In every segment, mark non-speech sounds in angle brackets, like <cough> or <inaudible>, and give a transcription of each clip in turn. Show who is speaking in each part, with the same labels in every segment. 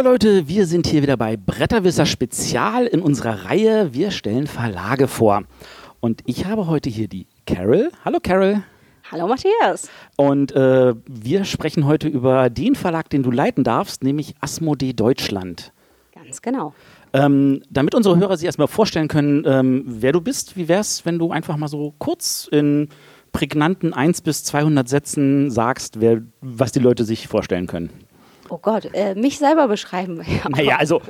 Speaker 1: Hallo Leute, wir sind hier wieder bei Bretterwisser Spezial in unserer Reihe Wir stellen Verlage vor. Und ich habe heute hier die Carol. Hallo Carol.
Speaker 2: Hallo Matthias.
Speaker 1: Und äh, wir sprechen heute über den Verlag, den du leiten darfst, nämlich Asmodee Deutschland.
Speaker 2: Ganz genau.
Speaker 1: Ähm, damit unsere Hörer sich erstmal vorstellen können, ähm, wer du bist, wie wäre es, wenn du einfach mal so kurz in prägnanten 1 bis 200 Sätzen sagst, wer, was die Leute sich vorstellen können?
Speaker 2: Oh Gott, äh, mich selber beschreiben. <laughs>
Speaker 1: naja, also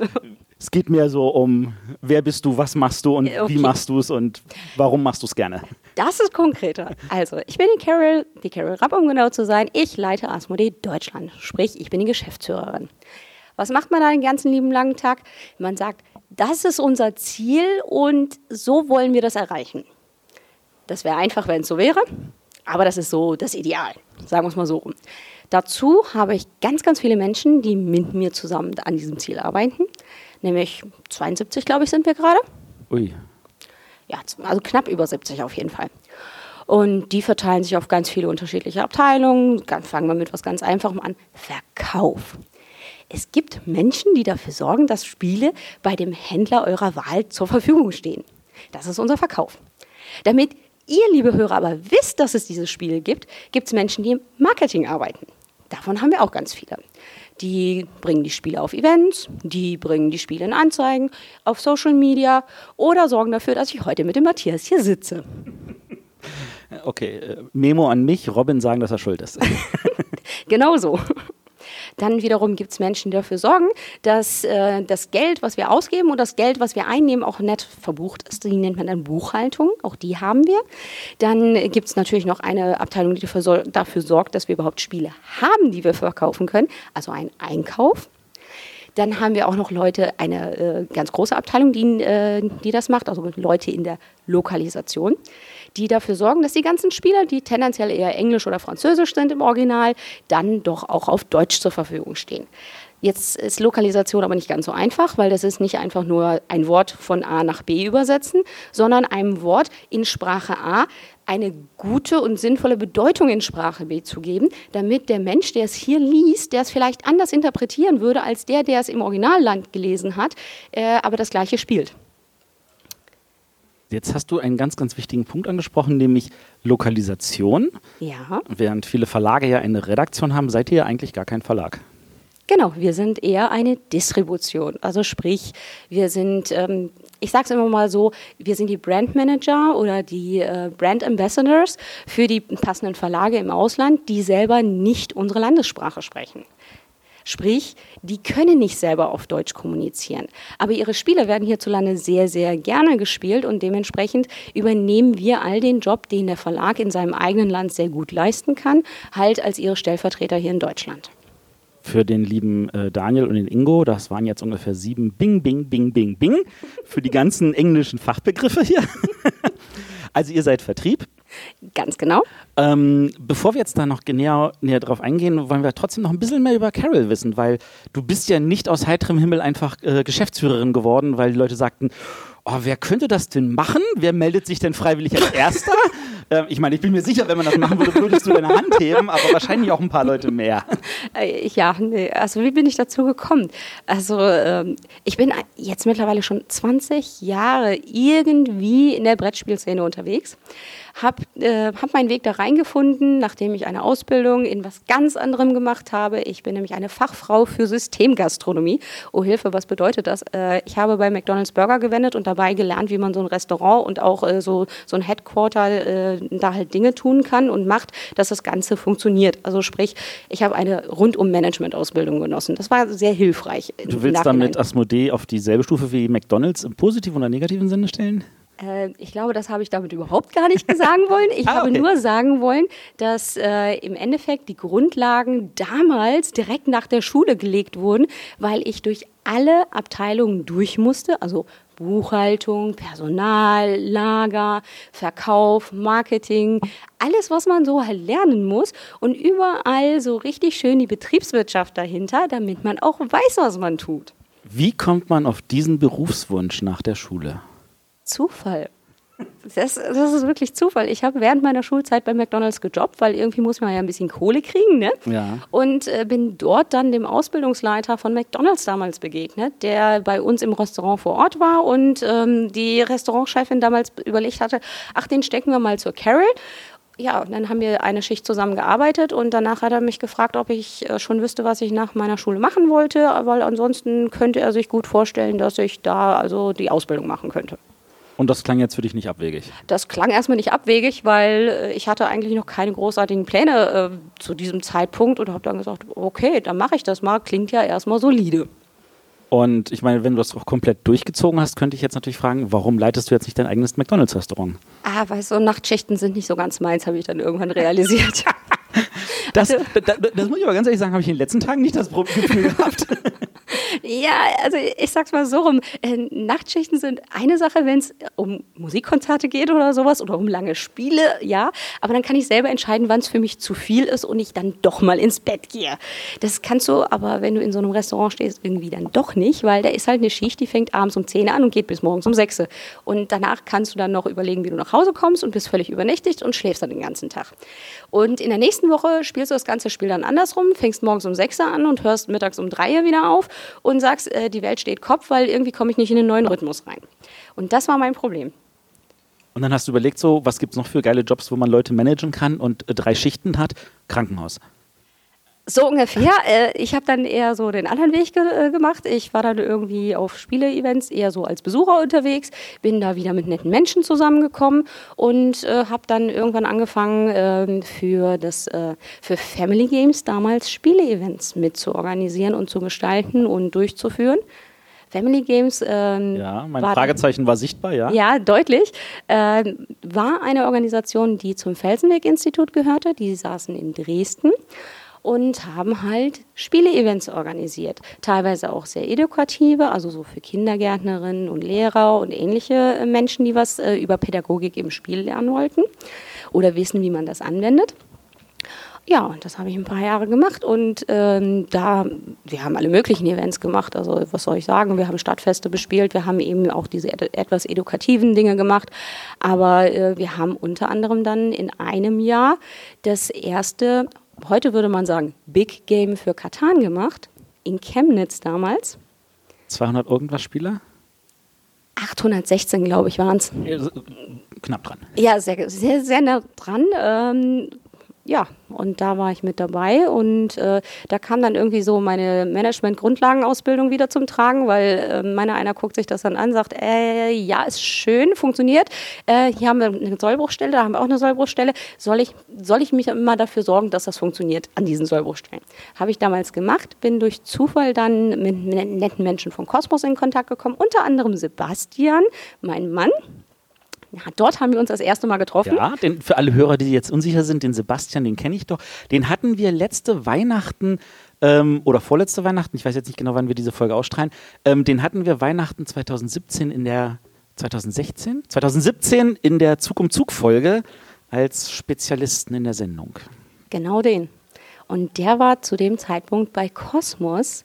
Speaker 1: es geht mir so um, wer bist du, was machst du und
Speaker 2: Äh, okay.
Speaker 1: wie machst du es und warum machst du es gerne?
Speaker 2: Das ist konkreter. Also, ich bin die Carol, die Carol Rapp, um genau zu sein. Ich leite Asmodee Deutschland. Sprich, ich bin die Geschäftsführerin. Was macht man da den ganzen lieben langen Tag? Man sagt, das ist unser Ziel und so wollen wir das erreichen. Das wäre einfach, wenn es so wäre, aber das ist so das Ideal. Sagen wir es mal so rum. Dazu habe ich ganz, ganz viele Menschen, die mit mir zusammen an diesem Ziel arbeiten. Nämlich 72, glaube ich, sind wir gerade.
Speaker 1: Ui,
Speaker 2: Ja, also knapp über 70 auf jeden Fall. Und die verteilen sich auf ganz viele unterschiedliche Abteilungen. Fangen wir mit was ganz Einfachem an. Verkauf. Es gibt Menschen, die dafür sorgen, dass Spiele bei dem Händler eurer Wahl zur Verfügung stehen. Das ist unser Verkauf. Damit ihr, liebe Hörer, aber wisst, dass es dieses Spiel gibt, gibt es Menschen, die im Marketing arbeiten. Davon haben wir auch ganz viele. Die bringen die Spiele auf Events, die bringen die Spiele in Anzeigen, auf Social Media oder sorgen dafür, dass ich heute mit dem Matthias hier sitze.
Speaker 1: okay. äh, Memo an mich, Robin sagen, dass er schuld ist. <laughs>
Speaker 2: Genau so. Dann wiederum gibt es Menschen, die dafür sorgen, dass äh, das Geld, was wir ausgeben und das Geld, was wir einnehmen, auch nett verbucht ist. Die nennt man dann Buchhaltung. Auch die haben wir. Dann gibt es natürlich noch eine Abteilung, die dafür, dafür sorgt, dass wir überhaupt Spiele haben, die wir verkaufen können. Also ein Einkauf. Dann haben wir auch noch Leute, eine äh, ganz große Abteilung, die, äh, die das macht, also Leute in der Lokalisation, die dafür sorgen, dass die ganzen Spieler, die tendenziell eher Englisch oder Französisch sind im Original, dann doch auch auf Deutsch zur Verfügung stehen. Jetzt ist Lokalisation aber nicht ganz so einfach, weil das ist nicht einfach nur ein Wort von A nach B übersetzen, sondern einem Wort in Sprache A eine gute und sinnvolle Bedeutung in Sprache B zu geben, damit der Mensch, der es hier liest, der es vielleicht anders interpretieren würde als der, der es im Originalland gelesen hat, äh, aber das gleiche spielt.
Speaker 1: Jetzt hast du einen ganz, ganz wichtigen Punkt angesprochen, nämlich Lokalisation.
Speaker 2: Ja,
Speaker 1: Während viele Verlage ja eine Redaktion haben, seid ihr ja eigentlich gar kein Verlag.
Speaker 2: genau. Wir sind eher eine Distribution. Also sprich, wir sind, ähm, ich sage es immer mal so, wir sind die Brand Manager oder die äh, Brand Ambassadors für die passenden Verlage im Ausland, die selber nicht unsere Landessprache sprechen. Sprich, die können nicht selber auf Deutsch kommunizieren. Aber ihre Spiele werden hierzulande sehr, sehr gerne gespielt und dementsprechend übernehmen wir all den Job, den der Verlag in seinem eigenen Land sehr gut leisten kann, halt als ihre Stellvertreter hier in Deutschland.
Speaker 1: Für den lieben äh, Daniel und den Ingo, das waren jetzt ungefähr sieben Bing, Bing, Bing, Bing, Bing. Für die ganzen englischen Fachbegriffe hier. <laughs> also ihr seid Vertrieb.
Speaker 2: Ganz genau.
Speaker 1: Ähm, bevor wir jetzt da noch näher, näher drauf eingehen, wollen wir trotzdem noch ein bisschen mehr über Carol wissen, weil du bist ja nicht aus heiterem Himmel einfach äh, Geschäftsführerin geworden, weil die Leute sagten, oh, wer könnte das denn machen? Wer meldet sich denn freiwillig als Erster? <laughs> ähm, ich meine, ich bin mir sicher, wenn man das machen würde, würdest du deine Hand heben, aber wahrscheinlich auch ein paar Leute mehr.
Speaker 2: Äh, Ja, nee, also wie bin ich dazu gekommen? Also ähm, ich bin jetzt mittlerweile schon 20 Jahre irgendwie in der Brettspielszene unterwegs, habe äh, hab meinen Weg da reingefunden, nachdem ich eine Ausbildung in was ganz anderem gemacht habe. Ich bin nämlich eine Fachfrau für Systemgastronomie. Oh Hilfe, was bedeutet das? Äh, ich habe bei McDonald's Burger gewendet und dabei gelernt, wie man so ein Restaurant und auch äh, so, so ein Headquarter äh, da halt Dinge tun kann und macht, dass das Ganze funktioniert. Also sprich, ich habe eine rundum Management-Ausbildung genossen. Das war sehr hilfreich.
Speaker 1: Du willst damit Asmodee auf dieselbe Stufe wie McDonalds im positiven oder negativen Sinne stellen?
Speaker 2: Äh, ich glaube, das habe ich damit überhaupt gar nicht sagen <laughs> wollen. Ich
Speaker 1: Ah,
Speaker 2: habe
Speaker 1: okay.
Speaker 2: nur sagen wollen, dass äh, im Endeffekt die Grundlagen damals direkt nach der Schule gelegt wurden, weil ich durch alle Abteilungen durch musste, also Buchhaltung, Personal, Lager, Verkauf, Marketing, alles, was man so halt lernen muss und überall so richtig schön die Betriebswirtschaft dahinter, damit man auch weiß, was man tut.
Speaker 1: Wie kommt man auf diesen Berufswunsch nach der Schule?
Speaker 2: Zufall. Das, das, ist wirklich Zufall. Ich habe während meiner Schulzeit bei McDonalds gejobbt, weil irgendwie muss man ja ein bisschen Kohle kriegen. Ne?
Speaker 1: Ja.
Speaker 2: Und äh, bin dort dann dem Ausbildungsleiter von McDonalds damals begegnet, der bei uns im Restaurant vor Ort war und ähm, die Restaurantchefin damals überlegt hatte, ach, den stecken wir mal zur Carol ja, dann haben wir eine Schicht zusammen gearbeitet und danach hat er mich gefragt, ob ich äh, schon wüsste, was ich nach meiner Schule machen wollte, weil ansonsten könnte er sich gut vorstellen, dass ich da also die Ausbildung machen könnte.
Speaker 1: Und das klang jetzt für dich nicht abwegig?
Speaker 2: Das klang erstmal nicht abwegig, weil äh, ich hatte eigentlich noch keine großartigen Pläne äh, zu diesem Zeitpunkt und habe dann gesagt, okay, dann mache ich das mal. Klingt ja erstmal solide.
Speaker 1: Und ich meine, wenn du das auch komplett durchgezogen hast, könnte ich jetzt natürlich fragen, warum leitest du jetzt nicht dein eigenes McDonalds-Restaurant?
Speaker 2: Ah, weil so Nachtschichten sind nicht so ganz meins, habe ich dann irgendwann realisiert. <laughs> <laughs>
Speaker 1: das, also, das, das, muss ich aber ganz ehrlich sagen, habe ich in den letzten Tagen nicht das Gefühl gehabt. <laughs> <laughs>
Speaker 2: Ja, also ich sag's mal so rum. Äh, Nachtschichten sind eine Sache, wenn es um Musikkonzerte geht oder sowas oder um lange Spiele, ja. Aber dann kann ich selber entscheiden, wann es für mich zu viel ist und ich dann doch mal ins Bett gehe. Das kannst du aber, wenn du in so einem Restaurant stehst, irgendwie dann doch nicht, weil da ist halt eine Schicht, die fängt abends um 10 an und geht bis morgens um 6. Und danach kannst du dann noch überlegen, wie du nach Hause kommst und bist völlig übernächtigt und schläfst dann den ganzen Tag. Und in der nächsten Woche spielst du das ganze Spiel dann andersrum, fängst morgens um 6 an und hörst mittags um 3 wieder auf und sagst, äh, die Welt steht Kopf, weil irgendwie komme ich nicht in den neuen Rhythmus rein. Und das war mein Problem.
Speaker 1: Und dann hast du überlegt, so, was gibt es noch für geile Jobs, wo man Leute managen kann und äh, drei Schichten hat? Krankenhaus.
Speaker 2: So ungefähr. Äh, ich habe dann eher so den anderen Weg ge äh, gemacht. Ich war dann irgendwie auf Spiele-Events eher so als Besucher unterwegs, bin da wieder mit netten Menschen zusammengekommen und äh, habe dann irgendwann angefangen äh, für das äh, für Family Games damals Spiele-Events mit zu organisieren und zu gestalten und durchzuführen. Family Games. Ähm,
Speaker 1: ja, mein war, Fragezeichen war sichtbar, ja.
Speaker 2: Ja, deutlich. Äh, war eine Organisation, die zum Felsenweg-Institut gehörte. Die saßen in Dresden und haben halt Spiele-Events organisiert. Teilweise auch sehr edukative, also so für Kindergärtnerinnen und Lehrer und ähnliche äh, Menschen, die was äh, über Pädagogik im Spiel lernen wollten oder wissen, wie man das anwendet. Ja, und das habe ich ein paar Jahre gemacht und ähm, da, wir haben alle möglichen Events gemacht. Also was soll ich sagen, wir haben Stadtfeste bespielt, wir haben eben auch diese et etwas edukativen Dinge gemacht. Aber äh, wir haben unter anderem dann in einem Jahr das erste heute würde man sagen, Big Game für Katan gemacht, in Chemnitz damals.
Speaker 1: 200 irgendwas Spieler?
Speaker 2: 816, glaube ich, waren es.
Speaker 1: Knapp dran.
Speaker 2: Ja, sehr, sehr, sehr nah dran. Ähm, ja, und da war ich mit dabei und äh, da kam dann irgendwie so meine Management-Grundlagenausbildung wieder zum Tragen, weil äh, meiner einer guckt sich das dann an, sagt, äh, ja, ist schön, funktioniert. Äh, hier haben wir eine Sollbruchstelle, da haben wir auch eine Sollbruchstelle. Soll ich, soll ich mich immer dafür sorgen, dass das funktioniert an diesen Sollbruchstellen? Habe ich damals gemacht, bin durch Zufall dann mit netten Menschen von Kosmos in Kontakt gekommen, unter anderem Sebastian, mein Mann, ja, dort haben wir uns das erste Mal getroffen.
Speaker 1: Ja, den, für alle Hörer, die jetzt unsicher sind, den Sebastian, den kenne ich doch. Den hatten wir letzte Weihnachten ähm, oder vorletzte Weihnachten, ich weiß jetzt nicht genau, wann wir diese Folge ausstrahlen, ähm, den hatten wir Weihnachten 2017 in der 2016? 2017 in der Zug um Zug Folge als Spezialisten in der Sendung.
Speaker 2: Genau den. Und der war zu dem Zeitpunkt bei Cosmos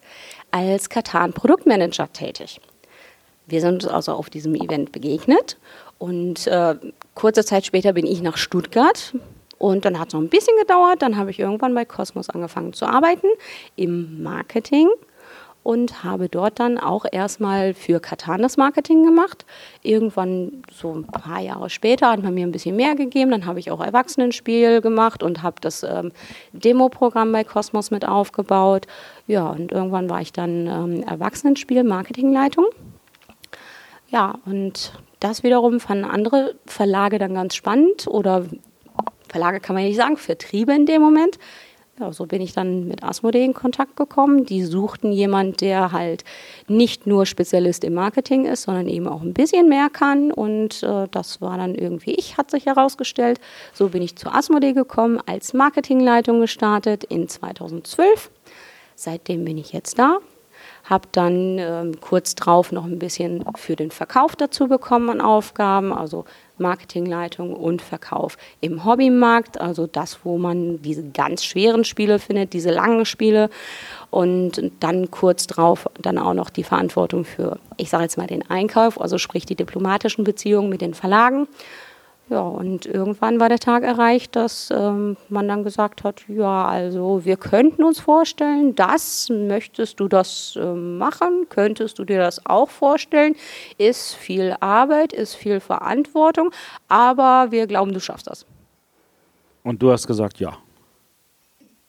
Speaker 2: als Katan Produktmanager tätig. Wir sind uns also auf diesem Event begegnet und äh, kurze Zeit später bin ich nach Stuttgart und dann hat es noch ein bisschen gedauert. Dann habe ich irgendwann bei Cosmos angefangen zu arbeiten im Marketing und habe dort dann auch erstmal für Katan das Marketing gemacht. Irgendwann so ein paar Jahre später hat man mir ein bisschen mehr gegeben. Dann habe ich auch Erwachsenenspiel gemacht und habe das ähm, Demo-Programm bei Cosmos mit aufgebaut. Ja, und irgendwann war ich dann ähm, Erwachsenenspiel Marketingleitung. Ja, und das wiederum fanden andere Verlage dann ganz spannend oder Verlage kann man nicht sagen, Vertriebe in dem Moment. Ja, so bin ich dann mit Asmodee in Kontakt gekommen. Die suchten jemanden, der halt nicht nur Spezialist im Marketing ist, sondern eben auch ein bisschen mehr kann. Und äh, das war dann irgendwie ich, hat sich herausgestellt. So bin ich zu Asmodee gekommen, als Marketingleitung gestartet in 2012. Seitdem bin ich jetzt da, habe dann ähm, kurz drauf noch ein bisschen für den Verkauf dazu bekommen an Aufgaben, also Marketingleitung und Verkauf im Hobbymarkt, also das, wo man diese ganz schweren Spiele findet, diese langen Spiele. Und dann kurz drauf dann auch noch die Verantwortung für, ich sage jetzt mal den Einkauf, also sprich die diplomatischen Beziehungen mit den Verlagen ja, und irgendwann war der Tag erreicht, dass ähm, man dann gesagt hat, ja, also wir könnten uns vorstellen, das, möchtest du das äh, machen, könntest du dir das auch vorstellen, ist viel Arbeit, ist viel Verantwortung, aber wir glauben, du schaffst das.
Speaker 1: Und du hast gesagt, ja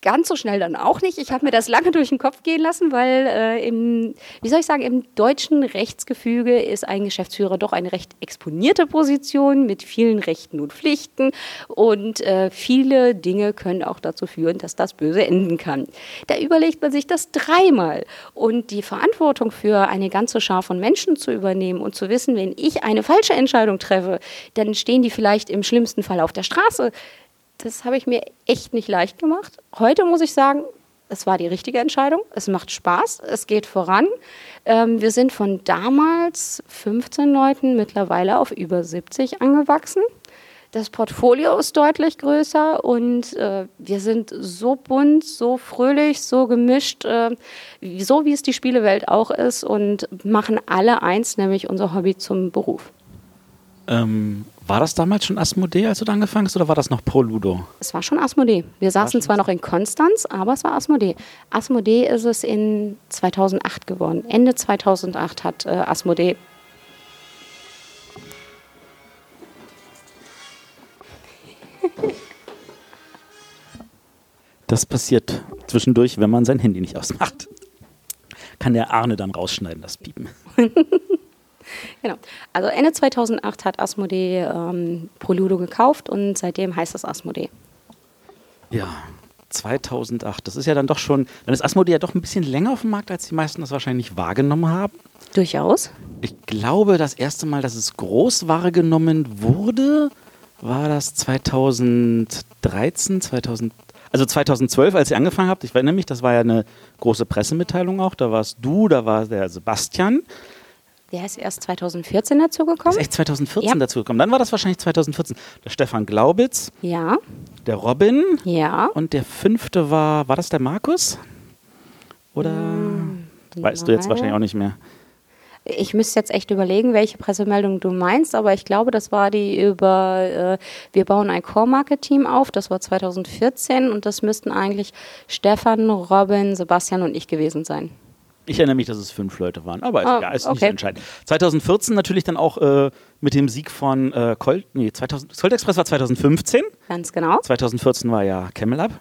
Speaker 2: ganz so schnell dann auch nicht. Ich habe mir das lange durch den Kopf gehen lassen, weil äh, im, wie soll ich sagen, im deutschen Rechtsgefüge ist ein Geschäftsführer doch eine recht exponierte Position mit vielen Rechten und Pflichten und äh, viele Dinge können auch dazu führen, dass das böse enden kann. Da überlegt man sich das dreimal und die Verantwortung für eine ganze Schar von Menschen zu übernehmen und zu wissen, wenn ich eine falsche Entscheidung treffe, dann stehen die vielleicht im schlimmsten Fall auf der Straße das habe ich mir echt nicht leicht gemacht. Heute muss ich sagen, es war die richtige Entscheidung. Es macht Spaß, es geht voran. Ähm, wir sind von damals 15 Leuten mittlerweile auf über 70 angewachsen. Das Portfolio ist deutlich größer und äh, wir sind so bunt, so fröhlich, so gemischt, äh, so wie es die Spielewelt auch ist und machen alle eins, nämlich unser Hobby zum Beruf.
Speaker 1: Ähm, war das damals schon Asmodee, als du da angefangen hast, oder war das noch Pro Ludo?
Speaker 2: Es war schon Asmodee. Wir saßen zwar noch in Konstanz, aber es war Asmodee. Asmodee ist es in 2008 geworden. Ende 2008 hat äh, Asmodee <laughs>
Speaker 1: Das passiert zwischendurch, wenn man sein Handy nicht ausmacht. Kann der Arne dann rausschneiden, das Piepen. <laughs>
Speaker 2: Genau. Also Ende 2008 hat Asmodee ähm, Proludo gekauft und seitdem heißt es Asmodee.
Speaker 1: Ja, 2008. Das ist ja dann doch schon, dann ist Asmodee ja doch ein bisschen länger auf dem Markt, als die meisten das wahrscheinlich wahrgenommen haben.
Speaker 2: Durchaus.
Speaker 1: Ich glaube, das erste Mal, dass es groß wahrgenommen wurde, war das 2013, 2000, also 2012, als ihr angefangen habt. Ich erinnere mich, das war ja eine große Pressemitteilung auch. Da warst du, da war der Sebastian.
Speaker 2: Der ist erst 2014 dazugekommen.
Speaker 1: Ist echt 2014 ja. dazugekommen. Dann war das wahrscheinlich 2014. Der Stefan Glaubitz.
Speaker 2: Ja.
Speaker 1: Der Robin.
Speaker 2: Ja.
Speaker 1: Und der fünfte war, war das der Markus? Oder hm, weißt nein. du jetzt wahrscheinlich auch nicht mehr?
Speaker 2: Ich müsste jetzt echt überlegen, welche Pressemeldung du meinst, aber ich glaube, das war die über, äh, wir bauen ein Core-Market-Team auf, das war 2014 und das müssten eigentlich Stefan, Robin, Sebastian und ich gewesen sein.
Speaker 1: Ich erinnere mich, dass es fünf Leute waren, aber oh, ja, ist okay. nicht entscheidend. 2014 natürlich dann auch äh, mit dem Sieg von äh, Colt, nee, 2000, Colt Express war 2015.
Speaker 2: Ganz genau.
Speaker 1: 2014 war ja Camel Up.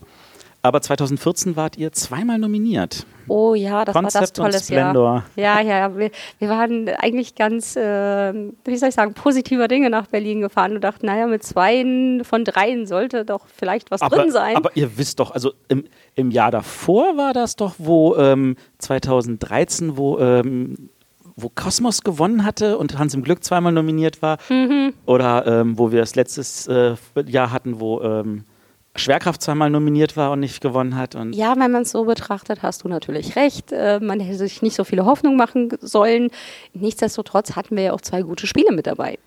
Speaker 1: Aber 2014 wart ihr zweimal nominiert.
Speaker 2: Oh ja, das Concept war das tolles Jahr. Ja, ja, wir, wir waren eigentlich ganz, äh, wie soll ich sagen, positiver Dinge nach Berlin gefahren und dachten, naja, mit zwei von dreien sollte doch vielleicht was
Speaker 1: aber,
Speaker 2: drin sein.
Speaker 1: Aber ihr wisst doch, also im, im Jahr davor war das doch, wo ähm, 2013, wo ähm, wo Kosmos gewonnen hatte und Hans im Glück zweimal nominiert war. Mhm. Oder ähm, wo wir es letztes äh, Jahr hatten, wo ähm, Schwerkraft zweimal nominiert war und nicht gewonnen hat. Und
Speaker 2: ja, wenn man es so betrachtet, hast du natürlich recht. Äh, man hätte sich nicht so viele Hoffnungen machen sollen. Nichtsdestotrotz hatten wir ja auch zwei gute Spiele mit dabei.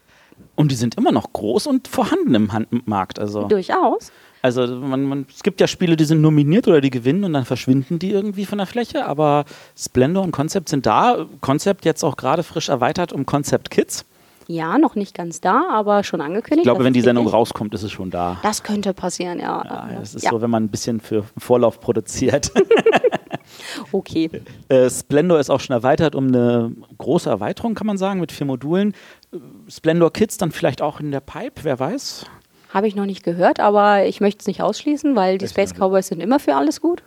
Speaker 1: Und die sind immer noch groß und vorhanden im Markt. Also.
Speaker 2: Durchaus.
Speaker 1: Also man, man, es gibt ja Spiele, die sind nominiert oder die gewinnen und dann verschwinden die irgendwie von der Fläche, aber Splendor und Concept sind da. Concept jetzt auch gerade frisch erweitert um Concept Kids.
Speaker 2: Ja, noch nicht ganz da, aber schon angekündigt.
Speaker 1: Ich glaube, wenn die Sendung rauskommt, ist es schon da.
Speaker 2: Das könnte passieren, ja.
Speaker 1: Ja, das ist ja. so, wenn man ein bisschen für Vorlauf produziert. <laughs>
Speaker 2: okay.
Speaker 1: Äh, Splendor ist auch schon erweitert um eine große Erweiterung, kann man sagen, mit vier Modulen. Splendor Kids dann vielleicht auch in der Pipe, wer weiß.
Speaker 2: Habe ich noch nicht gehört, aber ich möchte es nicht ausschließen, weil die Space Cowboys sind immer für alles gut.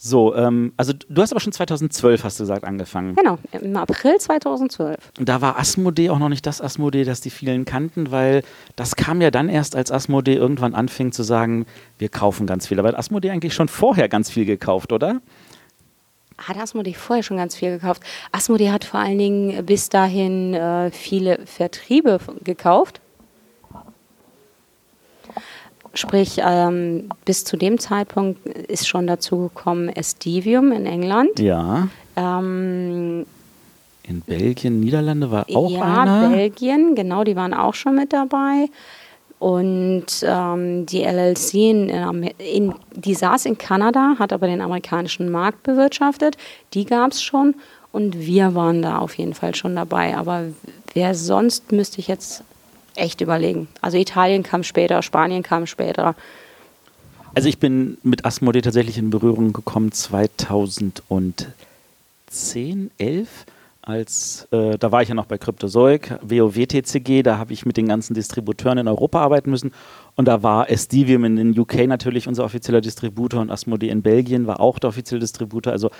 Speaker 1: So, ähm, also du hast aber schon 2012, hast du gesagt, angefangen.
Speaker 2: Genau, im April 2012.
Speaker 1: Und da war Asmodee auch noch nicht das Asmodee, das die vielen kannten, weil das kam ja dann erst, als Asmodee irgendwann anfing zu sagen, wir kaufen ganz viel. Aber hat Asmodee eigentlich schon vorher ganz viel gekauft, oder?
Speaker 2: Hat Asmodee vorher schon ganz viel gekauft. Asmodee hat vor allen Dingen bis dahin äh, viele Vertriebe gekauft Sprich, ähm, bis zu dem Zeitpunkt ist schon dazu gekommen Estivium in England.
Speaker 1: Ja.
Speaker 2: Ähm,
Speaker 1: In Belgien, Niederlande war auch
Speaker 2: ja,
Speaker 1: einer.
Speaker 2: Belgien, genau, die waren auch schon mit dabei. Und ähm, die LLC, in, in, die saß in Kanada, hat aber den amerikanischen Markt bewirtschaftet. Die gab es schon und wir waren da auf jeden Fall schon dabei. Aber wer sonst, müsste ich jetzt echt überlegen. Also Italien kam später, Spanien kam später.
Speaker 1: Also ich bin mit Asmodee tatsächlich in Berührung gekommen 2010, 11 als äh, da war ich ja noch bei Cryptozoic, WoWTCG, da habe ich mit den ganzen Distributeuren in Europa arbeiten müssen und da war Estivium in den UK natürlich unser offizieller Distributor und Asmodee in Belgien war auch der offizielle Distributor, also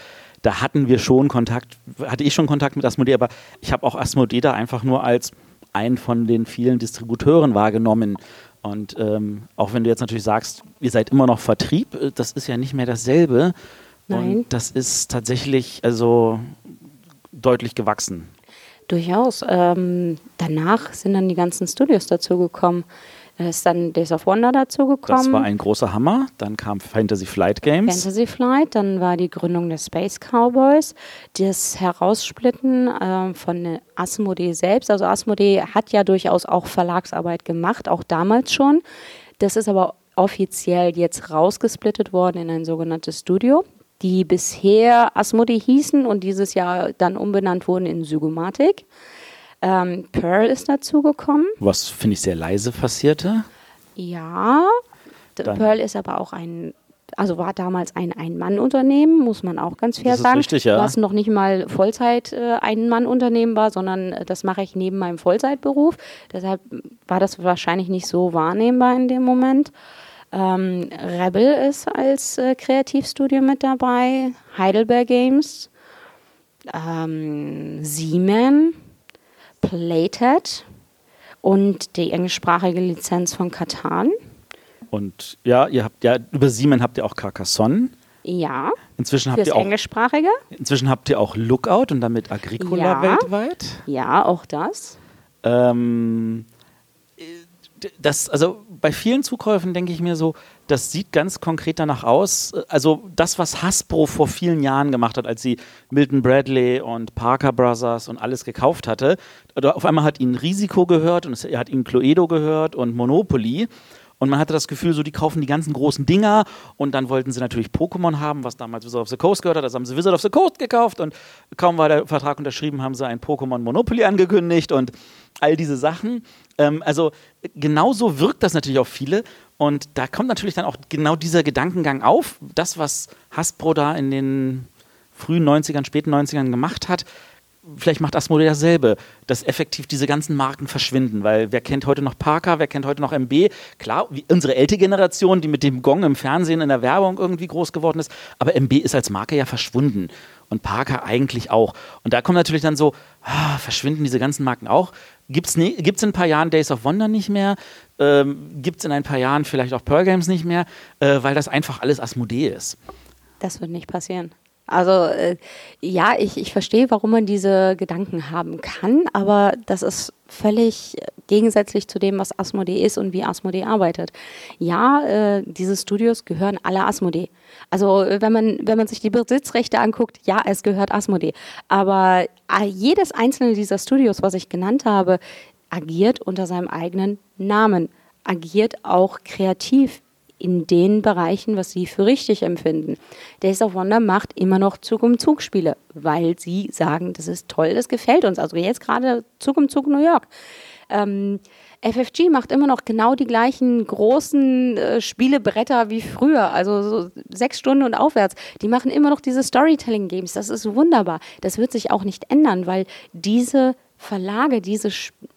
Speaker 1: da hatten wir schon Kontakt, hatte ich schon Kontakt mit Asmodee, aber ich habe auch Asmodee da einfach nur als einen von den vielen Distributeuren wahrgenommen. Und ähm, auch wenn du jetzt natürlich sagst, ihr seid immer noch Vertrieb, äh, das ist ja nicht mehr dasselbe.
Speaker 2: Nein.
Speaker 1: Und das ist tatsächlich, also deutlich gewachsen.
Speaker 2: Durchaus. Ähm, danach sind dann die ganzen Studios dazugekommen. Da ist dann Days of Wonder dazugekommen.
Speaker 1: Das war ein großer Hammer. Dann kam Fantasy Flight Games.
Speaker 2: Fantasy Flight, dann war die Gründung der Space Cowboys, das Heraussplitten äh, von Asmodee selbst. Also Asmodee hat ja durchaus auch Verlagsarbeit gemacht, auch damals schon. Das ist aber offiziell jetzt rausgesplittet worden in ein sogenanntes Studio die bisher Asmodee hießen und dieses Jahr dann umbenannt wurden in Sygomatic. Ähm, Pearl ist dazugekommen.
Speaker 1: Was finde ich sehr leise passierte.
Speaker 2: Ja, dann. Pearl ist aber auch ein, also war damals ein Ein-Mann-Unternehmen, muss man auch ganz fair
Speaker 1: das
Speaker 2: sagen.
Speaker 1: Richtig, ja.
Speaker 2: Was noch nicht mal Vollzeit äh, Ein-Mann-Unternehmen war, sondern äh, das mache ich neben meinem Vollzeitberuf. Deshalb war das wahrscheinlich nicht so wahrnehmbar in dem Moment. Ähm, Rebel ist als äh, Kreativstudio mit dabei, Heidelberg Games, ähm, Siemens, Playtet und die englischsprachige Lizenz von Katan.
Speaker 1: Und ja, ihr habt ja über Siemens habt ihr auch Carcassonne.
Speaker 2: Ja.
Speaker 1: Inzwischen habt ihr auch
Speaker 2: englischsprachige.
Speaker 1: Inzwischen habt ihr auch Lookout und damit Agricola ja. weltweit.
Speaker 2: Ja, auch das.
Speaker 1: Ähm, das, also bei vielen Zukäufen denke ich mir so, das sieht ganz konkret danach aus. Also das, was Hasbro vor vielen Jahren gemacht hat, als sie Milton Bradley und Parker Brothers und alles gekauft hatte, auf einmal hat ihnen Risiko gehört und es hat ihnen Cluedo gehört und Monopoly. Und man hatte das Gefühl, so die kaufen die ganzen großen Dinger und dann wollten sie natürlich Pokémon haben, was damals Wizard of the Coast gehört hat. Das haben sie Wizard of the Coast gekauft und kaum war der Vertrag unterschrieben, haben sie ein Pokémon Monopoly angekündigt und all diese Sachen. Ähm, also genauso wirkt das natürlich auf viele. Und da kommt natürlich dann auch genau dieser Gedankengang auf. Das, was Hasbro da in den frühen 90ern, späten 90ern gemacht hat, vielleicht macht Asmodee dasselbe, dass effektiv diese ganzen Marken verschwinden, weil wer kennt heute noch Parker, wer kennt heute noch MB? Klar, wie unsere ältere Generation, die mit dem Gong im Fernsehen, in der Werbung irgendwie groß geworden ist, aber MB ist als Marke ja verschwunden und Parker eigentlich auch. Und da kommt natürlich dann so, ah, verschwinden diese ganzen Marken auch? Gibt es ne, gibt's in ein paar Jahren Days of Wonder nicht mehr? Ähm, Gibt es in ein paar Jahren vielleicht auch Pearl Games nicht mehr? Äh, weil das einfach alles Asmodee ist.
Speaker 2: Das wird nicht passieren. Also äh, ja, ich, ich verstehe, warum man diese Gedanken haben kann, aber das ist völlig gegensätzlich zu dem, was Asmodee ist und wie Asmodee arbeitet. Ja, äh, diese Studios gehören alle Asmodee. Also wenn man, wenn man sich die Besitzrechte anguckt, ja, es gehört Asmodee. Aber äh, jedes einzelne dieser Studios, was ich genannt habe, agiert unter seinem eigenen Namen, agiert auch kreativ in den Bereichen, was sie für richtig empfinden. Days of Wonder macht immer noch Zug um Zug Spiele, weil sie sagen, das ist toll, das gefällt uns. Also jetzt gerade Zug um Zug New York. Ähm, FFG macht immer noch genau die gleichen großen äh, Spielebretter wie früher, also so sechs Stunden und aufwärts. Die machen immer noch diese Storytelling-Games. Das ist wunderbar. Das wird sich auch nicht ändern, weil diese Verlage, diese,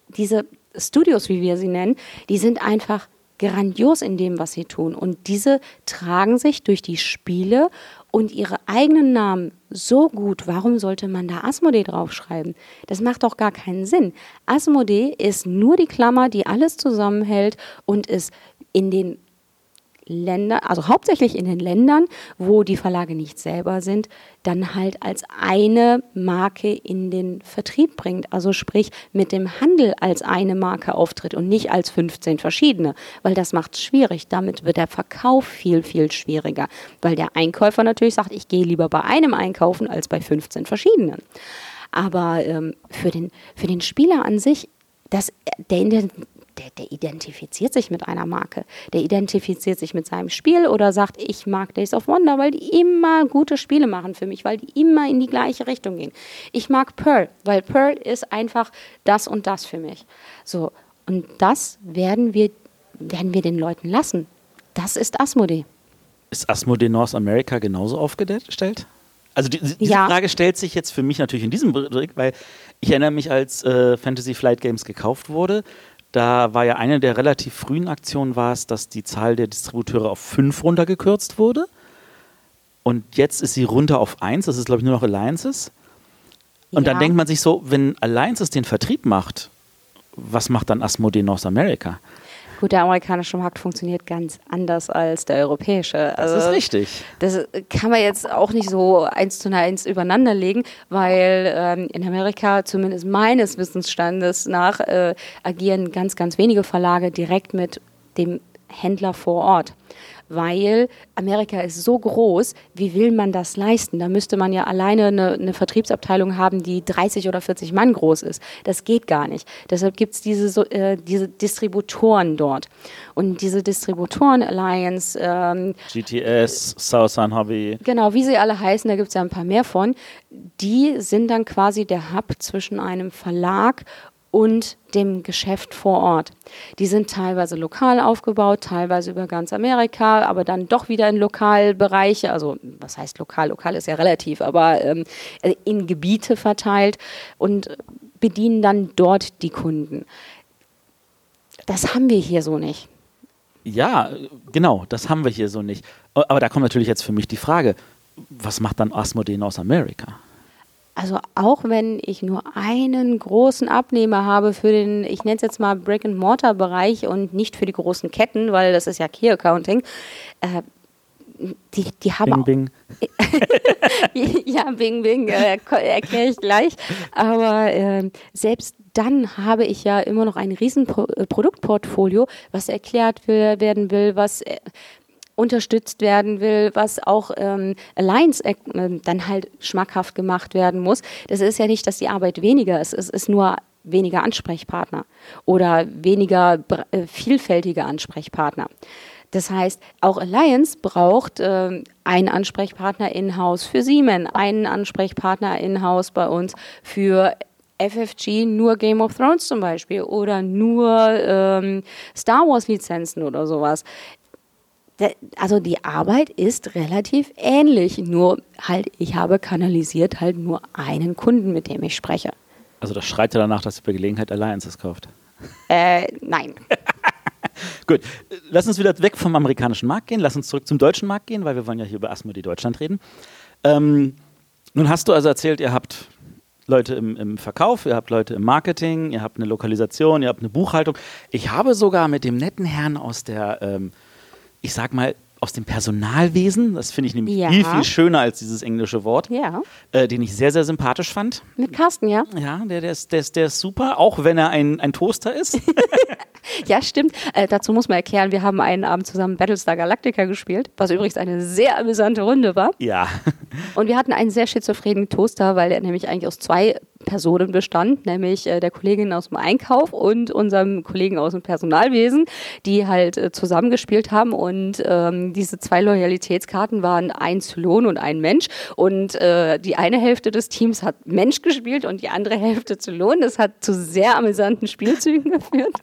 Speaker 2: diese Studios, wie wir sie nennen, die sind einfach grandios in dem, was sie tun. Und diese tragen sich durch die Spiele und ihre eigenen Namen so gut. Warum sollte man da Asmodee draufschreiben? Das macht doch gar keinen Sinn. Asmodee ist nur die Klammer, die alles zusammenhält und ist in den Länder, also hauptsächlich in den Ländern, wo die Verlage nicht selber sind, dann halt als eine Marke in den Vertrieb bringt. Also sprich mit dem Handel als eine Marke auftritt und nicht als 15 verschiedene, weil das macht es schwierig. Damit wird der Verkauf viel, viel schwieriger, weil der Einkäufer natürlich sagt, ich gehe lieber bei einem einkaufen als bei 15 verschiedenen. Aber ähm, für, den, für den Spieler an sich, das, der, der, der identifiziert sich mit einer Marke. Der identifiziert sich mit seinem Spiel oder sagt, ich mag Days of Wonder, weil die immer gute Spiele machen für mich, weil die immer in die gleiche Richtung gehen. Ich mag Pearl, weil Pearl ist einfach das und das für mich. So, und das werden wir, werden wir den Leuten lassen. Das ist Asmodee.
Speaker 1: Ist Asmodee North America genauso aufgestellt? Also die, diese
Speaker 2: Ja.
Speaker 1: Frage stellt sich jetzt für mich natürlich in diesem Bericht, weil ich erinnere mich, als äh, Fantasy Flight Games gekauft wurde, da war ja eine der relativ frühen Aktionen war es, dass die Zahl der Distributeure auf fünf runtergekürzt wurde. Und jetzt ist sie runter auf eins, das ist glaube ich nur noch Alliances. Und
Speaker 2: Ja.
Speaker 1: dann denkt man sich so, wenn Alliances den Vertrieb macht, was macht dann Asmodee North America?
Speaker 2: Gut, der amerikanische Markt funktioniert ganz anders als der europäische.
Speaker 1: Das
Speaker 2: Also,
Speaker 1: ist richtig.
Speaker 2: Das kann man jetzt auch nicht so eins zu eins übereinander legen, weil ähm, in Amerika, zumindest meines Wissensstandes nach, äh, agieren ganz, ganz wenige Verlage direkt mit dem Händler vor Ort. Weil Amerika ist so groß, wie will man das leisten? Da müsste man ja alleine eine, eine Vertriebsabteilung haben, die 30 oder 40 Mann groß ist. Das geht gar nicht. Deshalb gibt es diese, äh, diese Distributoren dort. Und diese Distributoren, Alliance, ähm,
Speaker 1: GTS, Southern Hobby.
Speaker 2: Genau, wie sie alle heißen, da gibt es ja ein paar mehr von. Die sind dann quasi der Hub zwischen einem Verlag und dem Geschäft vor Ort. Die sind teilweise lokal aufgebaut, teilweise über ganz Amerika, aber dann doch wieder in Lokalbereiche, also was heißt lokal? Lokal ist ja relativ, aber ähm, in Gebiete verteilt und bedienen dann dort die Kunden. Das haben wir hier so nicht.
Speaker 1: Ja, genau, das haben wir hier so nicht. Aber da kommt natürlich jetzt für mich die Frage, was macht dann Asmodee North America?
Speaker 2: Also auch wenn ich nur einen großen Abnehmer habe für den, ich nenne es jetzt mal Brick-and-Mortar-Bereich und nicht für die großen Ketten, weil das ist ja Key Accounting, äh, die, die haben
Speaker 1: Bing, bing. <laughs>
Speaker 2: ja, Bing Bing, äh, erkläre ich gleich. Aber äh, selbst dann habe ich ja immer noch ein riesen Pro äh, Produktportfolio, was erklärt werden will, was äh, unterstützt werden will, was auch ähm, Alliance äh, dann halt schmackhaft gemacht werden muss. Das ist ja nicht, dass die Arbeit weniger ist, es ist nur weniger Ansprechpartner oder weniger äh, vielfältige Ansprechpartner. Das heißt, auch Alliance braucht ähm, einen Ansprechpartner in-house für Siemens, einen Ansprechpartner in-house bei uns für FFG nur Game of Thrones zum Beispiel oder nur ähm, Star Wars Lizenzen oder sowas. Also die Arbeit ist relativ ähnlich, nur halt, ich habe kanalisiert halt nur einen Kunden, mit dem ich spreche.
Speaker 1: Also das schreit ja danach, dass ihr bei Gelegenheit Alliances kauft.
Speaker 2: Äh, nein. <laughs>
Speaker 1: Gut, lass uns wieder weg vom amerikanischen Markt gehen, lass uns zurück zum deutschen Markt gehen, weil wir wollen ja hier über Asmodee Deutschland reden. Ähm, nun hast du also erzählt, ihr habt Leute im, im Verkauf, ihr habt Leute im Marketing, ihr habt eine Lokalisation, ihr habt eine Buchhaltung. Ich habe sogar mit dem netten Herrn aus der, ähm, ich sag mal, aus dem Personalwesen, das finde ich nämlich
Speaker 2: Ja.
Speaker 1: viel, viel schöner als dieses englische Wort,
Speaker 2: Ja.
Speaker 1: äh, den ich sehr, sehr sympathisch fand.
Speaker 2: Mit Carsten, ja?
Speaker 1: Ja, der, der, ist, der, ist, der ist super, auch wenn er ein, ein Toaster ist. <laughs>
Speaker 2: Ja, stimmt. Äh, dazu muss man erklären, wir haben einen Abend zusammen Battlestar Galactica gespielt, was übrigens eine sehr amüsante Runde war.
Speaker 1: ja.
Speaker 2: Und wir hatten einen sehr schizophrenen Toaster, weil er nämlich eigentlich aus zwei Personen bestand, nämlich äh, der Kollegin aus dem Einkauf und unserem Kollegen aus dem Personalwesen, die halt äh, zusammengespielt haben. Und ähm, diese zwei Loyalitätskarten waren ein Zylon und ein Mensch. Und äh, die eine Hälfte des Teams hat Mensch gespielt und die andere Hälfte Zylon. Das hat zu sehr amüsanten Spielzügen <laughs> geführt.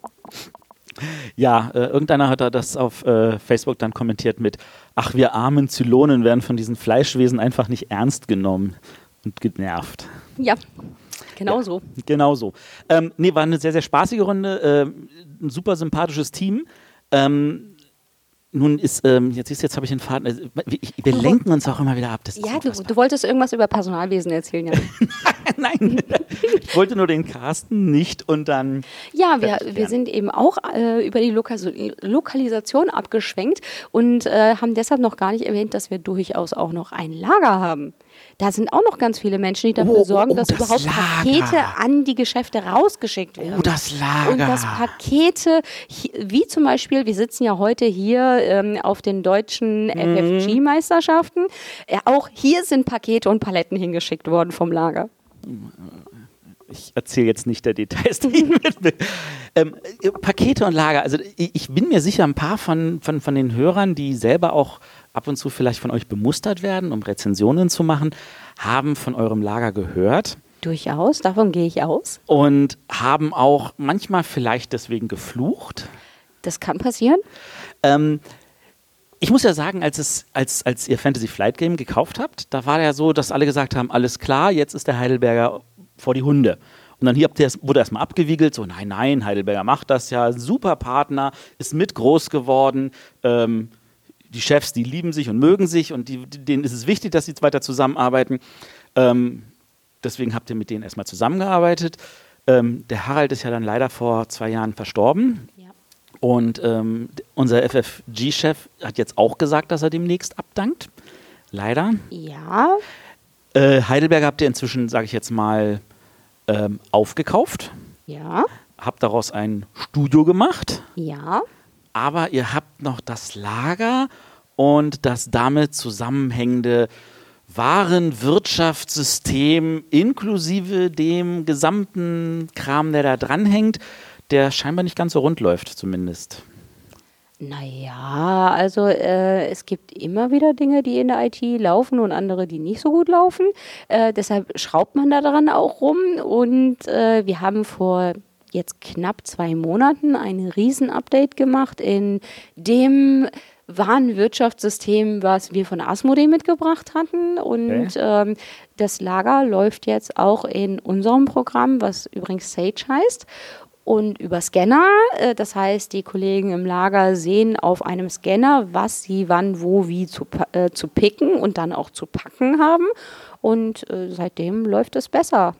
Speaker 1: Ja, äh, irgendeiner hat da das auf äh, Facebook dann kommentiert mit, ach, wir armen Zylonen werden von diesen Fleischwesen einfach nicht ernst genommen und genervt.
Speaker 2: Ja, genau so.
Speaker 1: Genau so. Ähm, nee, war eine sehr, sehr spaßige Runde, ähm, ein super sympathisches Team. Ähm, nun ist, ähm, jetzt ist, jetzt habe ich den Faden, also, wir, ich- wir lenken uns auch immer wieder ab.
Speaker 2: Ja, du, du wolltest irgendwas über Personalwesen erzählen, ja. <laughs>
Speaker 1: Nein, ich wollte nur den Carsten nicht und dann
Speaker 2: Ja, wir, wir sind eben auch äh, über die Lokas Lokalisation abgeschwenkt und äh, haben deshalb noch gar nicht erwähnt, dass wir durchaus auch noch ein Lager haben. Da sind auch noch ganz viele Menschen, die dafür
Speaker 1: Oh,
Speaker 2: sorgen,
Speaker 1: oh,
Speaker 2: dass
Speaker 1: das
Speaker 2: überhaupt
Speaker 1: Lager.
Speaker 2: Pakete an die Geschäfte rausgeschickt werden.
Speaker 1: Oh, das Lager.
Speaker 2: Und dass Pakete, wie zum Beispiel, wir sitzen ja heute hier ähm, auf den deutschen
Speaker 1: Mhm.
Speaker 2: FFG-Meisterschaften, äh, auch hier sind Pakete und Paletten hingeschickt worden vom Lager.
Speaker 1: Ich erzähle jetzt nicht der Details. ähm, äh, Pakete und Lager. Also ich, ich bin mir sicher, ein paar von, von, von den Hörern, die selber auch ab und zu vielleicht von euch bemustert werden, um Rezensionen zu machen, haben von eurem Lager gehört.
Speaker 2: Durchaus, davon gehe ich aus.
Speaker 1: Und haben auch manchmal vielleicht deswegen geflucht.
Speaker 2: Das kann passieren.
Speaker 1: Ähm, ich muss ja sagen, als, es, als, als ihr Fantasy Flight Game gekauft habt, da war ja so, dass alle gesagt haben, alles klar, jetzt ist der Heidelberger vor die Hunde. Und dann hier wurde erstmal abgewiegelt, so nein, nein, Heidelberger macht das ja, super Partner, ist mit groß geworden. Ähm, die Chefs, die lieben sich und mögen sich und die, denen ist es wichtig, dass sie weiter zusammenarbeiten. Ähm, deswegen habt ihr mit denen erstmal zusammengearbeitet. Ähm, der Harald ist ja dann leider vor zwei Jahren verstorben. Ja. Und ähm, unser FFG-Chef hat jetzt auch gesagt, dass er demnächst abdankt. Leider.
Speaker 2: Ja.
Speaker 1: Äh, Heidelberg habt ihr inzwischen, sage ich jetzt mal, ähm, aufgekauft.
Speaker 2: Ja.
Speaker 1: Habt daraus ein Studio gemacht.
Speaker 2: Ja
Speaker 1: aber ihr habt noch das Lager und das damit zusammenhängende Warenwirtschaftssystem inklusive dem gesamten Kram, der da dranhängt, der scheinbar nicht ganz so rund läuft, zumindest.
Speaker 2: Naja, also äh, es gibt immer wieder Dinge, die in der IT laufen und andere, die nicht so gut laufen. Äh, deshalb schraubt man da dran auch rum. Und äh, wir haben vor jetzt knapp zwei Monaten ein Riesen-Update gemacht in dem Warenwirtschaftssystem, was wir von Asmodee mitgebracht hatten. Und okay. ähm, das Lager läuft jetzt auch in unserem Programm, was übrigens Sage heißt. Und über Scanner, äh, das heißt, die Kollegen im Lager sehen auf einem Scanner, was sie wann, wo, wie zu, äh, zu picken und dann auch zu packen haben. Und äh, seitdem läuft es besser.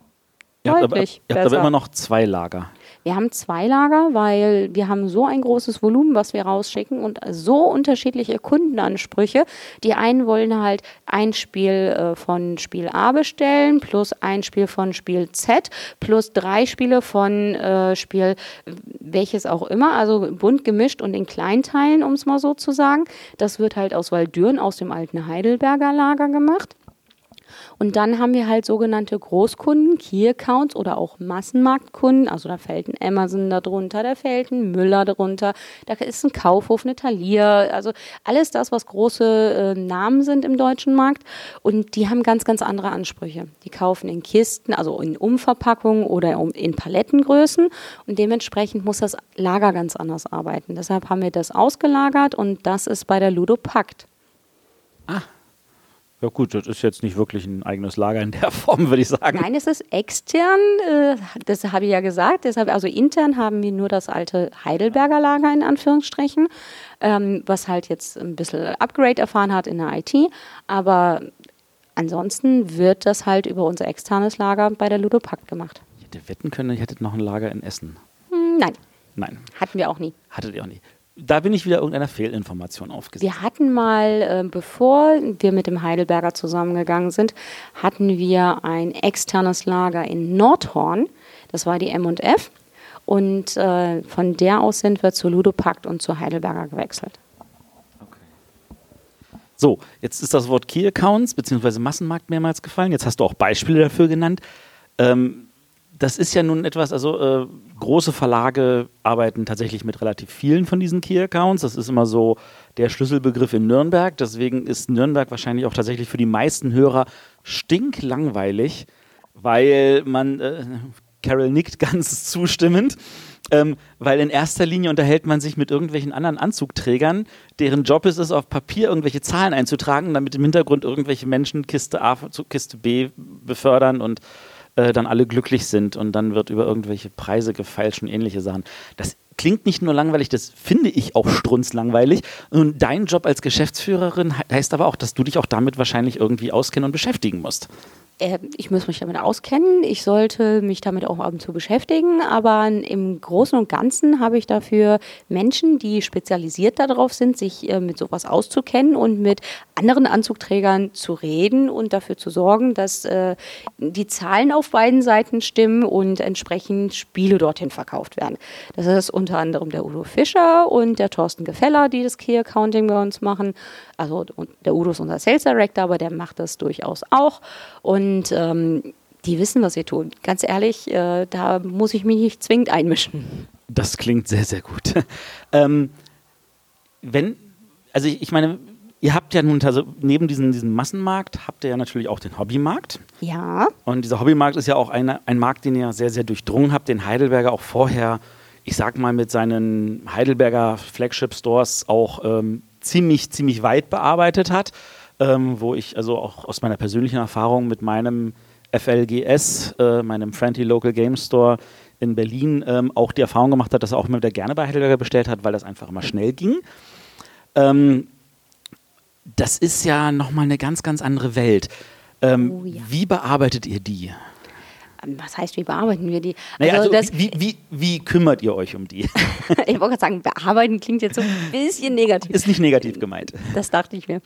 Speaker 1: Ihr habt, aber, ihr habt aber immer noch zwei Lager.
Speaker 2: Wir haben zwei Lager, weil wir haben so ein großes Volumen, was wir rausschicken und so unterschiedliche Kundenansprüche. Die einen wollen halt ein Spiel äh, von Spiel A bestellen, plus ein Spiel von Spiel Z, plus drei Spiele von äh, Spiel welches auch immer, also bunt gemischt und in Kleinteilen, um es mal so zu sagen. Das wird halt aus Waldüren, aus dem alten Heidelberger Lager gemacht. Und dann haben wir halt sogenannte Großkunden, Key Accounts oder auch Massenmarktkunden. Also da fällt ein Amazon darunter, da fällt ein Müller darunter, da ist ein Kaufhof, eine Thalia. Also alles das, was große äh, Namen sind im deutschen Markt. Und die haben ganz, ganz andere Ansprüche. Die kaufen in Kisten, also in Umverpackungen oder in Palettengrößen. Und dementsprechend muss das Lager ganz anders arbeiten. Deshalb haben wir das ausgelagert und das ist bei der Ludopakt.
Speaker 1: Ah, ja gut, das ist jetzt nicht wirklich ein eigenes Lager in der <laughs> Form, würde ich sagen.
Speaker 2: Nein, es ist extern, äh, das habe ich ja gesagt. Deshalb, also intern haben wir nur das alte Heidelberger Lager in Anführungsstrichen, ähm, was halt jetzt ein bisschen Upgrade erfahren hat in der IT. Aber ansonsten wird das halt über unser externes Lager bei der Ludopakt gemacht.
Speaker 1: Ich hätte wetten können, ihr hättet noch ein Lager in Essen.
Speaker 2: Hm, nein.
Speaker 1: Nein.
Speaker 2: Hatten wir auch nie.
Speaker 1: Hattet ihr auch nie da bin ich wieder irgendeiner Fehlinformation aufgesetzt.
Speaker 2: Wir hatten mal, äh, bevor wir mit dem Heidelberger zusammengegangen sind, hatten wir ein externes Lager in Nordhorn. Das war die M&F. Und äh, von der aus sind wir zu Ludopakt und zu Heidelberger gewechselt.
Speaker 1: So, jetzt ist das Wort Key Accounts bzw. Massenmarkt mehrmals gefallen. Jetzt hast du auch Beispiele dafür genannt. Ähm, das ist ja nun etwas, also äh, große Verlage arbeiten tatsächlich mit relativ vielen von diesen Key-Accounts. Das ist immer so der Schlüsselbegriff in Nürnberg. Deswegen ist Nürnberg wahrscheinlich auch tatsächlich für die meisten Hörer stinklangweilig, weil man, äh, Carol nickt <laughs> ganz zustimmend, ähm, weil in erster Linie unterhält man sich mit irgendwelchen anderen Anzugträgern, deren Job ist es, auf Papier irgendwelche Zahlen einzutragen, damit im Hintergrund irgendwelche Menschen Kiste A zu Kiste B befördern und äh, dann alle glücklich sind und dann wird über irgendwelche Preise gefeilscht und ähnliche Sachen. Das klingt nicht nur langweilig, das finde ich auch strunzlangweilig. Und dein Job als Geschäftsführerin heißt aber auch, dass du dich auch damit wahrscheinlich irgendwie auskennen und beschäftigen musst.
Speaker 2: Äh, ich muss mich damit auskennen. Ich sollte mich damit auch ab und zu beschäftigen. Aber im Großen und Ganzen habe ich dafür Menschen, die spezialisiert darauf sind, sich äh, mit sowas auszukennen und mit anderen Anzugträgern zu reden und dafür zu sorgen, dass äh, die Zahlen auf beiden Seiten stimmen und entsprechend Spiele dorthin verkauft werden. Das ist unter anderem der Udo Fischer und der Thorsten Gefeller, die das Key Accounting bei uns machen. Also der Udo ist unser Sales Director, aber der macht das durchaus auch. Und ähm, Die wissen, was sie tun. Ganz ehrlich, äh, da muss ich mich nicht zwingend einmischen.
Speaker 1: Das klingt sehr, sehr gut. <laughs> ähm, wenn, also ich, ich meine, ihr habt ja nun, also neben diesem, diesem Massenmarkt, habt ihr ja natürlich auch den Hobbymarkt.
Speaker 2: Ja.
Speaker 1: Und dieser Hobbymarkt ist ja auch eine, ein Markt, den ihr sehr, sehr durchdrungen habt, den Heidelberger auch vorher, ich sag mal, mit seinen Heidelberger Flagship-Stores auch ähm, ziemlich, ziemlich weit bearbeitet hat. Ähm, wo ich also auch aus meiner persönlichen Erfahrung mit meinem FLGS, äh, meinem Friendly Local Game Store in Berlin, ähm, auch die Erfahrung gemacht hat, dass er auch immer wieder gerne bei Heidelberger bestellt hat, weil das einfach immer schnell ging. Ähm, das ist ja nochmal eine ganz, ganz andere Welt. Ähm, oh, ja. Wie bearbeitet ihr die?
Speaker 2: Was heißt, wie bearbeiten wir die?
Speaker 1: Naja, also, also wie, wie, wie, kümmert ihr euch um die? <laughs>
Speaker 2: ich wollte gerade sagen, bearbeiten klingt jetzt so ein bisschen negativ.
Speaker 1: Ist nicht negativ gemeint.
Speaker 2: Das dachte ich mir.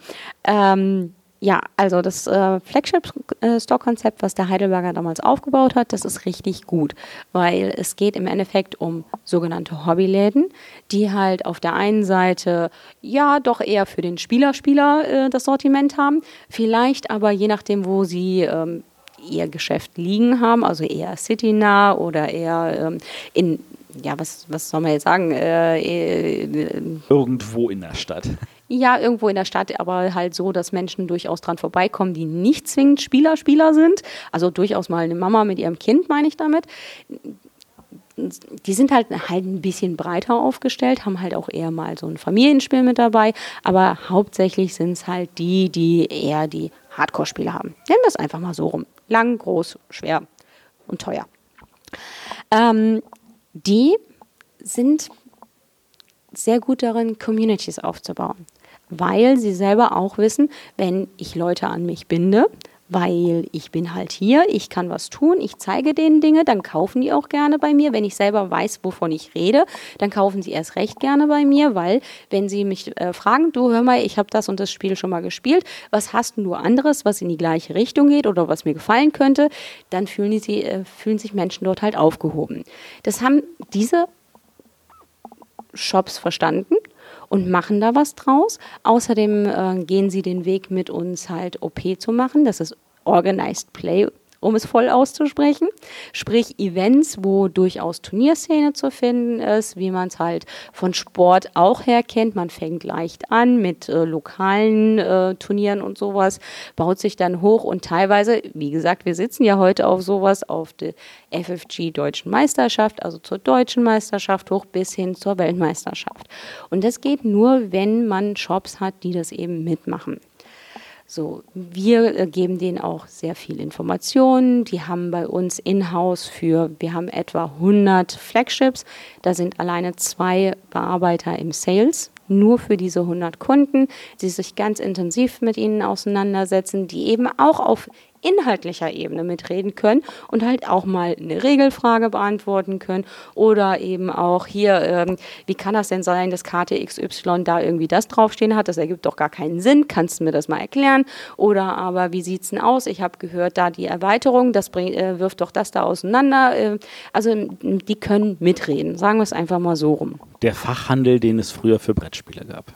Speaker 2: Ähm, ja, also das äh, Flagship-Store-Konzept, was der Heidelberger damals aufgebaut hat, das ist richtig gut, weil es geht im Endeffekt um sogenannte Hobbyläden, die halt auf der einen Seite ja doch eher für den Spieler-Spieler äh, das Sortiment haben, vielleicht aber je nachdem, wo sie ähm, ihr Geschäft liegen haben, also eher citynah oder eher ähm, in ja, was, was soll man jetzt sagen? Äh,
Speaker 1: äh, Irgendwo in der Stadt.
Speaker 2: Ja, irgendwo in der Stadt, aber halt so, dass Menschen durchaus dran vorbeikommen, die nicht zwingend Spieler, Spieler sind. Also durchaus mal eine Mama mit ihrem Kind, meine ich damit. Die sind halt, halt ein bisschen breiter aufgestellt, haben halt auch eher mal so ein Familienspiel mit dabei, aber hauptsächlich sind es halt die, die eher die Hardcore-Spiele haben. Nennen wir es einfach mal so rum. Lang, groß, schwer und teuer. Ähm, die sind sehr gut darin, Communities aufzubauen weil sie selber auch wissen, wenn ich Leute an mich binde, weil ich bin halt hier, ich kann was tun, ich zeige denen Dinge, dann kaufen die auch gerne bei mir. Wenn ich selber weiß, wovon ich rede, dann kaufen sie erst recht gerne bei mir, weil wenn sie mich äh, fragen, du hör mal, ich habe das und das Spiel schon mal gespielt, was hast du anderes, was in die gleiche Richtung geht oder was mir gefallen könnte, dann fühlen, die, äh, fühlen sich Menschen dort halt aufgehoben. Das haben diese Shops verstanden und machen da was draus. Außerdem äh, gehen sie den Weg mit uns halt OP zu machen. Das ist Organized Play um es voll auszusprechen. Sprich Events, wo durchaus Turnierszene zu finden ist, wie man es halt von Sport auch her kennt. Man fängt leicht an mit äh, lokalen äh, Turnieren und sowas, baut sich dann hoch und teilweise, wie gesagt, wir sitzen ja heute auf sowas, auf der FFG Deutschen Meisterschaft, also zur Deutschen Meisterschaft hoch bis hin zur Weltmeisterschaft. Und das geht nur, wenn man Shops hat, die das eben mitmachen. So, wir äh, geben denen auch sehr viel Informationen. Die haben bei uns in-house für, wir haben etwa 100 Flagships. Da sind alleine zwei Bearbeiter im Sales, nur für diese 100 Kunden, die sich ganz intensiv mit ihnen auseinandersetzen, die eben auch auf inhaltlicher Ebene mitreden können und halt auch mal eine Regelfrage beantworten können oder eben auch hier, ähm, wie kann das denn sein, dass Karte XY da irgendwie das draufstehen hat? Das ergibt doch gar keinen Sinn. Kannst du mir das mal erklären? Oder aber wie sieht es denn aus? Ich habe gehört, da die Erweiterung, das bring, äh, wirft doch das da auseinander. Äh, also die können mitreden. Sagen wir es einfach mal so rum.
Speaker 1: Der Fachhandel, den es früher für Brettspiele gab.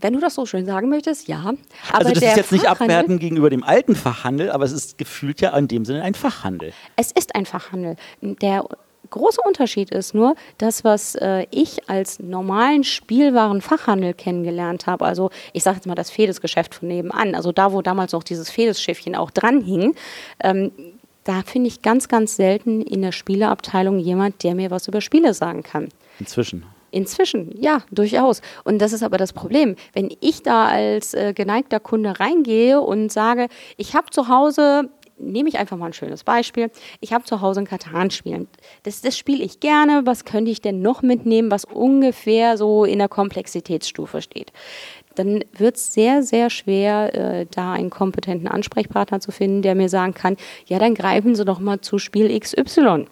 Speaker 2: Wenn du das so schön sagen möchtest, ja.
Speaker 1: Aber also das ist jetzt nicht abwertend gegenüber dem alten Fachhandel, aber es ist gefühlt ja in dem Sinne ein Fachhandel.
Speaker 2: Es ist ein Fachhandel. Der große Unterschied ist nur, das, was äh, ich als normalen Spielwarenfachhandel kennengelernt habe, also ich sage jetzt mal das Fedes-Geschäft von nebenan, also da, wo damals noch dieses Fedes-Schiffchen auch dran hing, ähm, da finde ich ganz, ganz selten in der Spieleabteilung jemand, der mir was über Spiele sagen kann.
Speaker 1: Inzwischen.
Speaker 2: Inzwischen, ja, durchaus. Und das ist aber das Problem. Wenn ich da als äh, geneigter Kunde reingehe und sage, ich habe zu Hause nehme ich einfach mal ein schönes Beispiel. Ich habe zu Hause ein Katan-Spiel. Das, das spiele ich gerne. Was könnte ich denn noch mitnehmen, was ungefähr so in der Komplexitätsstufe steht? Dann wird es sehr, sehr schwer, äh, da einen kompetenten Ansprechpartner zu finden, der mir sagen kann, ja, dann greifen Sie doch mal zu Spiel XY.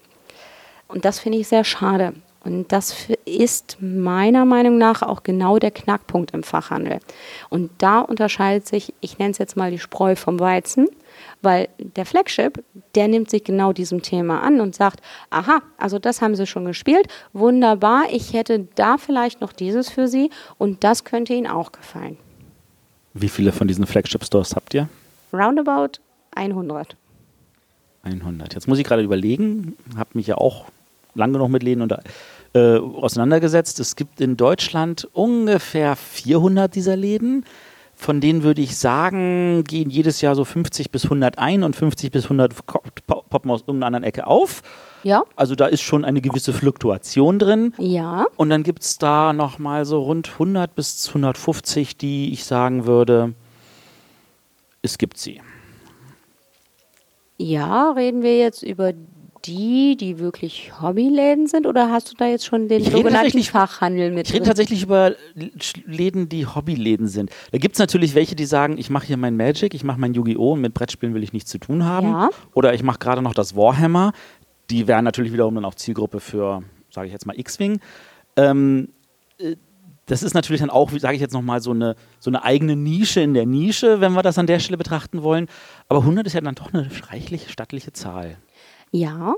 Speaker 2: Und das finde ich sehr schade. Und das ist meiner Meinung nach auch genau der Knackpunkt im Fachhandel. Und da unterscheidet sich, ich nenne es jetzt mal die Spreu vom Weizen, weil der Flagship, der nimmt sich genau diesem Thema an und sagt, aha, also das haben Sie schon gespielt, wunderbar, ich hätte da vielleicht noch dieses für Sie und das könnte Ihnen auch gefallen.
Speaker 1: Wie viele von diesen Flagship Stores habt ihr?
Speaker 2: Roundabout 100.
Speaker 1: 100. Jetzt muss ich gerade überlegen, habe mich ja auch lange genug mit Läden unter, äh, auseinandergesetzt. Es gibt in Deutschland ungefähr 400 dieser Läden. Von denen würde ich sagen, gehen jedes Jahr so 50 bis 100 ein und 50 bis 100 poppen aus irgendeiner anderen Ecke auf.
Speaker 2: Ja.
Speaker 1: Also da ist schon eine gewisse Fluktuation drin.
Speaker 2: Ja.
Speaker 1: Und dann gibt es da nochmal so rund 100 bis 150, die ich sagen würde, es gibt sie.
Speaker 2: Ja, reden wir jetzt über die, die wirklich Hobbyläden sind oder hast du da jetzt schon den
Speaker 1: Ich
Speaker 2: sogenannten Fachhandel mit
Speaker 1: Ich rede
Speaker 2: drin?
Speaker 1: tatsächlich über Läden, die Hobbyläden sind. Da gibt es natürlich welche, die sagen, ich mache hier mein Magic, ich mache mein Yu-Gi-Oh! und mit Brettspielen will ich nichts zu tun haben.
Speaker 2: Ja.
Speaker 1: Oder ich mache gerade noch das Warhammer. Die wären natürlich wiederum dann auch Zielgruppe für, sage ich jetzt mal, X-Wing. Ähm, äh, das ist natürlich dann auch, sage ich jetzt nochmal, so eine, so eine eigene Nische in der Nische, wenn wir das an der Stelle betrachten wollen. Aber 100 ist ja dann doch eine reichliche, stattliche Zahl.
Speaker 2: Ja,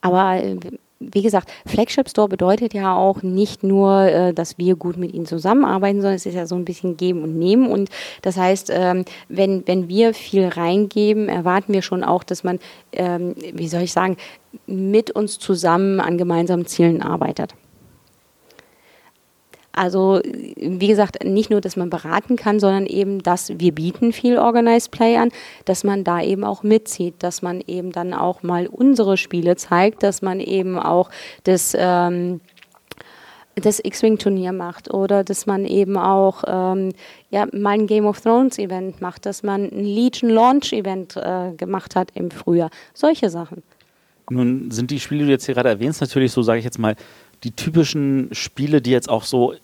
Speaker 2: aber äh, wie gesagt, Flagship Store bedeutet ja auch nicht nur, äh, dass wir gut mit ihnen zusammenarbeiten, sondern es ist ja so ein bisschen Geben und Nehmen. Und das heißt, ähm, wenn, wenn wir viel reingeben, erwarten wir schon auch, dass man, ähm, wie soll ich sagen, mit uns zusammen an gemeinsamen Zielen arbeitet. Also, wie gesagt, nicht nur, dass man beraten kann, sondern eben, dass wir bieten viel Organized Play an, dass man da eben auch mitzieht, dass man eben dann auch mal unsere Spiele zeigt, dass man eben auch das, ähm, das X-Wing-Turnier macht oder dass man eben auch ähm, ja, mal ein Game of Thrones-Event macht, dass man ein Legion Launch-Event äh, gemacht hat im Frühjahr. Solche Sachen.
Speaker 1: Nun sind die Spiele, die du jetzt hier gerade erwähnst, natürlich so, sage ich jetzt mal, die typischen Spiele, die jetzt auch so,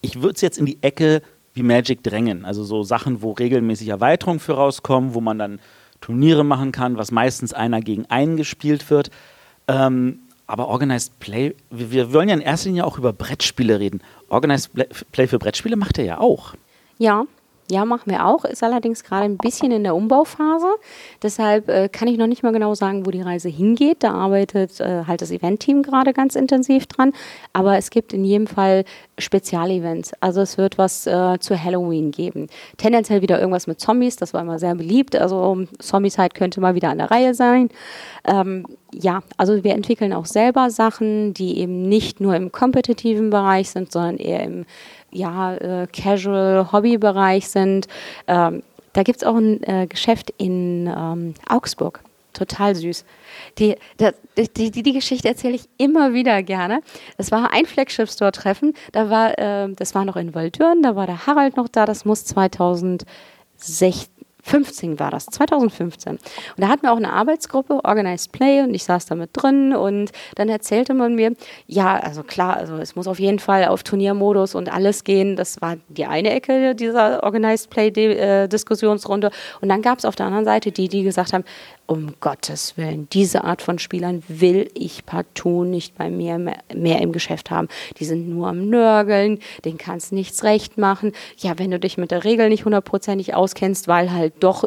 Speaker 1: ich würde es jetzt in die Ecke wie Magic drängen. Also so Sachen, wo regelmäßig Erweiterungen für rauskommen, wo man dann Turniere machen kann, was meistens einer gegen einen gespielt wird. Ähm, aber Organized Play, wir, wir wollen ja in erster Linie auch über Brettspiele reden. Organized Pla- Play für Brettspiele macht er ja auch.
Speaker 2: Ja, ja, machen wir auch. Ist allerdings gerade ein bisschen in der Umbauphase. Deshalb äh, kann ich noch nicht mal genau sagen, wo die Reise hingeht. Da arbeitet äh, halt das Event-Team gerade ganz intensiv dran. Aber es gibt in jedem Fall Spezialevents. Also es wird was äh, zu Halloween geben. Tendenziell wieder irgendwas mit Zombies. Das war immer sehr beliebt. Also Zombies-Zeit könnte mal wieder an der Reihe sein. Ähm, ja, also wir entwickeln auch selber Sachen, die eben nicht nur im kompetitiven Bereich sind, sondern eher im ja, äh, Casual-Hobby-Bereich sind. Ähm, da gibt es auch ein äh, Geschäft in ähm, Augsburg. Total süß. Die, die, die, die Geschichte erzähle ich immer wieder gerne. Es war ein Flagship-Store-Treffen. Da war, äh, das war noch in Waldürn, da war der Harald noch da. Das muss 2016 15 war das, 2015. Und da hatten wir auch eine Arbeitsgruppe, Organized Play, und ich saß da mit drin und dann erzählte man mir, ja, also klar, also es muss auf jeden Fall auf Turniermodus und alles gehen. Das war die eine Ecke dieser Organized Play-Diskussionsrunde. Und dann gab es auf der anderen Seite die, die gesagt haben, um Gottes Willen, diese Art von Spielern will ich partout nicht bei mir mehr, im Geschäft haben. Die sind nur am Nörgeln, denen kannst nichts recht machen. Ja, wenn du dich mit der Regel nicht hundertprozentig auskennst, weil halt doch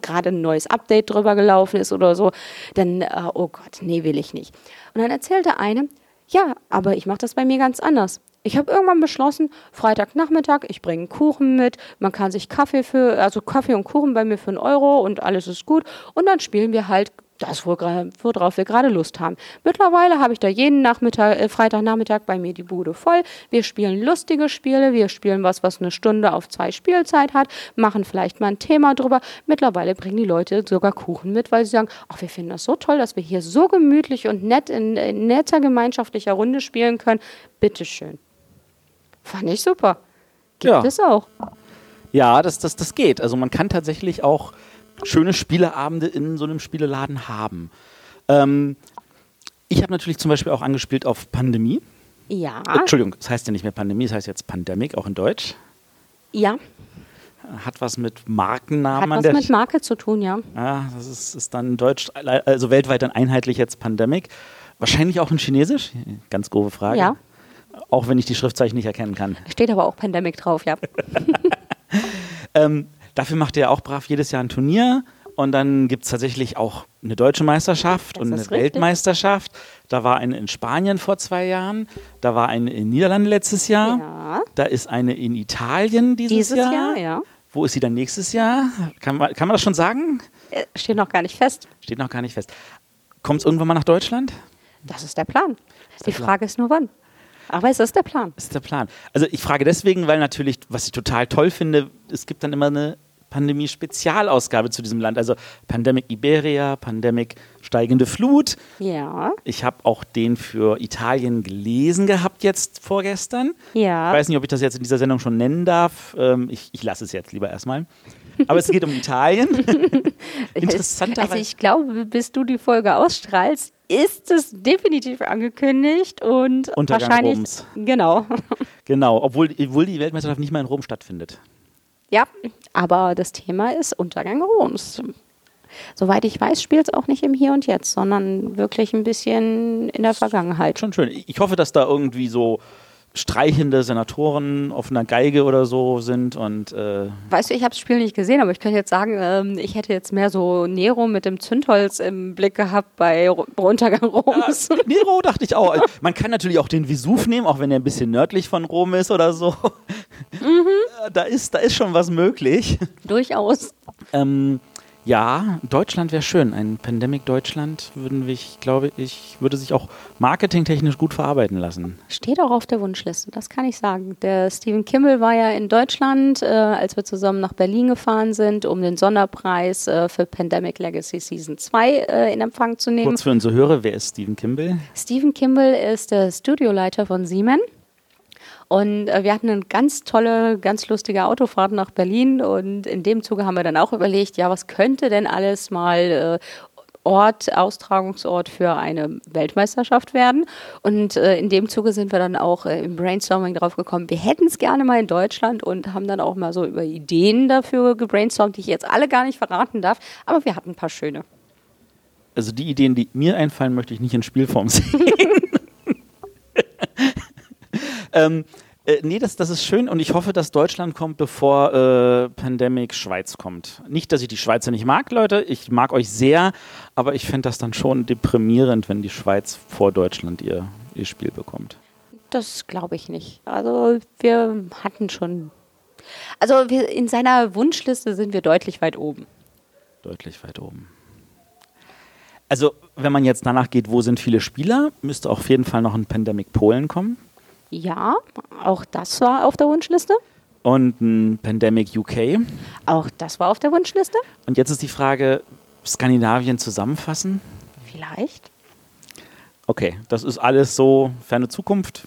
Speaker 2: gerade ein neues Update drüber gelaufen ist oder so, dann, äh, oh Gott, nee, will ich nicht. Und dann erzählte eine, ja, aber ich mache das bei mir ganz anders. Ich habe irgendwann beschlossen, Freitagnachmittag, ich bringe Kuchen mit, man kann sich Kaffee für, also Kaffee und Kuchen bei mir für einen Euro und alles ist gut. Und dann spielen wir halt das, wora- worauf wir gerade Lust haben. Mittlerweile habe ich da jeden Nachmittag, äh, Freitagnachmittag bei mir die Bude voll. Wir spielen lustige Spiele, wir spielen was, was eine Stunde auf zwei Spielzeit hat, machen vielleicht mal ein Thema drüber. Mittlerweile bringen die Leute sogar Kuchen mit, weil sie sagen, ach, wir finden das so toll, dass wir hier so gemütlich und nett in, in netter gemeinschaftlicher Runde spielen können. Bitteschön. Fand ich super. Gibt
Speaker 1: Ja.
Speaker 2: es auch.
Speaker 1: Ja, das, das, das geht. Also man kann tatsächlich auch schöne Spieleabende in so einem Spieleladen haben. Ähm, ich habe natürlich zum Beispiel auch angespielt auf Pandemie.
Speaker 2: Ja.
Speaker 1: Äh, Entschuldigung, es heißt ja nicht mehr Pandemie, es heißt jetzt Pandemic, auch in Deutsch.
Speaker 2: Ja.
Speaker 1: Hat was mit Markennamen
Speaker 2: Hat was mit Marke zu tun, ja.
Speaker 1: Ja, das ist, ist dann in Deutsch, also weltweit dann einheitlich jetzt Pandemic. Wahrscheinlich auch in Chinesisch? Ganz grobe Frage.
Speaker 2: Ja.
Speaker 1: Auch wenn ich die Schriftzeichen nicht erkennen kann.
Speaker 2: Steht aber auch Pandemic drauf, ja. <laughs>
Speaker 1: Ähm, dafür macht er auch brav jedes Jahr ein Turnier. Und dann gibt es tatsächlich auch eine deutsche Meisterschaft
Speaker 2: Das
Speaker 1: und eine
Speaker 2: richtig.
Speaker 1: Weltmeisterschaft. Da war eine in Spanien vor zwei Jahren. Da war eine in Niederlanden letztes Jahr.
Speaker 2: Ja.
Speaker 1: Da ist eine in Italien dieses,
Speaker 2: Dieses
Speaker 1: Jahr.
Speaker 2: Jahr, ja.
Speaker 1: Wo ist sie dann nächstes Jahr? Kann man, kann man das schon sagen?
Speaker 2: Äh, Steht noch gar nicht fest.
Speaker 1: Steht noch gar nicht fest. Kommt es irgendwann mal nach Deutschland?
Speaker 2: Das ist der Plan.
Speaker 1: Ist
Speaker 2: Die
Speaker 1: der Plan.
Speaker 2: Frage ist nur wann. Aber es ist der Plan.
Speaker 1: ist der Plan. Also ich frage deswegen, weil natürlich, was ich total toll finde, es gibt dann immer eine Pandemie-Spezialausgabe zu diesem Land. Also Pandemic Iberia, Pandemic steigende Flut.
Speaker 2: Ja,
Speaker 1: Ich habe auch den für Italien gelesen gehabt jetzt vorgestern.
Speaker 2: ja.
Speaker 1: Ich weiß nicht, ob ich das jetzt in dieser Sendung schon nennen darf. Ähm, ich ich lasse es jetzt lieber erstmal. Aber es geht um Italien. <laughs> <laughs> Interessanterweise.
Speaker 2: Also ich glaube, bis du die Folge ausstrahlst, ist es definitiv angekündigt und
Speaker 1: Untergang
Speaker 2: wahrscheinlich
Speaker 1: Roms.
Speaker 2: genau. <laughs>
Speaker 1: Genau, obwohl, obwohl die Weltmeisterschaft nicht mal in Rom stattfindet.
Speaker 2: Ja, aber das Thema ist Untergang Roms. Soweit ich weiß, spielt es auch nicht im Hier und Jetzt, sondern wirklich ein bisschen in der Vergangenheit.
Speaker 1: Schon schön. Ich hoffe, dass da irgendwie so streichende Senatoren auf einer Geige oder so sind und äh,
Speaker 2: Weißt du, ich habe das Spiel nicht gesehen, aber ich könnte jetzt sagen, ähm, ich hätte jetzt mehr so Nero mit dem Zündholz im Blick gehabt bei Ro- Untergang Roms. <laughs>
Speaker 1: Nero dachte ich auch. Also, Man kann natürlich auch den Vesuv nehmen, auch wenn er ein bisschen nördlich von Rom ist oder so. <laughs> Äh, Da, ist, da ist schon was möglich.
Speaker 2: Durchaus.
Speaker 1: Ähm, ja, Deutschland wäre schön. Ein Pandemic Deutschland würden wir, ich glaube ich, würde sich auch marketingtechnisch gut verarbeiten lassen.
Speaker 2: Steht auch auf der Wunschliste, das kann ich sagen. Der Steven Kimmel war ja in Deutschland, äh, als wir zusammen nach Berlin gefahren sind, um den Sonderpreis äh, für Pandemic Legacy Season 2 äh, in Empfang zu nehmen.
Speaker 1: Kurz für unsere Hörer, wer ist Steven Kimball?
Speaker 2: Steven Kimball ist der Studioleiter von Siemens. Und äh, wir hatten eine ganz tolle, ganz lustige Autofahrt nach Berlin. Und in dem Zuge haben wir dann auch überlegt, ja, was könnte denn alles mal äh, Ort, Austragungsort für eine Weltmeisterschaft werden. Und äh, in dem Zuge sind wir dann auch äh, im Brainstorming drauf gekommen, wir hätten es gerne mal in Deutschland und haben dann auch mal so über Ideen dafür gebrainstormt, die ich jetzt alle gar nicht verraten darf. Aber wir hatten ein paar schöne.
Speaker 1: Also die Ideen, die mir einfallen, möchte ich nicht in Spielform <laughs> sehen. <laughs> ähm, äh, nee, das, das ist schön und ich hoffe, dass Deutschland kommt, bevor äh, Pandemic Schweiz kommt. Nicht, dass ich die Schweizer nicht mag, Leute. Ich mag euch sehr, aber ich fände das dann schon deprimierend, wenn die Schweiz vor Deutschland ihr, ihr Spiel bekommt.
Speaker 2: Das glaube ich nicht. Also wir hatten schon. Also wir, in seiner Wunschliste sind wir deutlich weit oben.
Speaker 1: Deutlich weit oben. Also, wenn man jetzt danach geht, wo sind viele Spieler, müsste auf jeden Fall noch ein Pandemic Polen kommen
Speaker 2: Ja, auch das war auf der Wunschliste.
Speaker 1: und ein Pandemic UK.
Speaker 2: Auch das war auf der Wunschliste.
Speaker 1: Und jetzt ist die Frage, Skandinavien zusammenfassen?
Speaker 2: Vielleicht.
Speaker 1: Okay, das ist alles so ferne Zukunft.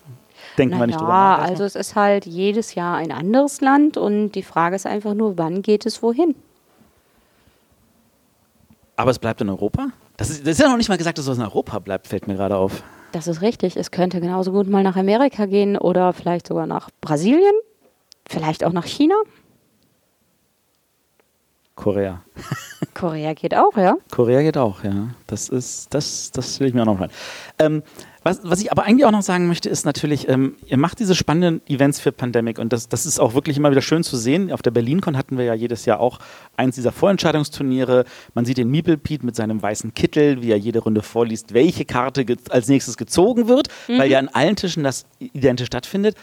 Speaker 1: Denken wir nicht drüber
Speaker 2: Naja,
Speaker 1: nach.
Speaker 2: also es ist halt jedes Jahr ein anderes Land und die Frage ist einfach nur, wann geht es wohin?
Speaker 1: Aber es bleibt in Europa? Das ist, das ist ja noch nicht mal gesagt, dass es in Europa bleibt, fällt mir gerade auf.
Speaker 2: Das ist richtig. Es könnte genauso gut mal nach Amerika gehen oder vielleicht sogar nach Brasilien, vielleicht auch nach China.
Speaker 1: Korea.
Speaker 2: Korea geht auch, ja.
Speaker 1: Korea geht auch, ja. Das ist, das, das will ich mir auch noch rein. Ähm, was, was ich aber eigentlich auch noch sagen möchte, ist natürlich, ähm, ihr macht diese spannenden Events für Pandemic und das, das ist auch wirklich immer wieder schön zu sehen. Auf der BerlinCon hatten wir ja jedes Jahr auch eins dieser Vorentscheidungsturniere. Man sieht den Meeple Pete mit seinem weißen Kittel, wie er jede Runde vorliest, welche Karte als nächstes gezogen wird, weil ja an allen Tischen das identisch stattfindet.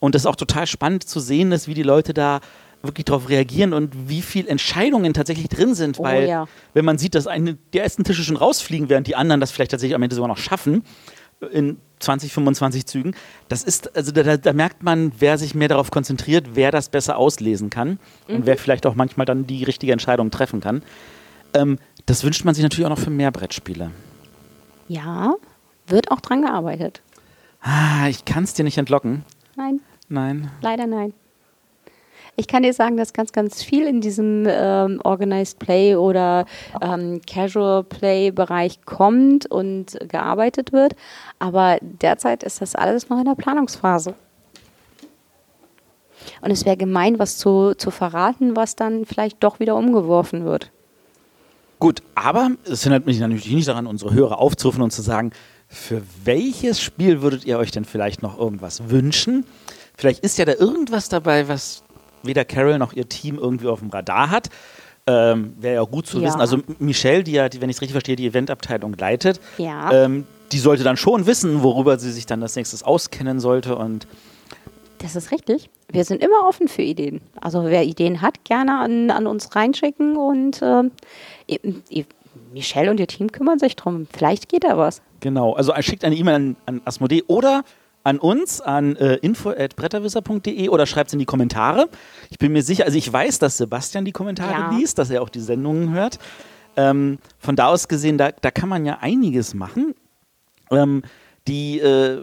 Speaker 1: Und das ist auch total spannend zu sehen ist, wie die Leute da wirklich darauf reagieren und wie viel Entscheidungen tatsächlich drin sind,
Speaker 2: Oh
Speaker 1: weil
Speaker 2: ja.
Speaker 1: wenn man sieht, dass eine, die ersten Tische schon rausfliegen, während die anderen das vielleicht tatsächlich am Ende sogar noch schaffen, in 20, 25 Zügen, das ist, also da, da, merkt man, wer sich mehr darauf konzentriert, wer das besser auslesen kann und wer vielleicht auch manchmal dann die richtige Entscheidung treffen kann. Ähm, das wünscht man sich natürlich auch noch für mehr Brettspiele.
Speaker 2: Ja, wird auch dran gearbeitet.
Speaker 1: Ah, ich kann es dir nicht entlocken.
Speaker 2: Nein,
Speaker 1: Nein.
Speaker 2: leider nein. Ich kann dir sagen, dass ganz, ganz viel in diesem ähm, Organized Play oder ähm, Casual Play Bereich kommt und gearbeitet wird. Aber derzeit ist das alles noch in der Planungsphase. Und es wäre gemein, was zu, zu verraten, was dann vielleicht doch wieder umgeworfen wird.
Speaker 1: Gut, aber es hindert mich natürlich nicht daran, unsere Hörer aufzurufen und zu sagen, für welches Spiel würdet ihr euch denn vielleicht noch irgendwas wünschen? Vielleicht ist ja da irgendwas dabei, was weder Carol noch ihr Team irgendwie auf dem Radar hat. Ähm, Wäre ja auch gut zu
Speaker 2: Ja.
Speaker 1: wissen. Also Michelle, die ja, die, wenn ich es richtig verstehe, die Eventabteilung leitet,
Speaker 2: Ja.
Speaker 1: ähm, die sollte dann schon wissen, worüber sie sich dann als nächstes auskennen sollte. Und
Speaker 2: Das ist richtig. Wir sind immer offen für Ideen. Also wer Ideen hat, gerne an, an uns reinschicken und ähm, Michelle und ihr Team kümmern sich drum. Vielleicht geht da was.
Speaker 1: Genau, also schickt eine E-Mail an, an Asmodee oder an uns an äh, info@bretterwisser.de oder schreibt es in die Kommentare. Ich bin mir sicher, also ich weiß, dass Sebastian die Kommentare
Speaker 2: Ja.
Speaker 1: liest, dass er auch die Sendungen hört. Ähm, von da aus gesehen, da, da kann man ja einiges machen. Ähm, die äh,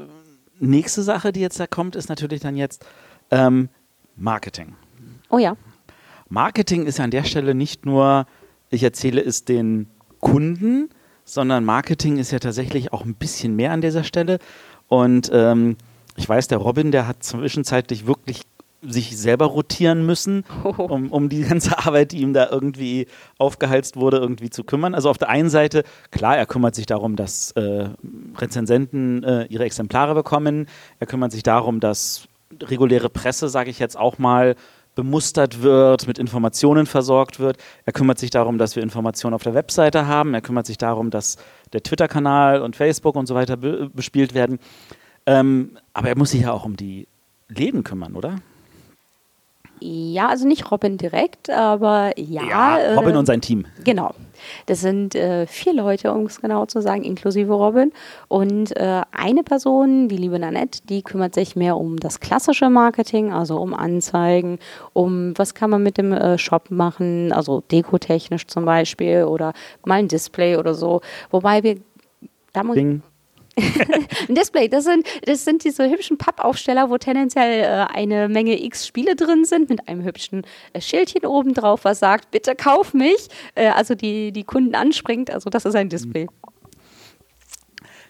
Speaker 1: nächste Sache, die jetzt da kommt, ist natürlich dann jetzt ähm, Marketing.
Speaker 2: Oh ja.
Speaker 1: Marketing ist ja an der Stelle nicht nur, ich erzähle es den Kunden, sondern Marketing ist ja tatsächlich auch ein bisschen mehr an dieser Stelle. Und ähm, ich weiß, der Robin, der hat zwischenzeitlich wirklich sich selber rotieren müssen, um, um die ganze <laughs> Arbeit, die ihm da irgendwie aufgehalst wurde, irgendwie zu kümmern. Also auf der einen Seite, klar, er kümmert sich darum, dass äh, Rezensenten äh, ihre Exemplare bekommen. Er kümmert sich darum, dass reguläre Presse, sage ich jetzt auch mal, bemustert wird, mit Informationen versorgt wird. Er kümmert sich darum, dass wir Informationen auf der Webseite haben. Er kümmert sich darum, dass der Twitter-Kanal und Facebook und so weiter be bespielt werden. Ähm, aber er muss sich ja auch um die Läden kümmern, oder?
Speaker 2: Ja, also nicht Robin direkt, aber ja. äh,
Speaker 1: Robin und sein Team.
Speaker 2: Genau. Das sind äh, vier Leute, um es genau zu sagen, inklusive Robin. Und äh, eine Person, die liebe Nanette, die kümmert sich mehr um das klassische Marketing, also um Anzeigen, um was kann man mit dem äh, Shop machen, also dekotechnisch zum Beispiel oder mal ein Display oder so. Wobei wir, da muss
Speaker 1: Ding.
Speaker 2: Ein Display, das sind, das sind diese hübschen Pappaufsteller, wo tendenziell äh, eine Menge X Spiele drin sind, mit einem hübschen äh, Schildchen oben drauf, was sagt, bitte kauf mich. Äh, also die, die Kunden anspringt. Also das ist ein Display.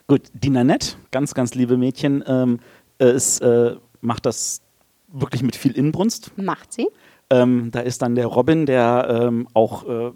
Speaker 1: Gut, die Nanette, ganz, ganz liebe Mädchen, ähm, äh, ist, äh, macht das wirklich mit viel Inbrunst.
Speaker 2: Macht sie.
Speaker 1: Ähm, da ist dann der Robin, der ähm, auch, äh,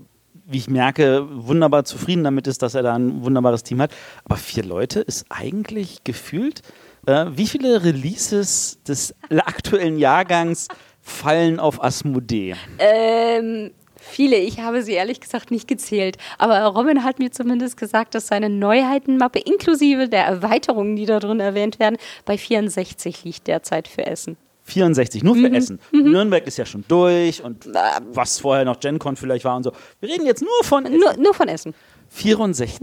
Speaker 1: wie ich merke, wunderbar zufrieden damit ist, dass er da ein wunderbares Team hat. Aber vier Leute ist eigentlich gefühlt. Äh, wie viele Releases des aktuellen Jahrgangs fallen auf Asmodee?
Speaker 2: Ähm, viele. Ich habe sie ehrlich gesagt nicht gezählt. Aber Robin hat mir zumindest gesagt, dass seine Neuheitenmappe inklusive der Erweiterungen, die da drin erwähnt werden, bei 64 liegt derzeit für Essen.
Speaker 1: 64, nur für Essen. Nürnberg ist ja schon durch und was vorher noch GenCon vielleicht war und so. Wir reden jetzt nur von Essen.
Speaker 2: Nur, nur von Essen.
Speaker 1: 64.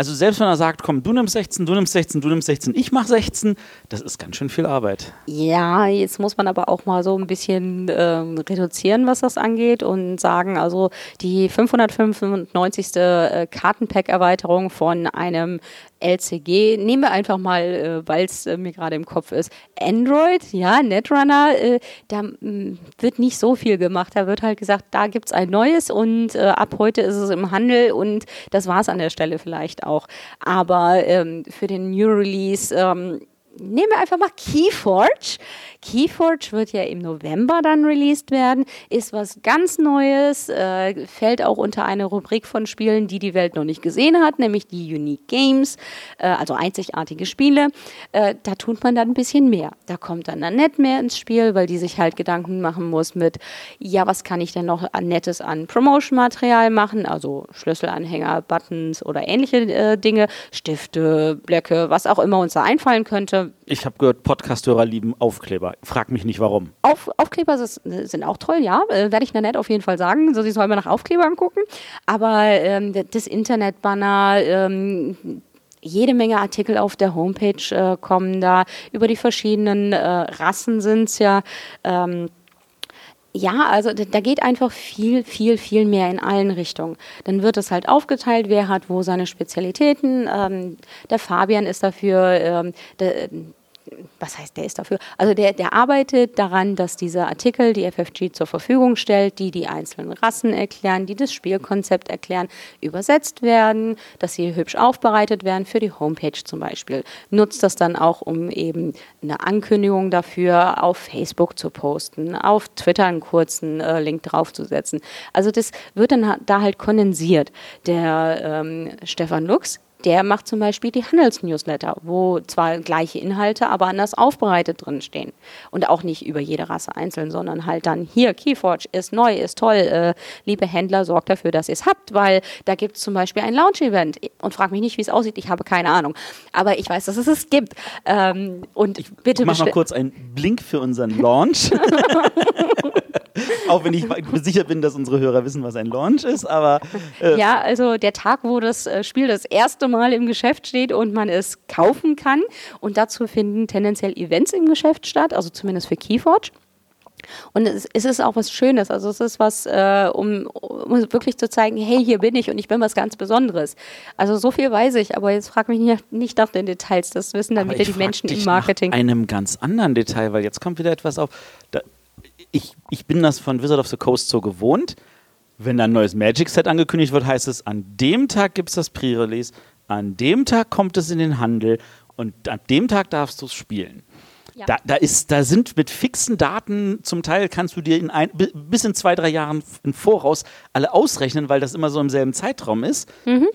Speaker 1: Also selbst wenn er sagt, komm, du nimmst 16, du nimmst 16, du nimmst 16, ich mach 16, das ist ganz schön viel Arbeit.
Speaker 2: Ja, jetzt muss man aber auch mal so ein bisschen ähm, reduzieren, was das angeht und sagen, also die 595. Äh, Kartenpack-Erweiterung von einem LCG, nehmen wir einfach mal, äh, weil es äh, mir gerade im Kopf ist, Android, ja, Netrunner, äh, da mh, wird nicht so viel gemacht. Da wird halt gesagt, da gibt es ein neues und äh, ab heute ist es im Handel und das war es an der Stelle vielleicht auch. Aber ähm, für den New Release ähm, nehmen wir einfach mal Keyforge. Keyforge wird ja im November dann released werden, ist was ganz Neues, äh, fällt auch unter eine Rubrik von Spielen, die die Welt noch nicht gesehen hat, nämlich die Unique Games, äh, also einzigartige Spiele. Äh, da tut man dann ein bisschen mehr. Da kommt dann Annette mehr ins Spiel, weil die sich halt Gedanken machen muss mit, ja, was kann ich denn noch Nettes an Promotion-Material machen, also Schlüsselanhänger, Buttons oder ähnliche äh, Dinge, Stifte, Blöcke, was auch immer uns da einfallen könnte.
Speaker 1: Ich habe gehört, Podcasthörer lieben Aufkleber. Frag mich nicht warum.
Speaker 2: Auf, Aufkleber sind auch toll, ja. Äh, Werde ich Nanette auf jeden Fall sagen. So, sie soll mal nach Aufklebern gucken. Aber ähm, das Internetbanner, ähm, jede Menge Artikel auf der Homepage äh, kommen da. Über die verschiedenen äh, Rassen sind es ja. Ähm, ja, also da, geht einfach viel, viel, viel mehr in allen Richtungen. Dann wird es halt aufgeteilt, wer hat wo seine Spezialitäten. Ähm, der Fabian ist dafür, ähm, der, was heißt, der ist dafür? Also der, der arbeitet daran, dass diese Artikel, die FFG zur Verfügung stellt, die die einzelnen Rassen erklären, die das Spielkonzept erklären, übersetzt werden, dass sie hübsch aufbereitet werden für die Homepage zum Beispiel. Nutzt das dann auch, um eben eine Ankündigung dafür auf Facebook zu posten, auf Twitter einen kurzen äh, Link draufzusetzen. Also das wird dann da halt kondensiert. Der ähm, Stefan Lux, der macht zum Beispiel die Handelsnewsletter, wo zwar gleiche Inhalte, aber anders aufbereitet drin stehen. Und auch nicht über jede Rasse einzeln, sondern halt dann hier, Keyforge ist neu, ist toll. Äh, liebe Händler, sorgt dafür, dass ihr es habt, weil da gibt es zum Beispiel ein Launch-Event. Und frag mich nicht, wie es aussieht, ich habe keine Ahnung. Aber ich weiß, dass es es gibt. Ähm, und bitte
Speaker 1: Ich mach mal kurz einen Blink für unseren Launch. <laughs> <laughs> <laughs> Auch wenn ich sicher bin, dass unsere Hörer wissen, was ein Launch ist, aber.
Speaker 2: Äh ja, also der Tag, wo das äh, Spiel das erste Mal im Geschäft steht und man es kaufen kann. Und dazu finden tendenziell Events im Geschäft statt, also zumindest für Keyforge. Und es, es, ist auch was Schönes. Also es ist was, äh, um, um, wirklich zu zeigen, hey, hier bin ich und ich bin was ganz Besonderes. Also so viel weiß ich, aber jetzt frag mich nicht, nicht nach den Details. Das wissen dann aber wieder die Menschen im Marketing.
Speaker 1: Nach einem ganz anderen Detail, weil jetzt kommt wieder etwas auf. Da, ich, ich bin das von Wizard of the Coast so gewohnt. Wenn ein neues Magic-Set angekündigt wird, heißt es, an dem Tag gibt es das Pre-Release, an dem Tag kommt es in den Handel und an dem Tag darfst du es spielen. Ja. Da, da, ist, da sind mit fixen Daten, zum Teil kannst du dir in ein, bis in zwei, drei Jahren im Voraus alle ausrechnen, weil das immer so im selben Zeitraum ist. Mhm.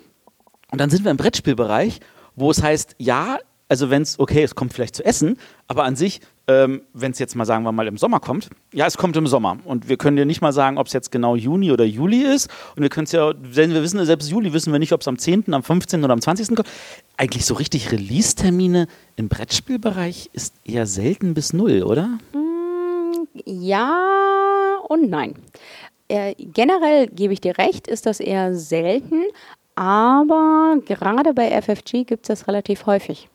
Speaker 1: Und dann sind wir im Brettspielbereich, wo es heißt, ja, also wenn es, okay, es kommt vielleicht zu essen, aber an sich, ähm, wenn es jetzt mal, sagen wir mal, im Sommer kommt, ja, es kommt im Sommer. Und wir können dir nicht mal sagen, ob es jetzt genau Juni oder Juli ist. Und wir können es ja, wenn wir wissen, selbst Juli wissen wir nicht, ob es am 10., am 15. oder am 20. kommt. Eigentlich so richtig Release-Termine im Brettspielbereich ist eher selten bis null, oder?
Speaker 2: Mm, ja und nein. Äh, generell gebe ich dir recht, ist das eher selten, aber gerade bei FFG gibt es das relativ häufig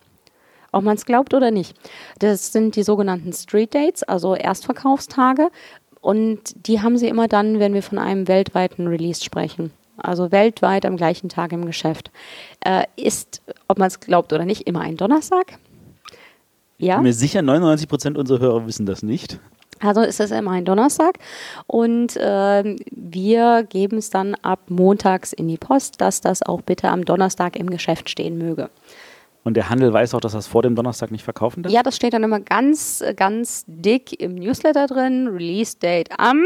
Speaker 2: ob man es glaubt oder nicht. Das sind die sogenannten Street Dates, also Erstverkaufstage. Und die haben sie immer dann, wenn wir von einem weltweiten Release sprechen. Also weltweit am gleichen Tag im Geschäft. Äh, ist, ob man es glaubt oder nicht, immer ein Donnerstag.
Speaker 1: Ja. Ich bin mir sicher, 99 Prozent unserer Hörer wissen das nicht.
Speaker 2: Also ist es immer ein Donnerstag und äh, wir geben es dann ab montags in die Post, dass das auch bitte am Donnerstag im Geschäft stehen möge.
Speaker 1: Und der Handel weiß auch, dass das vor dem Donnerstag nicht verkaufen darf?
Speaker 2: Ja, das steht dann immer ganz, ganz dick im Newsletter drin. Release Date am.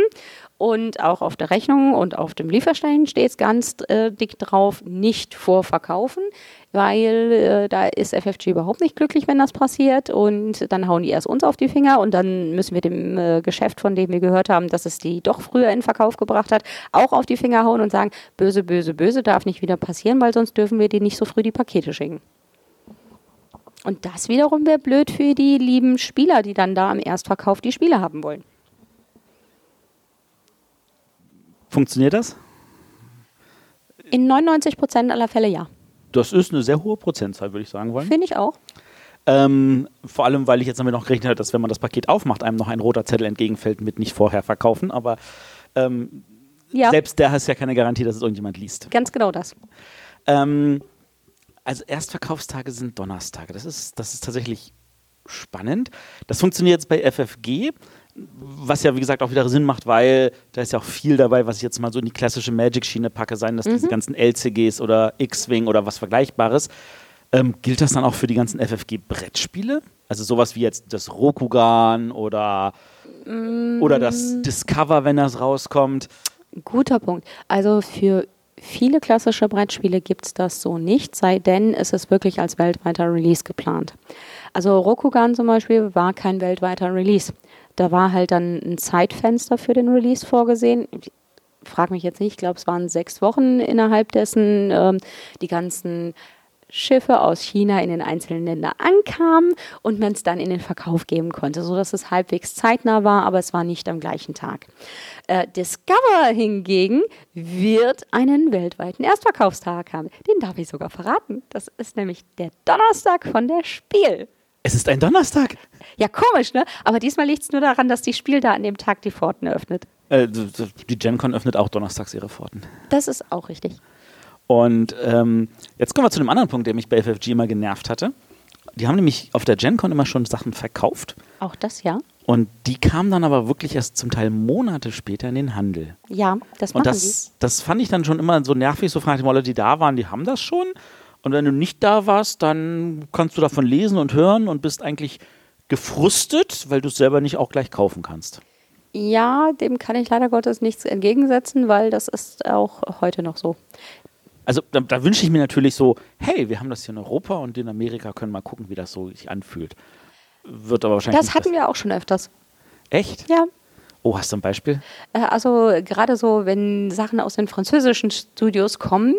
Speaker 2: Und auch auf der Rechnung und auf dem Lieferstein steht es ganz äh, dick drauf, nicht vorverkaufen, weil äh, da ist FFG überhaupt nicht glücklich, wenn das passiert. Und dann hauen die erst uns auf die Finger und dann müssen wir dem äh, Geschäft, von dem wir gehört haben, dass es die doch früher in Verkauf gebracht hat, auch auf die Finger hauen und sagen, böse, böse, böse, darf nicht wieder passieren, weil sonst dürfen wir dir nicht so früh die Pakete schicken. Und das wiederum wäre blöd für die lieben Spieler, die dann da am Erstverkauf die Spiele haben wollen.
Speaker 1: Funktioniert das?
Speaker 2: In 99 Prozent aller Fälle ja.
Speaker 1: Das ist eine sehr hohe Prozentzahl, würde ich sagen wollen.
Speaker 2: Finde ich auch.
Speaker 1: Ähm, vor allem, weil ich jetzt damit noch gerechnet habe, dass wenn man das Paket aufmacht, einem noch ein roter Zettel entgegenfällt mit nicht vorher verkaufen. Aber ähm, ja. selbst der hat ja keine Garantie, dass es irgendjemand liest.
Speaker 2: Ganz genau das.
Speaker 1: Ähm, also Erstverkaufstage sind Donnerstage. Das ist, das ist tatsächlich spannend. Das funktioniert jetzt bei FFG, was ja wie gesagt auch wieder Sinn macht, weil da ist ja auch viel dabei, was ich jetzt mal so in die klassische Magic-Schiene packe, seien das mhm. diese ganzen LCGs oder X-Wing oder was Vergleichbares. Ähm, gilt das dann auch für die ganzen FFG-Brettspiele? Also sowas wie jetzt das Rokugan oder, mm. oder das Discover, wenn das rauskommt?
Speaker 2: Guter Punkt. Also für viele klassische Brettspiele gibt es das so nicht, sei denn es ist wirklich als weltweiter Release geplant. Also Rokugan zum Beispiel war kein weltweiter Release. Da war halt dann ein Zeitfenster für den Release vorgesehen. Ich frag mich jetzt nicht, ich glaube, es waren sechs Wochen innerhalb dessen ähm, die ganzen Schiffe aus China in den einzelnen Ländern ankamen und man es dann in den Verkauf geben konnte, sodass es halbwegs zeitnah war, aber es war nicht am gleichen Tag. Äh, Discover hingegen wird einen weltweiten Erstverkaufstag haben. Den darf ich sogar verraten. Das ist nämlich der Donnerstag von der Spiel.
Speaker 1: Es ist ein Donnerstag.
Speaker 2: Ja, komisch, ne? Aber diesmal liegt es nur daran, dass die Spiel da an dem Tag die Pforten eröffnet.
Speaker 1: Äh, die GenCon öffnet auch donnerstags ihre Pforten.
Speaker 2: Das ist auch richtig.
Speaker 1: Und ähm, jetzt kommen wir zu einem anderen Punkt, der mich bei FFG immer genervt hatte. Die haben nämlich auf der GenCon immer schon Sachen verkauft.
Speaker 2: Auch das, ja.
Speaker 1: Und die kamen dann aber wirklich erst zum Teil Monate später in den Handel.
Speaker 2: Ja, das machen
Speaker 1: Und das, die. das fand ich dann schon immer so nervig, so fragte Leute, die da waren, die haben das schon. Und wenn du nicht da warst, dann kannst du davon lesen und hören und bist eigentlich gefrustet, weil du es selber nicht auch gleich kaufen kannst.
Speaker 2: Ja, dem kann ich leider Gottes nichts entgegensetzen, weil das ist auch heute noch so
Speaker 1: also da, da wünsche ich mir natürlich so, hey, wir haben das hier in Europa und in Amerika können mal gucken, wie das so sich anfühlt. Wird aber wahrscheinlich.
Speaker 2: Das hatten wir auch schon öfters.
Speaker 1: Echt?
Speaker 2: Ja.
Speaker 1: Oh, hast du ein Beispiel?
Speaker 2: Äh, also gerade so, wenn Sachen aus den französischen Studios kommen,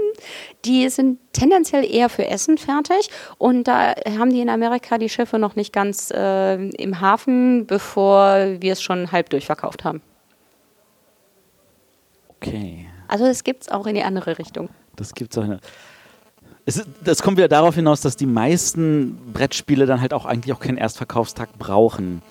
Speaker 2: die sind tendenziell eher für Essen fertig und da haben die in Amerika die Schiffe noch nicht ganz äh, im Hafen, bevor wir es schon halb durchverkauft haben.
Speaker 1: Okay.
Speaker 2: Also es gibt es auch in die andere Richtung.
Speaker 1: Das gibt's auch. Es, ist- das kommt wieder darauf hinaus, dass die meisten Brettspiele dann halt auch eigentlich auch keinen Erstverkaufstag brauchen.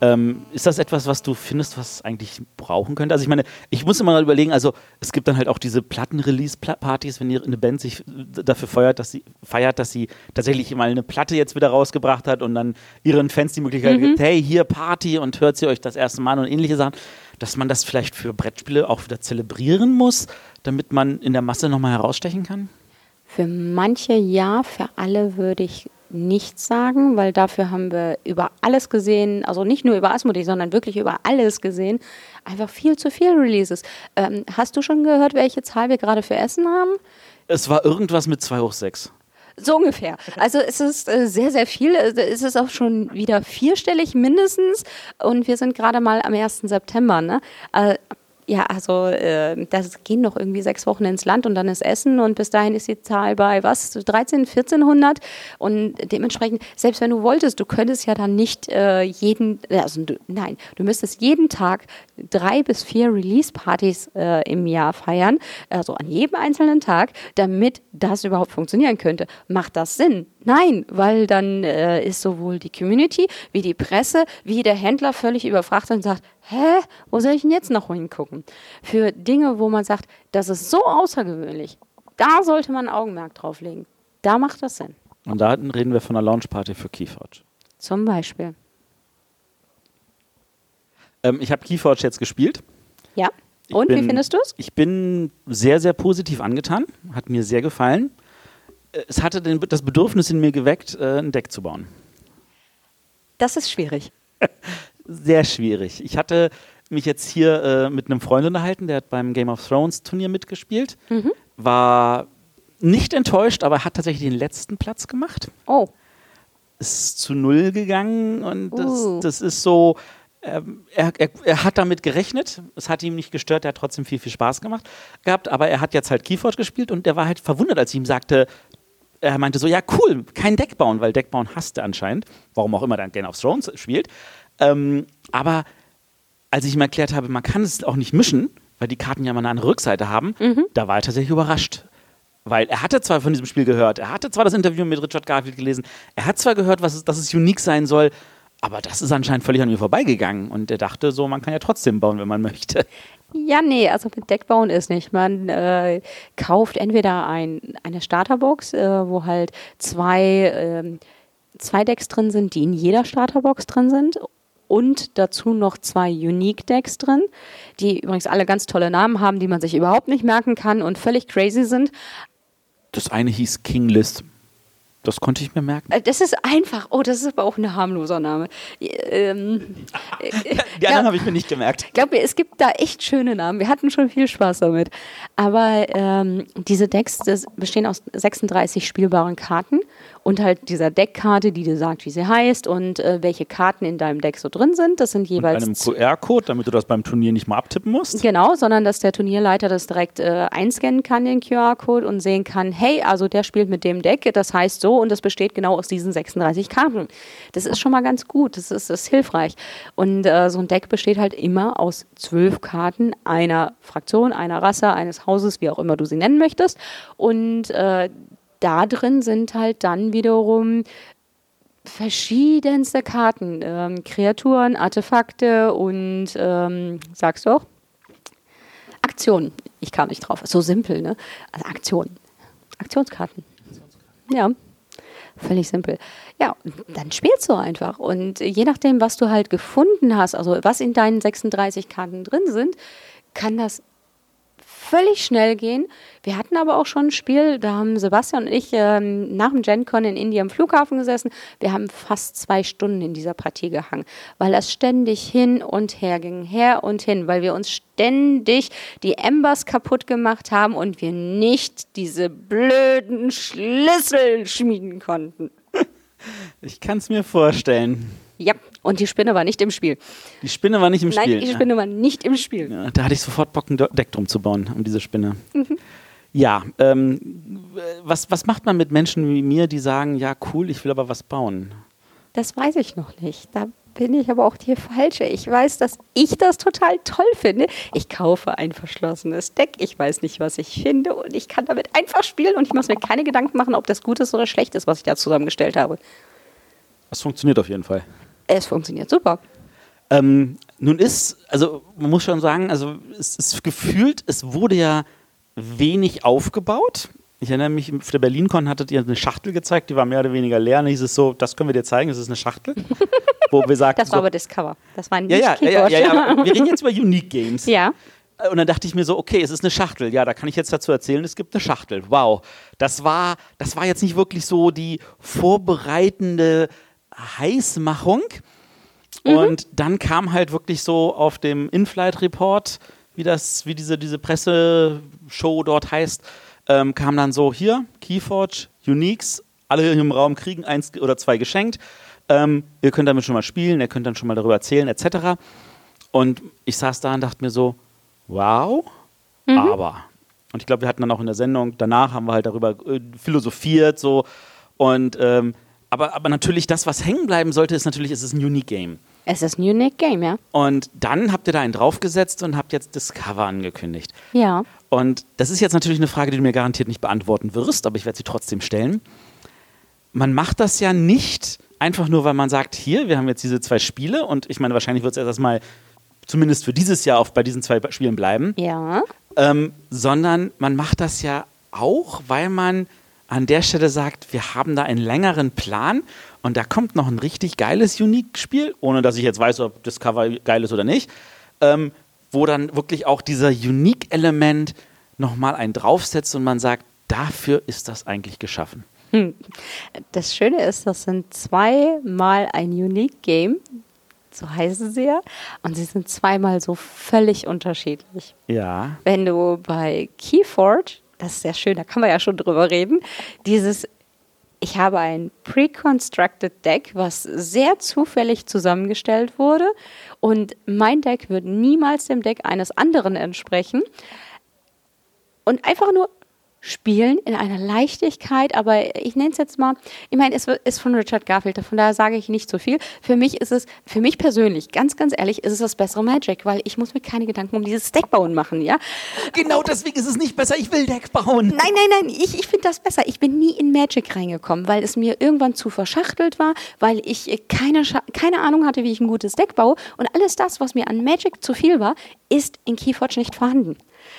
Speaker 1: Ähm, ist das etwas, was du findest, was eigentlich brauchen könnte? Also ich meine, ich muss immer mal überlegen, also es gibt dann halt auch diese Platten-Release-Partys, wenn eine Band sich dafür feuert, dass sie feiert, dass sie tatsächlich mal eine Platte jetzt wieder rausgebracht hat und dann ihren Fans die Möglichkeit gibt, hey, hier Party und hört sie euch das erste Mal an und ähnliche Sachen, dass man das vielleicht für Brettspiele auch wieder zelebrieren muss, damit man in der Masse nochmal herausstechen kann?
Speaker 2: Für manche ja, für alle würde ich nicht sagen, weil dafür haben wir über alles gesehen, also nicht nur über Asmodee, sondern wirklich über alles gesehen, einfach viel zu viel Releases. Ähm, hast du schon gehört, welche Zahl wir gerade für Essen haben?
Speaker 1: Es war irgendwas mit 2 hoch 6.
Speaker 2: So ungefähr. Also es ist äh, sehr, sehr viel. Äh, Es ist auch schon wieder vierstellig mindestens. Und wir sind gerade mal am 1. September. Ne? Äh, ja, also äh, das gehen noch irgendwie sechs Wochen ins Land und dann ist Essen und bis dahin ist die Zahl bei was? 13, 1400 und dementsprechend, selbst wenn du wolltest, du könntest ja dann nicht äh, jeden, also du, nein, du müsstest jeden Tag drei bis vier Release-Partys äh, im Jahr feiern, also an jedem einzelnen Tag, damit das überhaupt funktionieren könnte. Macht das Sinn? Nein, weil dann äh, ist sowohl die Community wie die Presse wie der Händler völlig überfrachtet und sagt, hä, wo soll ich denn jetzt noch hingucken? Für Dinge, wo man sagt, das ist so außergewöhnlich, da sollte man ein Augenmerk drauf legen. Da macht das Sinn.
Speaker 1: Und da reden wir von einer Launchparty für Keyforge.
Speaker 2: Zum Beispiel.
Speaker 1: Ähm, ich habe Keyforge jetzt gespielt.
Speaker 2: Ja.
Speaker 1: Ich
Speaker 2: Und wie
Speaker 1: bin-
Speaker 2: findest du es?
Speaker 1: Ich bin sehr, sehr positiv angetan. Hat mir sehr gefallen. Äh, Es hatte den, das Bedürfnis in mir geweckt, äh, ein Deck zu bauen.
Speaker 2: Das ist schwierig. <laughs>
Speaker 1: Sehr schwierig. Ich hatte mich jetzt hier äh, mit einem Freund unterhalten, der hat beim Game of Thrones Turnier mitgespielt. War nicht enttäuscht, aber hat tatsächlich den letzten Platz gemacht.
Speaker 2: Oh,
Speaker 1: ist zu null gegangen und das,
Speaker 2: Uh.
Speaker 1: das ist so, ähm, er, er, er hat damit gerechnet, es hat ihm nicht gestört, er hat trotzdem viel, viel Spaß gemacht gehabt, aber er hat jetzt halt Keyforge gespielt und der war halt verwundert, als ich ihm sagte, er meinte so, ja cool, kein Deck bauen, weil Deck bauen hasste anscheinend, warum auch immer dann Game of Thrones spielt, ähm, aber als ich ihm erklärt habe, man kann es auch nicht mischen, weil die Karten ja mal eine andere Rückseite haben, da war er tatsächlich überrascht. Weil er hatte zwar von diesem Spiel gehört, er hatte zwar das Interview mit Richard Garfield gelesen, er hat zwar gehört, was es, dass es unique sein soll, aber das ist anscheinend völlig an mir vorbeigegangen. Und er dachte so, man kann ja trotzdem bauen, wenn man möchte.
Speaker 2: Ja, nee, also mit Deckbauen ist nicht. Man äh, kauft entweder ein, eine Starterbox, äh, wo halt zwei, ähm, zwei Decks drin sind, die in jeder Starterbox drin sind. Und dazu noch zwei Unique-Decks drin, die übrigens alle ganz tolle Namen haben, die man sich überhaupt nicht merken kann und völlig crazy sind.
Speaker 1: Das eine hieß King List. Das konnte ich mir merken.
Speaker 2: Äh, Das ist einfach, oh, das ist aber auch ein harmloser Name. Ähm, <laughs>
Speaker 1: Die anderen habe ich mir nicht gemerkt.
Speaker 2: Ich glaube, es gibt da echt schöne Namen. Wir hatten schon viel Spaß damit. Aber ähm, diese Decks bestehen aus 36 spielbaren Karten und halt dieser Deckkarte, die dir sagt, wie sie heißt und äh, welche Karten in deinem Deck so drin sind. Das sind
Speaker 1: Mit
Speaker 2: jeweils
Speaker 1: einem QR-Code, damit du das beim Turnier nicht mal abtippen musst.
Speaker 2: Genau, sondern dass der Turnierleiter das direkt äh, einscannen kann, den QR-Code, und sehen kann, hey, also der spielt mit dem Deck, das heißt so und das besteht genau aus diesen 36 Karten. Das ist schon mal ganz gut, das ist, das ist hilfreich. Und äh, so ein Deck besteht halt immer aus zwölf Karten einer Fraktion, einer Rasse, eines Hauses, wie auch immer du sie nennen möchtest. Und äh, da drin sind halt dann wiederum verschiedenste Karten, ähm, Kreaturen, Artefakte und, ähm, sagst du auch? Aktionen. Ich kam nicht drauf. So simpel, ne? Also Aktionen. Aktionskarten. Ja. Völlig simpel. Ja, dann spielst du einfach. Und je nachdem, was du halt gefunden hast, also was in deinen 36 Karten drin sind, kann das völlig schnell gehen. Wir hatten aber auch schon ein Spiel, da haben Sebastian und ich ähm, nach dem GenCon in Indien am Flughafen gesessen. Wir haben fast zwei Stunden in dieser Partie gehangen, weil das ständig hin und her ging, her und hin, weil wir uns ständig die Embers kaputt gemacht haben und wir nicht diese blöden Schlüssel schmieden konnten.
Speaker 1: Ich kann es mir vorstellen.
Speaker 2: Ja, und die Spinne war nicht im Spiel.
Speaker 1: Die Spinne war nicht im
Speaker 2: Nein,
Speaker 1: Spiel.
Speaker 2: die Spinne war nicht im Spiel.
Speaker 1: Ja, da hatte ich sofort Bock, ein Deck drum zu bauen, um diese Spinne.
Speaker 2: Mhm.
Speaker 1: Ja, ähm, was, was macht man mit Menschen wie mir, die sagen, ja cool, ich will aber was bauen?
Speaker 2: Das weiß ich noch nicht. Da bin ich aber auch die Falsche. Ich weiß, dass ich das total toll finde. Ich kaufe ein verschlossenes Deck. Ich weiß nicht, was ich finde. Und ich kann damit einfach spielen. Und ich muss mir keine Gedanken machen, ob das gut ist oder schlecht ist, was ich da zusammengestellt habe.
Speaker 1: Das funktioniert auf jeden Fall.
Speaker 2: Es funktioniert super.
Speaker 1: Ähm, nun ist, also man muss schon sagen, also es ist gefühlt, es wurde ja wenig aufgebaut. Ich erinnere mich, auf der BerlinCon hattet ihr eine Schachtel gezeigt, die war mehr oder weniger leer. Und hieß es so, das können wir dir zeigen, das ist eine Schachtel. <laughs>
Speaker 2: Wo wir sagten, das war so, aber Discover. Das war
Speaker 1: nicht ja, ja, ja, ja, ja, <laughs> Wir reden jetzt über Unique Games.
Speaker 2: Ja.
Speaker 1: Und dann dachte ich mir so, okay, es ist eine Schachtel. Ja, da kann ich jetzt dazu erzählen, es gibt eine Schachtel. Wow. Das war, das war jetzt nicht wirklich so die vorbereitende Heißmachung. Mhm. Und dann kam halt wirklich so auf dem In-Flight-Report, wie das, wie diese, diese Presseshow dort heißt, ähm, kam dann so, hier, Keyforge, Uniques, alle hier im Raum kriegen eins oder zwei geschenkt. Ähm, ihr könnt damit schon mal spielen, ihr könnt dann schon mal darüber erzählen, etc. Und ich saß da und dachte mir so, wow, mhm. aber. Und ich glaube, wir hatten dann auch in der Sendung, danach haben wir halt darüber äh, philosophiert, so. Und, ähm, aber, aber natürlich, das, was hängen bleiben sollte, ist natürlich, es ist ein Unique Game.
Speaker 2: Es ist ein Unique Game, ja.
Speaker 1: Und dann habt ihr da einen draufgesetzt und habt jetzt Discover angekündigt.
Speaker 2: Ja.
Speaker 1: Und das ist jetzt natürlich eine Frage, die du mir garantiert nicht beantworten wirst, aber ich werde sie trotzdem stellen. Man macht das ja nicht einfach nur, weil man sagt, hier, wir haben jetzt diese zwei Spiele und ich meine, wahrscheinlich wird es erstmal zumindest für dieses Jahr auf bei diesen zwei Spielen bleiben.
Speaker 2: Ja.
Speaker 1: Ähm, sondern man macht das ja auch, weil man an der Stelle sagt, wir haben da einen längeren Plan und da kommt noch ein richtig geiles Unique-Spiel, ohne dass ich jetzt weiß, ob das Cover geil ist oder nicht, ähm, wo dann wirklich auch dieser Unique-Element nochmal einen draufsetzt und man sagt, dafür ist das eigentlich geschaffen. Hm.
Speaker 2: Das Schöne ist, das sind zweimal ein Unique Game, so heißen sie ja, und sie sind zweimal so völlig unterschiedlich.
Speaker 1: Ja.
Speaker 2: Wenn du bei Keyforge, das ist sehr schön, da kann man ja schon drüber reden, dieses ich habe ein pre-constructed Deck, was sehr zufällig zusammengestellt wurde. Und mein Deck wird niemals dem Deck eines anderen entsprechen. Und einfach nur spielen in einer Leichtigkeit, aber ich nenne es jetzt mal, ich meine, es ist von Richard Garfield, von daher sage ich nicht so viel. Für mich ist es, für mich persönlich, ganz, ganz ehrlich, ist es das bessere Magic, weil ich muss mir keine Gedanken um dieses Deckbauen machen, ja?
Speaker 1: Genau deswegen ist es nicht besser, ich will Deck bauen.
Speaker 2: Nein, nein, nein, ich, ich finde das besser. Ich bin nie in Magic reingekommen, weil es mir irgendwann zu verschachtelt war, weil ich keine, keine Ahnung hatte, wie ich ein gutes Deck baue und alles das, was mir an Magic zu viel war, ist in Keyforge nicht vorhanden.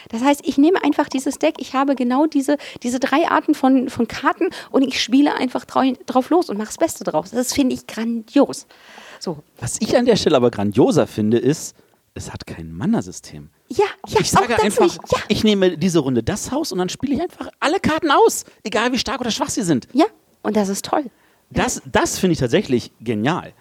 Speaker 2: Das heißt, ich nehme einfach dieses Deck, ich habe genau diese, diese drei Arten von, von Karten und ich spiele einfach drauf los und mache das Beste draus. Das finde ich grandios. So.
Speaker 1: Was ich an der Stelle aber grandioser finde, ist, es hat kein Mana-System.
Speaker 2: Ja, ja,
Speaker 1: ich sage einfach, ja. ich nehme diese Runde das Haus und dann spiele ich einfach alle Karten aus, egal wie stark oder schwach sie sind.
Speaker 2: Ja, und das ist toll.
Speaker 1: Das, das finde ich tatsächlich genial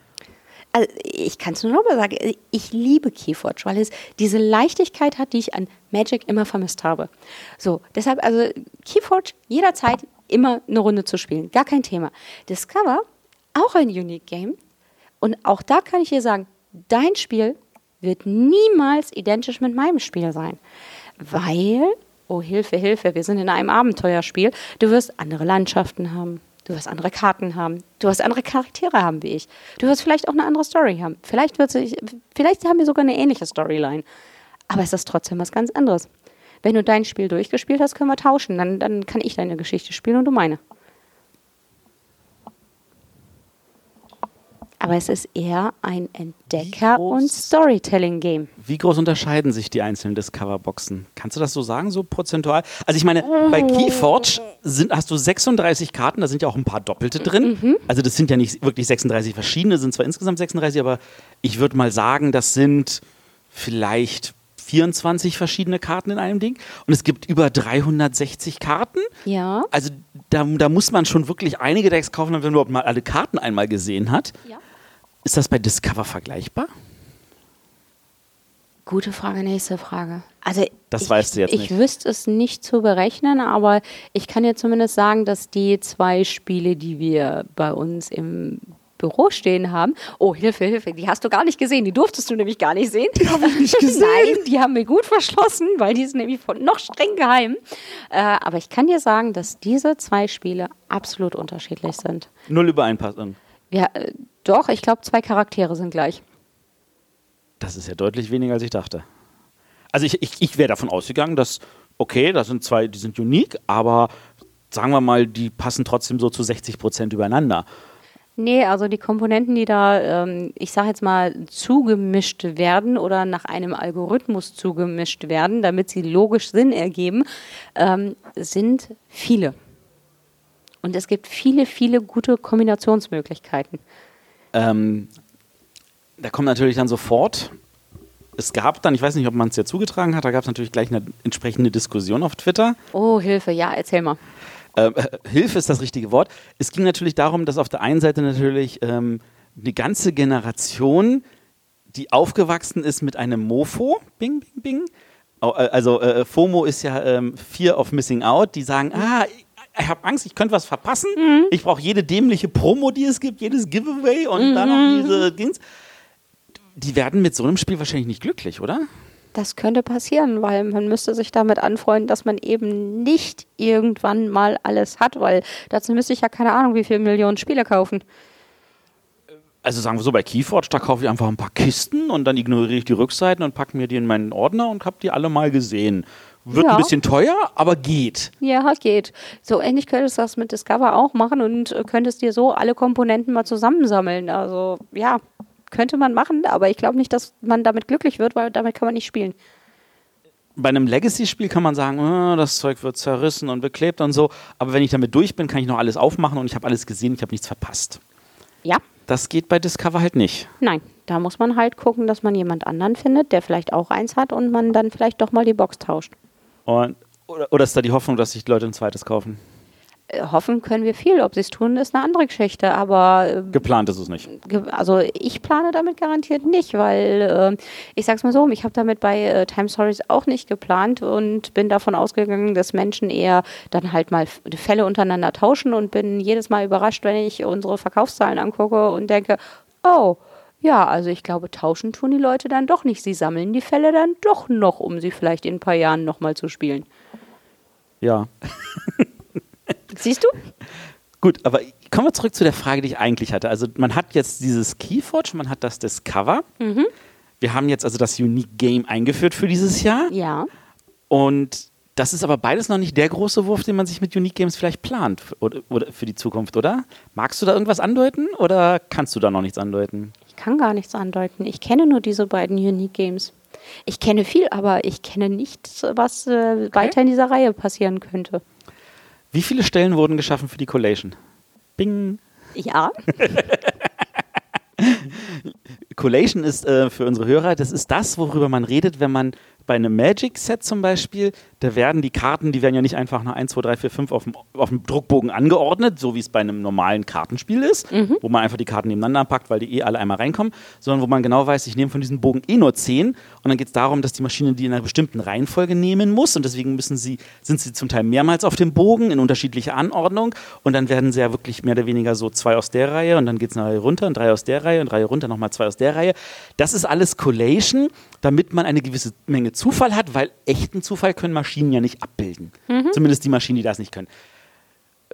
Speaker 2: also ich kann es nur nochmal sagen, ich liebe Keyforge, weil es diese Leichtigkeit hat, die ich an Magic immer vermisst habe. So, deshalb, also Keyforge jederzeit immer eine Runde zu spielen, gar kein Thema. Discover, auch ein Unique Game. Und auch da kann ich dir sagen, dein Spiel wird niemals identisch mit meinem Spiel sein. Weil, oh Hilfe, Hilfe, wir sind in einem Abenteuerspiel, du wirst andere Landschaften haben, Du wirst andere Karten haben. Du wirst andere Charaktere haben wie ich. Du wirst vielleicht auch eine andere Story haben. Vielleicht, wird sie, vielleicht haben wir sogar eine ähnliche Storyline. Aber es ist trotzdem was ganz anderes. Wenn du dein Spiel durchgespielt hast, können wir tauschen. Dann, dann kann ich deine Geschichte spielen und du meine. Aber es ist eher ein Entdecker- und Storytelling-Game.
Speaker 1: Wie groß unterscheiden sich die einzelnen Discover-Boxen? Kannst du das so sagen, so prozentual? Also ich meine, bei Keyforge sind, hast du 36 Karten, da sind ja auch ein paar Doppelte drin. Mhm. Also das sind ja nicht wirklich 36 verschiedene, sind zwar insgesamt 36, aber ich würde mal sagen, das sind vielleicht 24 verschiedene Karten in einem Ding. Und es gibt über 360 Karten.
Speaker 2: Ja.
Speaker 1: Also da, da muss man schon wirklich einige Decks kaufen, wenn man überhaupt mal alle Karten einmal gesehen hat. Ja. Ist das bei Discover vergleichbar?
Speaker 2: Gute Frage, nächste Frage. Also
Speaker 1: das ich, weißt du jetzt
Speaker 2: nicht. Ich wüsste es nicht zu berechnen, aber ich kann dir zumindest sagen, dass die zwei Spiele, die wir bei uns im Büro stehen haben. Oh, Hilfe, Hilfe, die hast du gar nicht gesehen. Die durftest du nämlich gar nicht sehen.
Speaker 1: Die habe ich nicht <laughs> gesehen.
Speaker 2: Nein, die haben wir gut verschlossen, weil die sind nämlich noch streng geheim. Äh, aber ich kann dir sagen, dass diese zwei Spiele absolut unterschiedlich sind.
Speaker 1: Null Übereinpassung.
Speaker 2: Ja, äh, Doch, ich glaube, zwei Charaktere sind gleich.
Speaker 1: Das ist ja deutlich weniger, als ich dachte. Also ich, ich, ich wäre davon ausgegangen, dass, okay, das sind zwei, die sind unique, aber sagen wir mal, die passen trotzdem so zu 60 Prozent übereinander.
Speaker 2: Nee, also die Komponenten, die da, ähm, ich sage jetzt mal, zugemischt werden oder nach einem Algorithmus zugemischt werden, damit sie logisch Sinn ergeben, ähm, sind viele. Und es gibt viele, viele gute Kombinationsmöglichkeiten.
Speaker 1: Ähm, da kommt natürlich dann sofort, es gab dann, ich weiß nicht, ob man es ja zugetragen hat, da gab es natürlich gleich eine entsprechende Diskussion auf Twitter.
Speaker 2: Oh, Hilfe, ja, erzähl mal.
Speaker 1: Äh, <laughs> Hilfe ist das richtige Wort. Es ging natürlich darum, dass auf der einen Seite natürlich ähm, eine ganze Generation, die aufgewachsen ist mit einem Mofo, bing, bing, bing. Äh, Also äh, FOMO ist ja ähm, Fear of Missing Out, die sagen, ah, ich, habe Angst, ich könnte was verpassen. Ich brauche jede dämliche Promo, die es gibt, jedes Giveaway und dann noch diese Dings. Die werden mit so einem Spiel wahrscheinlich nicht glücklich, oder?
Speaker 2: Das könnte passieren, weil man müsste sich damit anfreunden, dass man eben nicht irgendwann mal alles hat, weil dazu müsste ich ja keine Ahnung, wie viele Millionen Spiele kaufen.
Speaker 1: Also sagen wir so, bei Keyforge, da kaufe ich einfach ein paar Kisten und dann ignoriere ich die Rückseiten und packe mir die in meinen Ordner und habe die alle mal gesehen. Wird
Speaker 2: Ja.
Speaker 1: ein bisschen teuer, aber geht.
Speaker 2: Ja, geht. So ähnlich könntest du das mit Discover auch machen und äh, könntest dir so alle Komponenten mal zusammensammeln. Also ja, könnte man machen, aber ich glaube nicht, dass man damit glücklich wird, weil damit kann man nicht spielen.
Speaker 1: Bei einem Legacy-Spiel kann man sagen, "Ah, das Zeug wird zerrissen und beklebt und so. Aber wenn ich damit durch bin, kann ich noch alles aufmachen und ich habe alles gesehen, ich habe nichts verpasst.
Speaker 2: Ja,
Speaker 1: Das geht bei Discover halt nicht.
Speaker 2: nein. Da muss man halt gucken, dass man jemand anderen findet, der vielleicht auch eins hat und man dann vielleicht doch mal die Box tauscht.
Speaker 1: Und, oder, oder ist da die Hoffnung, dass sich die Leute ein zweites kaufen?
Speaker 2: Äh, Hoffen können wir viel. Ob sie es tun, ist eine andere Geschichte. Aber äh,
Speaker 1: Geplant ist es nicht.
Speaker 2: also ich plane damit garantiert nicht, weil äh, ich sag's mal so, ich habe damit bei äh, Time Stories auch nicht geplant und bin davon ausgegangen, dass Menschen eher dann halt mal Fälle untereinander tauschen und bin jedes Mal überrascht, wenn ich unsere Verkaufszahlen angucke und denke, oh, ja, also ich glaube, tauschen tun die Leute dann doch nicht. Sie sammeln die Fälle dann doch noch, um sie vielleicht in ein paar Jahren nochmal zu spielen.
Speaker 1: Ja. <laughs>
Speaker 2: Siehst du?
Speaker 1: Gut, aber kommen wir zurück zu der Frage, die ich eigentlich hatte. Also man hat jetzt dieses Keyforge, man hat das Discover. Wir haben jetzt also das Unique Game eingeführt für dieses Jahr.
Speaker 2: Ja.
Speaker 1: Und das ist aber beides noch nicht der große Wurf, den man sich mit Unique Games vielleicht plant oder, oder für die Zukunft, oder? Magst du da irgendwas andeuten oder kannst du da noch nichts andeuten?
Speaker 2: Ich kann gar nichts andeuten. Ich kenne nur diese beiden Unique Games. Ich kenne viel, aber ich kenne nichts, was äh, weiter in dieser Reihe passieren könnte.
Speaker 1: Wie viele Stellen wurden geschaffen für die Collation? Bing.
Speaker 2: Ja, <laughs>
Speaker 1: Collation ist äh, für unsere Hörer, das ist das, worüber man redet, wenn man bei einem Magic-Set zum Beispiel, da werden die Karten, die werden ja nicht einfach nach 1, 2, 3, 4, 5 auf dem, auf dem Druckbogen angeordnet, so wie es bei einem normalen Kartenspiel ist, wo man einfach die Karten nebeneinander packt, weil die eh alle einmal reinkommen, sondern wo man genau weiß, ich nehme von diesem Bogen eh nur 10 und dann geht es darum, dass die Maschine die in einer bestimmten Reihenfolge nehmen muss und deswegen müssen sie, sind sie zum Teil mehrmals auf dem Bogen in unterschiedlicher Anordnung und dann werden sie ja wirklich mehr oder weniger so zwei aus der Reihe und dann geht es eine Reihe runter und drei aus der Reihe und Reihe runter, nochmal zwei aus der Reihe. Das ist alles Collation, damit man eine gewisse Menge Zufall hat, weil echten Zufall können Maschinen ja nicht abbilden. Zumindest die Maschinen, die das nicht können.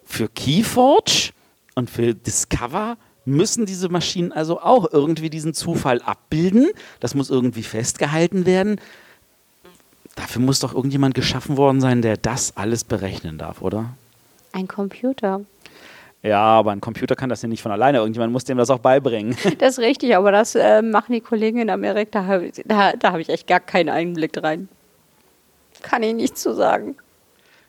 Speaker 1: Für Keyforge und für Discover müssen diese Maschinen also auch irgendwie diesen Zufall abbilden. Das muss irgendwie festgehalten werden. Dafür muss doch irgendjemand geschaffen worden sein, der das alles berechnen darf, oder?
Speaker 2: ein Computer.
Speaker 1: Ja, aber ein Computer kann das ja nicht von alleine. Irgendjemand muss dem das auch beibringen. <laughs>
Speaker 2: Das ist richtig, aber das äh, machen die Kollegen in Amerika. Da, hab ich- da, da habe ich echt gar keinen Einblick rein. Kann ich nicht zu sagen.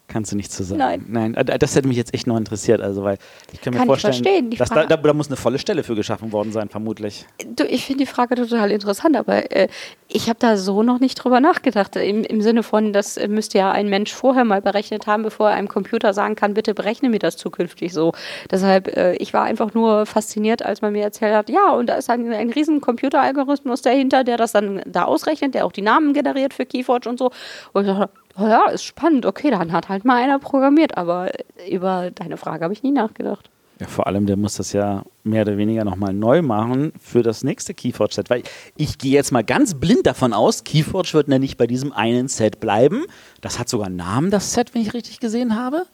Speaker 1: Kannst du nicht zu sagen.
Speaker 2: Nein.
Speaker 1: Nein, äh, das hätte mich jetzt echt noch interessiert. Also, weil ich kann mir
Speaker 2: Kann ich
Speaker 1: vorstellen, dass da, da, da muss eine volle Stelle für geschaffen worden sein, vermutlich.
Speaker 2: Du, ich finde die Frage total interessant, aber äh, ich habe da so noch nicht drüber nachgedacht. Im, Im Sinne von, das müsste ja ein Mensch vorher mal berechnet haben, bevor er einem Computer sagen kann, bitte berechne mir das zukünftig so. Deshalb, äh, ich war einfach nur fasziniert, als man mir erzählt hat, ja, und da ist ein, ein riesen Computeralgorithmus dahinter, der das dann da ausrechnet, der auch die Namen generiert für Keyforge und so. Und ich dachte, oh ja, ist spannend, okay, dann hat halt mal einer programmiert, aber über deine Frage habe ich nie nachgedacht.
Speaker 1: Ja, vor allem, der muss das ja mehr oder weniger nochmal neu machen für das nächste Keyforge-Set. Weil ich gehe jetzt mal ganz blind davon aus, Keyforge wird ja nicht bei diesem einen Set bleiben. Das hat sogar einen Namen, das Set, wenn ich richtig gesehen habe.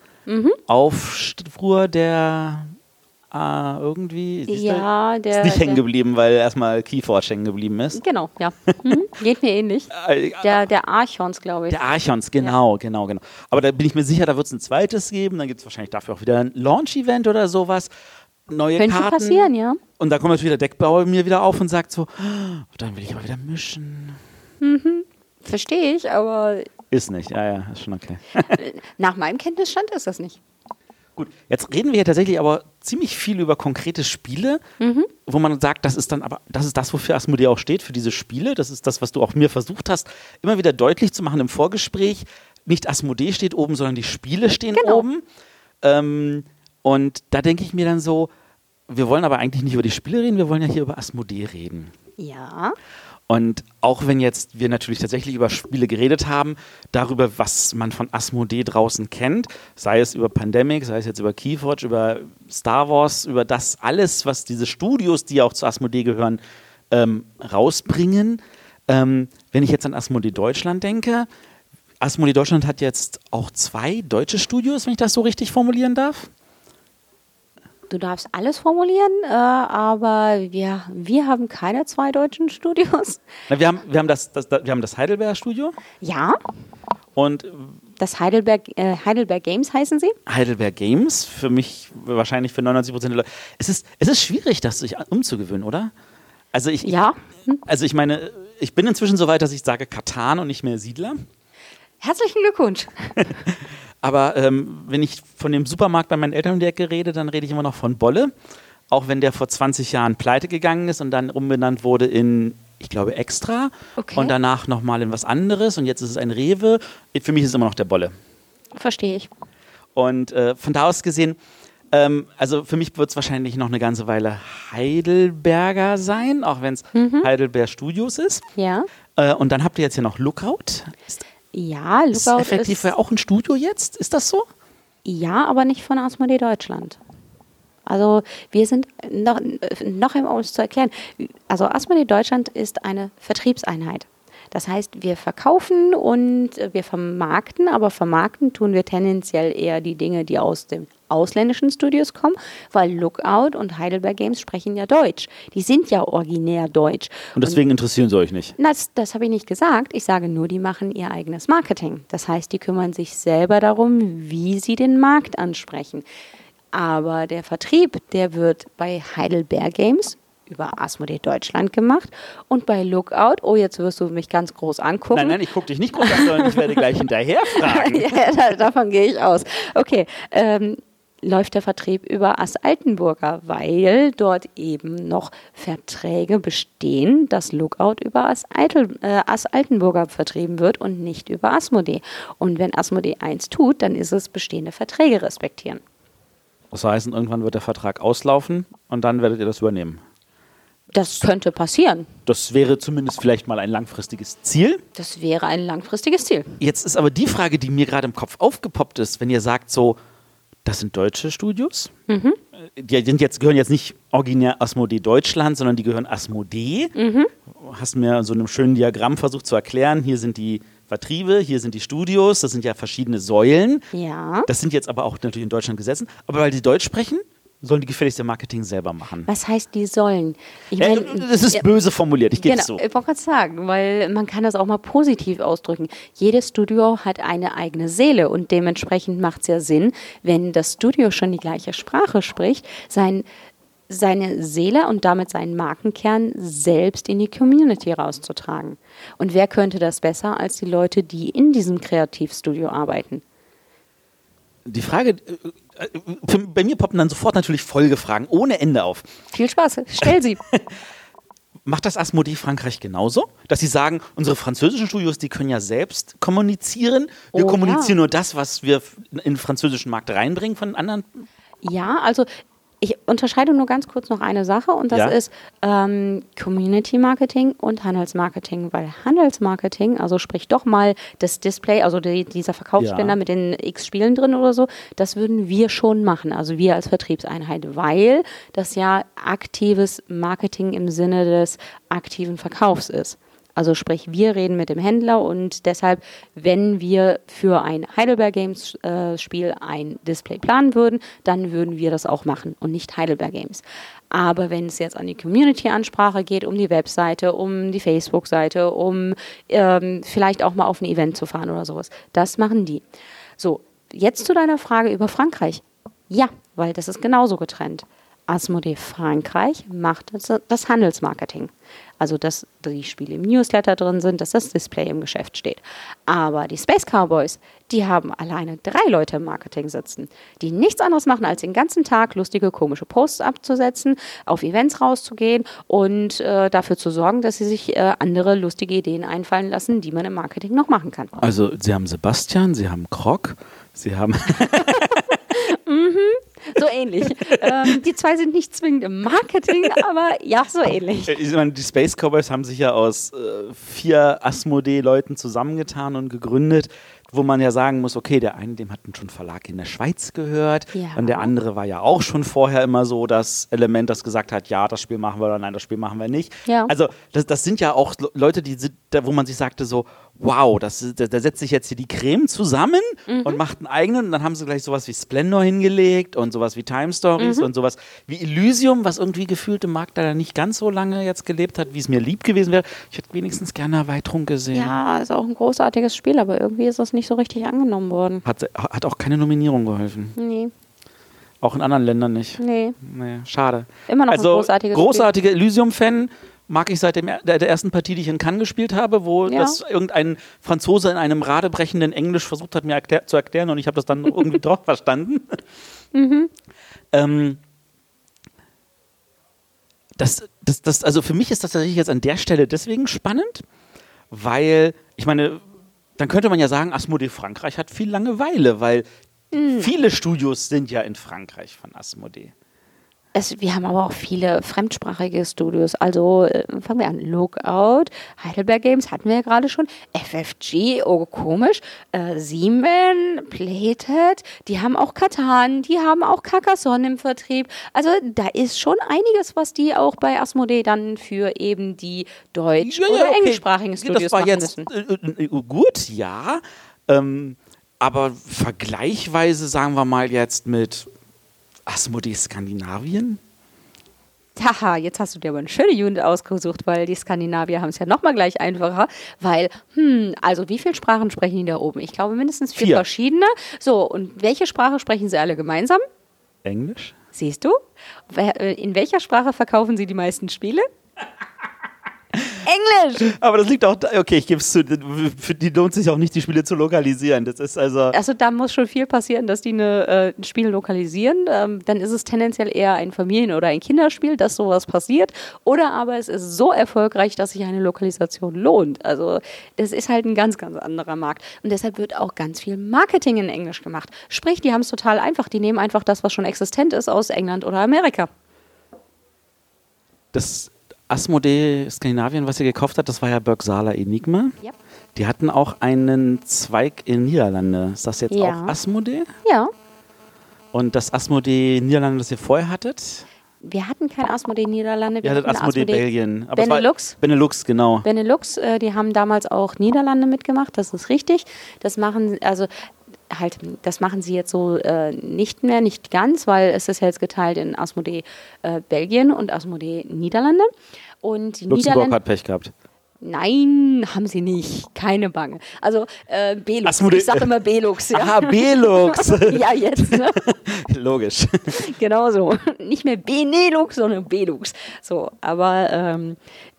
Speaker 1: Aufruhr der ah, irgendwie. siehst du,
Speaker 2: Ja, der.
Speaker 1: Ist nicht hängen geblieben, weil erstmal Keyforge hängen geblieben ist.
Speaker 2: genau, ja. Mhm. Geht mir ähnlich.
Speaker 1: Äh,
Speaker 2: Der, der Archons, glaube ich.
Speaker 1: Der Archons, genau, genau, genau. Aber da bin ich mir sicher, da wird es ein zweites geben. Dann gibt es wahrscheinlich dafür auch wieder ein Launch-Event oder sowas. Neue
Speaker 2: Könnte
Speaker 1: Karten.
Speaker 2: passieren, ja.
Speaker 1: Und da kommt natürlich der Deckbauer mir wieder auf und sagt so, "Oh, dann will ich aber wieder mischen.
Speaker 2: Verstehe ich, aber
Speaker 1: Ist nicht, ja, ja, ist schon okay. <laughs>
Speaker 2: nach meinem Kenntnisstand ist das nicht.
Speaker 1: Gut, jetzt reden wir ja tatsächlich aber ziemlich viel über konkrete Spiele, wo man sagt, das ist dann aber, das ist das, wofür Asmodee auch steht, für diese Spiele. Das ist das, was du auch mir versucht hast, immer wieder deutlich zu machen im Vorgespräch. Nicht Asmodee steht oben, sondern die Spiele stehen
Speaker 2: Genau.
Speaker 1: oben. Ähm, und da denke ich mir dann so, wir wollen aber eigentlich nicht über die Spiele reden, wir wollen ja hier über Asmodee reden.
Speaker 2: Ja.
Speaker 1: Und auch wenn jetzt wir natürlich tatsächlich über Spiele geredet haben, darüber, was man von Asmodee draußen kennt, sei es über Pandemic, sei es jetzt über Keyforge, über Star Wars, über das alles, was diese Studios, die auch zu Asmodee gehören, ähm, rausbringen. Ähm, wenn ich jetzt an Asmodee Deutschland denke, Asmodee Deutschland hat jetzt auch zwei deutsche Studios, wenn ich das so richtig formulieren darf.
Speaker 2: Du darfst alles formulieren, äh, aber wir, wir haben keine zwei deutschen Studios.
Speaker 1: Na, wir, haben, wir, haben das, das, das, wir haben das Heidelberger Studio
Speaker 2: Ja,
Speaker 1: und
Speaker 2: das Heidelberg, äh, Heidelberg Games heißen sie.
Speaker 1: Heidelberg Games, für mich wahrscheinlich für 99 Prozent der Leute. Es ist, es ist schwierig, das sich umzugewöhnen, oder? Also ich,
Speaker 2: Ja.
Speaker 1: ich, also ich meine, ich bin inzwischen so weit, dass ich sage Katan und nicht mehr Siedler.
Speaker 2: Herzlichen Glückwunsch. <laughs>
Speaker 1: Aber ähm, wenn ich von dem Supermarkt bei meinen Eltern um die Ecke rede, dann rede ich immer noch von Bolle. Auch wenn der vor 20 Jahren pleite gegangen ist und dann umbenannt wurde in, ich glaube, Extra.
Speaker 2: Okay.
Speaker 1: Und danach nochmal in was anderes. Und jetzt ist es ein Rewe. Für mich ist es immer noch der Bolle.
Speaker 2: Verstehe ich.
Speaker 1: Und äh, von da aus gesehen, ähm, also für mich wird es wahrscheinlich noch eine ganze Weile Heidelberger sein, auch wenn es Heidelberg Studios ist.
Speaker 2: Ja.
Speaker 1: Äh, und dann habt ihr jetzt hier noch Lookout. Ist,
Speaker 2: Ja,
Speaker 1: ist
Speaker 2: Lookout
Speaker 1: effektiv
Speaker 2: ist,
Speaker 1: auch ein Studio jetzt? Ist das so?
Speaker 2: ja, aber nicht von Asmodee Deutschland. Also wir sind noch, noch einmal, um es zu erklären, also Asmodee Deutschland ist eine Vertriebseinheit. Das heißt, wir verkaufen und wir vermarkten, aber vermarkten tun wir tendenziell eher die Dinge, die aus den ausländischen Studios kommen, weil Lookout und Heidelberg Games sprechen ja Deutsch. Die sind ja originär deutsch.
Speaker 1: Und deswegen interessieren sie euch nicht.
Speaker 2: Das, das habe ich nicht gesagt. Ich sage nur, die machen ihr eigenes Marketing. Das heißt, die kümmern sich selber darum, wie sie den Markt ansprechen. Aber der Vertrieb, der wird bei Heidelberg Games über Asmodee Deutschland gemacht und bei Lookout, oh, jetzt wirst du mich ganz groß angucken.
Speaker 1: Nein, nein, ich gucke dich nicht groß an, sondern ich werde gleich <laughs> hinterher fragen.
Speaker 2: ja, da, davon gehe ich aus. Okay, ähm, läuft der Vertrieb über Ass Altenburger, weil dort eben noch Verträge bestehen, dass Lookout über Ass, Eitel, äh, Ass Altenburger vertrieben wird und nicht über Asmodee. Und wenn Asmodee eins tut, dann ist es bestehende Verträge respektieren.
Speaker 1: Das heißt, irgendwann wird der Vertrag auslaufen und dann werdet ihr das übernehmen.
Speaker 2: Das könnte passieren.
Speaker 1: Das wäre zumindest vielleicht mal ein langfristiges Ziel.
Speaker 2: Das wäre ein langfristiges Ziel.
Speaker 1: Jetzt ist aber die Frage, die mir gerade im Kopf aufgepoppt ist, wenn ihr sagt so, das sind deutsche Studios.
Speaker 2: Mhm.
Speaker 1: Die sind jetzt, gehören jetzt nicht originär Asmodee Deutschland, sondern die gehören Asmodee.
Speaker 2: Mhm.
Speaker 1: Hast mir so einem schönen Diagramm versucht zu erklären. Hier sind die Vertriebe, hier sind die Studios, das sind ja verschiedene Säulen.
Speaker 2: Ja.
Speaker 1: Das sind jetzt aber auch natürlich in Deutschland Gesetzen. Aber weil die Deutsch sprechen, sollen die gefälligst ihr Marketing selber machen.
Speaker 2: Was heißt, die sollen? Ich
Speaker 1: Äh,
Speaker 2: mein-
Speaker 1: das ist
Speaker 2: Ja.
Speaker 1: böse formuliert, ich gebe es
Speaker 2: Genau,
Speaker 1: so.
Speaker 2: ich wollte gerade sagen, weil man kann das auch mal positiv ausdrücken. Jedes Studio hat eine eigene Seele und dementsprechend macht es ja Sinn, wenn das Studio schon die gleiche Sprache spricht, sein, seine Seele und damit seinen Markenkern selbst in die Community rauszutragen. Und wer könnte das besser als die Leute, die in diesem Kreativstudio arbeiten?
Speaker 1: Die Frage, äh, äh, für, bei mir poppen dann sofort natürlich Folgefragen ohne Ende auf.
Speaker 2: Viel Spaß, stell sie. <laughs>
Speaker 1: Macht das Asmodee Frankreich genauso? Dass sie sagen, unsere französischen Studios, die können ja selbst kommunizieren. Wir
Speaker 2: Oh,
Speaker 1: kommunizieren
Speaker 2: ja.
Speaker 1: nur das, was wir in den französischen Markt reinbringen von anderen.
Speaker 2: Ja, also ich unterscheide nur ganz kurz noch eine Sache und das
Speaker 1: Ja.
Speaker 2: ist ähm, Community Marketing und Handelsmarketing, weil Handelsmarketing, also sprich doch mal das Display, also die, dieser Verkaufsspender
Speaker 1: Ja.
Speaker 2: mit den X Spielen drin oder so, das würden wir schon machen, also wir als Vertriebseinheit, weil das ja aktives Marketing im Sinne des aktiven Verkaufs ist. Also sprich, wir reden mit dem Händler und deshalb, wenn wir für ein Heidelberg Games äh, Spiel ein Display planen würden, dann würden wir das auch machen und nicht Heidelberg Games. Aber wenn es jetzt an die Community-Ansprache geht, um die Webseite, um die Facebook-Seite, um ähm, vielleicht auch mal auf ein Event zu fahren oder sowas, das machen die. So, jetzt zu deiner Frage über Frankreich. Ja, weil das ist genauso getrennt. Asmodee Frankreich macht das, Handelsmarketing. Also, dass die Spiele im Newsletter drin sind, dass das Display im Geschäft steht. Aber die Space Cowboys, die haben alleine drei Leute im Marketing sitzen, die nichts anderes machen, als den ganzen Tag lustige, komische Posts abzusetzen, auf Events rauszugehen und äh, dafür zu sorgen, dass sie sich äh, andere lustige Ideen einfallen lassen, die man im Marketing noch machen kann.
Speaker 1: Also, Sie haben Sebastian, Sie haben Krog, Sie haben. <laughs>
Speaker 2: mhm. So ähnlich. ähm, die zwei sind nicht zwingend im Marketing, aber ja, so ähnlich.
Speaker 1: Ich meine, die Space Cowboys haben sich ja aus äh, vier Asmodee-Leuten zusammengetan und gegründet wo man ja sagen muss, okay, der eine, dem hat schon Verlag in der Schweiz gehört ja. und der andere war ja auch schon vorher immer so das Element, das gesagt hat, ja, das Spiel machen wir oder nein, das Spiel machen wir nicht. Ja. Also das, das sind ja auch Leute, die sind, wo man sich sagte so, wow, das, da, da setzt sich jetzt hier die Creme zusammen mhm. und macht einen eigenen und dann haben sie gleich sowas wie Splendor hingelegt und sowas wie Time Stories mhm. und sowas wie Elysium, was irgendwie gefühlt im Markt leider nicht ganz so lange jetzt gelebt hat, wie es mir lieb gewesen wäre. Ich hätte wenigstens gerne Erweiterung gesehen.
Speaker 2: Ja, ist auch ein großartiges Spiel, aber irgendwie ist das nicht so richtig angenommen worden.
Speaker 1: Hat, hat auch keine Nominierung geholfen.
Speaker 2: Nee.
Speaker 1: Auch in anderen Ländern nicht.
Speaker 2: Nee.
Speaker 1: Nee, schade.
Speaker 2: Immer noch
Speaker 1: also,
Speaker 2: ein großartiges
Speaker 1: großartige Elysium-Fan mag ich seit dem, der, ersten Partie, die ich in Cannes gespielt habe, wo ja. das irgendein Franzose in einem radebrechenden Englisch versucht hat, mir erklär, zu erklären und ich habe das dann <laughs> irgendwie doch verstanden. Mhm. Ähm, das, das, das, also für mich ist das tatsächlich jetzt an der Stelle deswegen spannend, weil, ich meine, dann könnte man ja sagen, Asmodee Frankreich hat viel Langeweile, weil mhm. viele Studios sind ja in Frankreich von Asmodee.
Speaker 2: Es, wir haben aber auch viele fremdsprachige Studios. Also äh, fangen wir an. Lookout, Heidelberg Games hatten wir ja gerade schon. FFG, oh komisch. Äh, Siemens, Plated, die haben auch Katan, die haben auch Carcassonne im Vertrieb. Also da ist schon einiges, was die auch bei Asmodee dann für eben die deutsch- ja, oder okay. englischsprachigen Studios
Speaker 1: das war jetzt, müssen. Äh, äh, gut, ja. Ähm, aber vergleichweise sagen wir mal jetzt mit Asmodee Skandinavien?
Speaker 2: Haha, jetzt hast du dir aber eine schöne Unit ausgesucht, weil die Skandinavier haben es ja nochmal gleich einfacher, weil, hm, also wie viele Sprachen sprechen die da oben? Ich glaube mindestens vier, vier. verschiedene. So, und welche Sprache sprechen sie alle gemeinsam?
Speaker 1: Englisch.
Speaker 2: Siehst du? Äh, in welcher Sprache verkaufen sie die meisten Spiele? <laughs> Englisch.
Speaker 1: Aber das liegt auch, da, okay, ich gebe es zu, für die lohnt sich auch nicht, die Spiele zu lokalisieren. Das ist also.
Speaker 2: Also da muss schon viel passieren, dass die eine, äh, ein Spiel lokalisieren. Ähm, dann ist es tendenziell eher ein Familien- oder ein Kinderspiel, dass sowas passiert. Oder aber es ist so erfolgreich, dass sich eine Lokalisation lohnt. Also das ist halt ein ganz, ganz anderer Markt. Und deshalb wird auch ganz viel Marketing in Englisch gemacht. Sprich, die haben es total einfach. Die nehmen einfach das, was schon existent ist, aus England oder Amerika.
Speaker 1: Das Asmodee Skandinavien, was ihr gekauft hat, das war ja Bergsala Enigma. Ja. Die hatten auch einen Zweig in Niederlande. Ist das jetzt ja. auch Asmodee?
Speaker 2: Ja.
Speaker 1: Und das Asmodee Niederlande, das ihr vorher hattet?
Speaker 2: Wir hatten kein Asmodee Niederlande.
Speaker 1: Wir, wir hatten Asmodee, Asmodee Belgien.
Speaker 2: Aber Benelux.
Speaker 1: Benelux, genau.
Speaker 2: Benelux, äh, die haben damals auch Niederlande mitgemacht, das ist richtig. Das machen, also halt, das machen sie jetzt so äh, nicht mehr, nicht ganz, weil es ist jetzt geteilt in Asmodee äh, Belgien und Asmodee Niederlande. Und die
Speaker 1: Luxemburg Niederlande hat Pech gehabt.
Speaker 2: Nein, haben sie nicht. Keine Bange. Also äh, Belux. Asmodee ich sage immer Belux.
Speaker 1: Ja. Aha, Belux. <laughs>
Speaker 2: ja, jetzt. Ne? <laughs>
Speaker 1: Logisch. <laughs>
Speaker 2: Genau so. Nicht mehr Benelux, sondern Belux. So, aber ähm,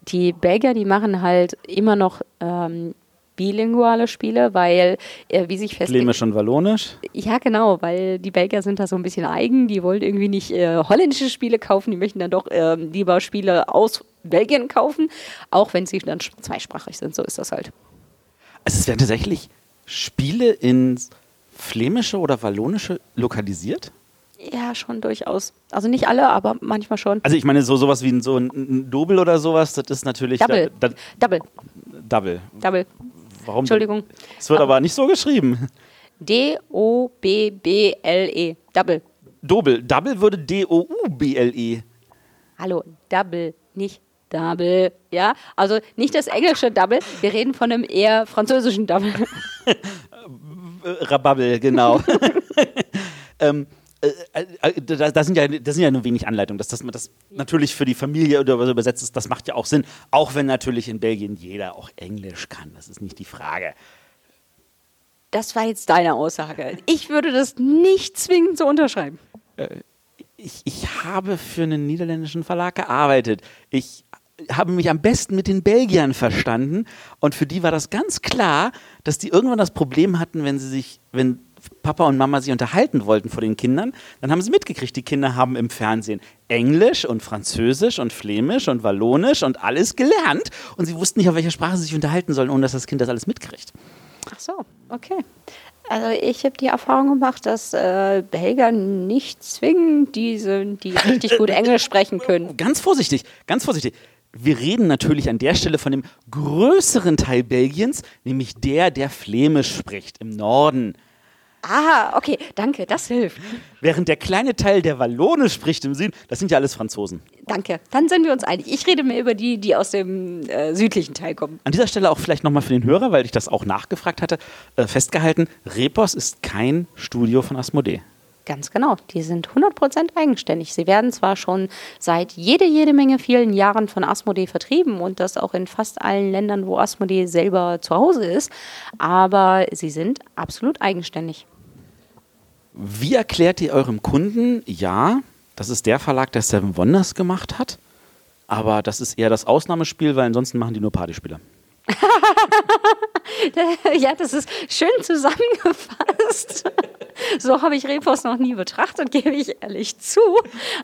Speaker 2: die Belgier, die machen halt immer noch ähm, bilinguale Spiele, weil, äh, wie sich
Speaker 1: festlegt. Flämisch und Wallonisch?
Speaker 2: Ja, genau, weil die Belgier sind da so ein bisschen eigen. Die wollen irgendwie nicht äh, holländische Spiele kaufen, die möchten dann doch äh, lieber Spiele aus Belgien kaufen, auch wenn sie dann zweisprachig sind. So ist das halt.
Speaker 1: Also, es werden tatsächlich Spiele ins Flämische oder Wallonische lokalisiert?
Speaker 2: Ja, schon durchaus. Also nicht alle, aber manchmal schon.
Speaker 1: Also ich meine, so sowas wie ein, so ein Double oder sowas, das ist natürlich.
Speaker 2: Double. Da, da, Double.
Speaker 1: Double.
Speaker 2: Double.
Speaker 1: Warum?
Speaker 2: Entschuldigung.
Speaker 1: Es wird aber, aber nicht so geschrieben.
Speaker 2: D-O-B-B-L-E. Double.
Speaker 1: Double. Double würde D-O-U-B-L-E.
Speaker 2: Hallo, Double, nicht Double, ja. Also nicht das englische Double, wir reden von einem eher französischen Double. <laughs>
Speaker 1: Äh, Rababbel, genau. <laughs> <laughs> ähm, äh, äh, da, da, sind ja, das sind ja nur wenig Anleitungen. Dass, dass man das natürlich für die Familie oder was übersetzt ist, das macht ja auch Sinn. Auch wenn natürlich in Belgien jeder auch Englisch kann. Das ist nicht die Frage.
Speaker 2: Das war jetzt deine Aussage. Ich würde das nicht zwingend so unterschreiben.
Speaker 1: Äh, ich, ich habe für einen niederländischen Verlag gearbeitet. Ich habe mich am besten mit den Belgiern verstanden und für die war das ganz klar, dass die irgendwann das Problem hatten, wenn sie sich, wenn Papa und Mama sich unterhalten wollten vor den Kindern, dann haben sie mitgekriegt, die Kinder haben im Fernsehen Englisch und Französisch und Flämisch und Wallonisch und alles gelernt und sie wussten nicht, auf welcher Sprache sie sich unterhalten sollen, ohne dass das Kind das alles mitkriegt.
Speaker 2: Ach so, okay. Also ich habe die Erfahrung gemacht, dass äh, Belgier nicht zwingend diese, die richtig gut Englisch sprechen können. <laughs>
Speaker 1: Ganz vorsichtig, ganz vorsichtig. Wir reden natürlich an der Stelle von dem größeren Teil Belgiens, nämlich der, der Flämisch spricht, im Norden.
Speaker 2: Ah, okay, danke, das hilft.
Speaker 1: Während der kleine Teil, der Wallonisch spricht im Süden, das sind ja alles Franzosen.
Speaker 2: Danke, dann sind wir uns einig. Ich rede mehr über die, die aus dem äh, südlichen Teil kommen.
Speaker 1: An dieser Stelle auch vielleicht nochmal für den Hörer, weil ich das auch nachgefragt hatte, äh, festgehalten, Repos ist kein Studio von Asmodee.
Speaker 2: Ganz genau, die sind 100% eigenständig. Sie werden zwar schon seit jede, jede Menge vielen Jahren von Asmodee vertrieben und das auch in fast allen Ländern, wo Asmodee selber zu Hause ist, aber sie sind absolut eigenständig.
Speaker 1: Wie erklärt ihr eurem Kunden, ja, das ist der Verlag, der Seven Wonders gemacht hat, aber das ist eher das Ausnahmespiel, weil ansonsten machen die nur Partyspiele? <laughs>
Speaker 2: ja, das ist schön zusammengefasst. So habe ich Repos noch nie betrachtet, gebe ich ehrlich zu.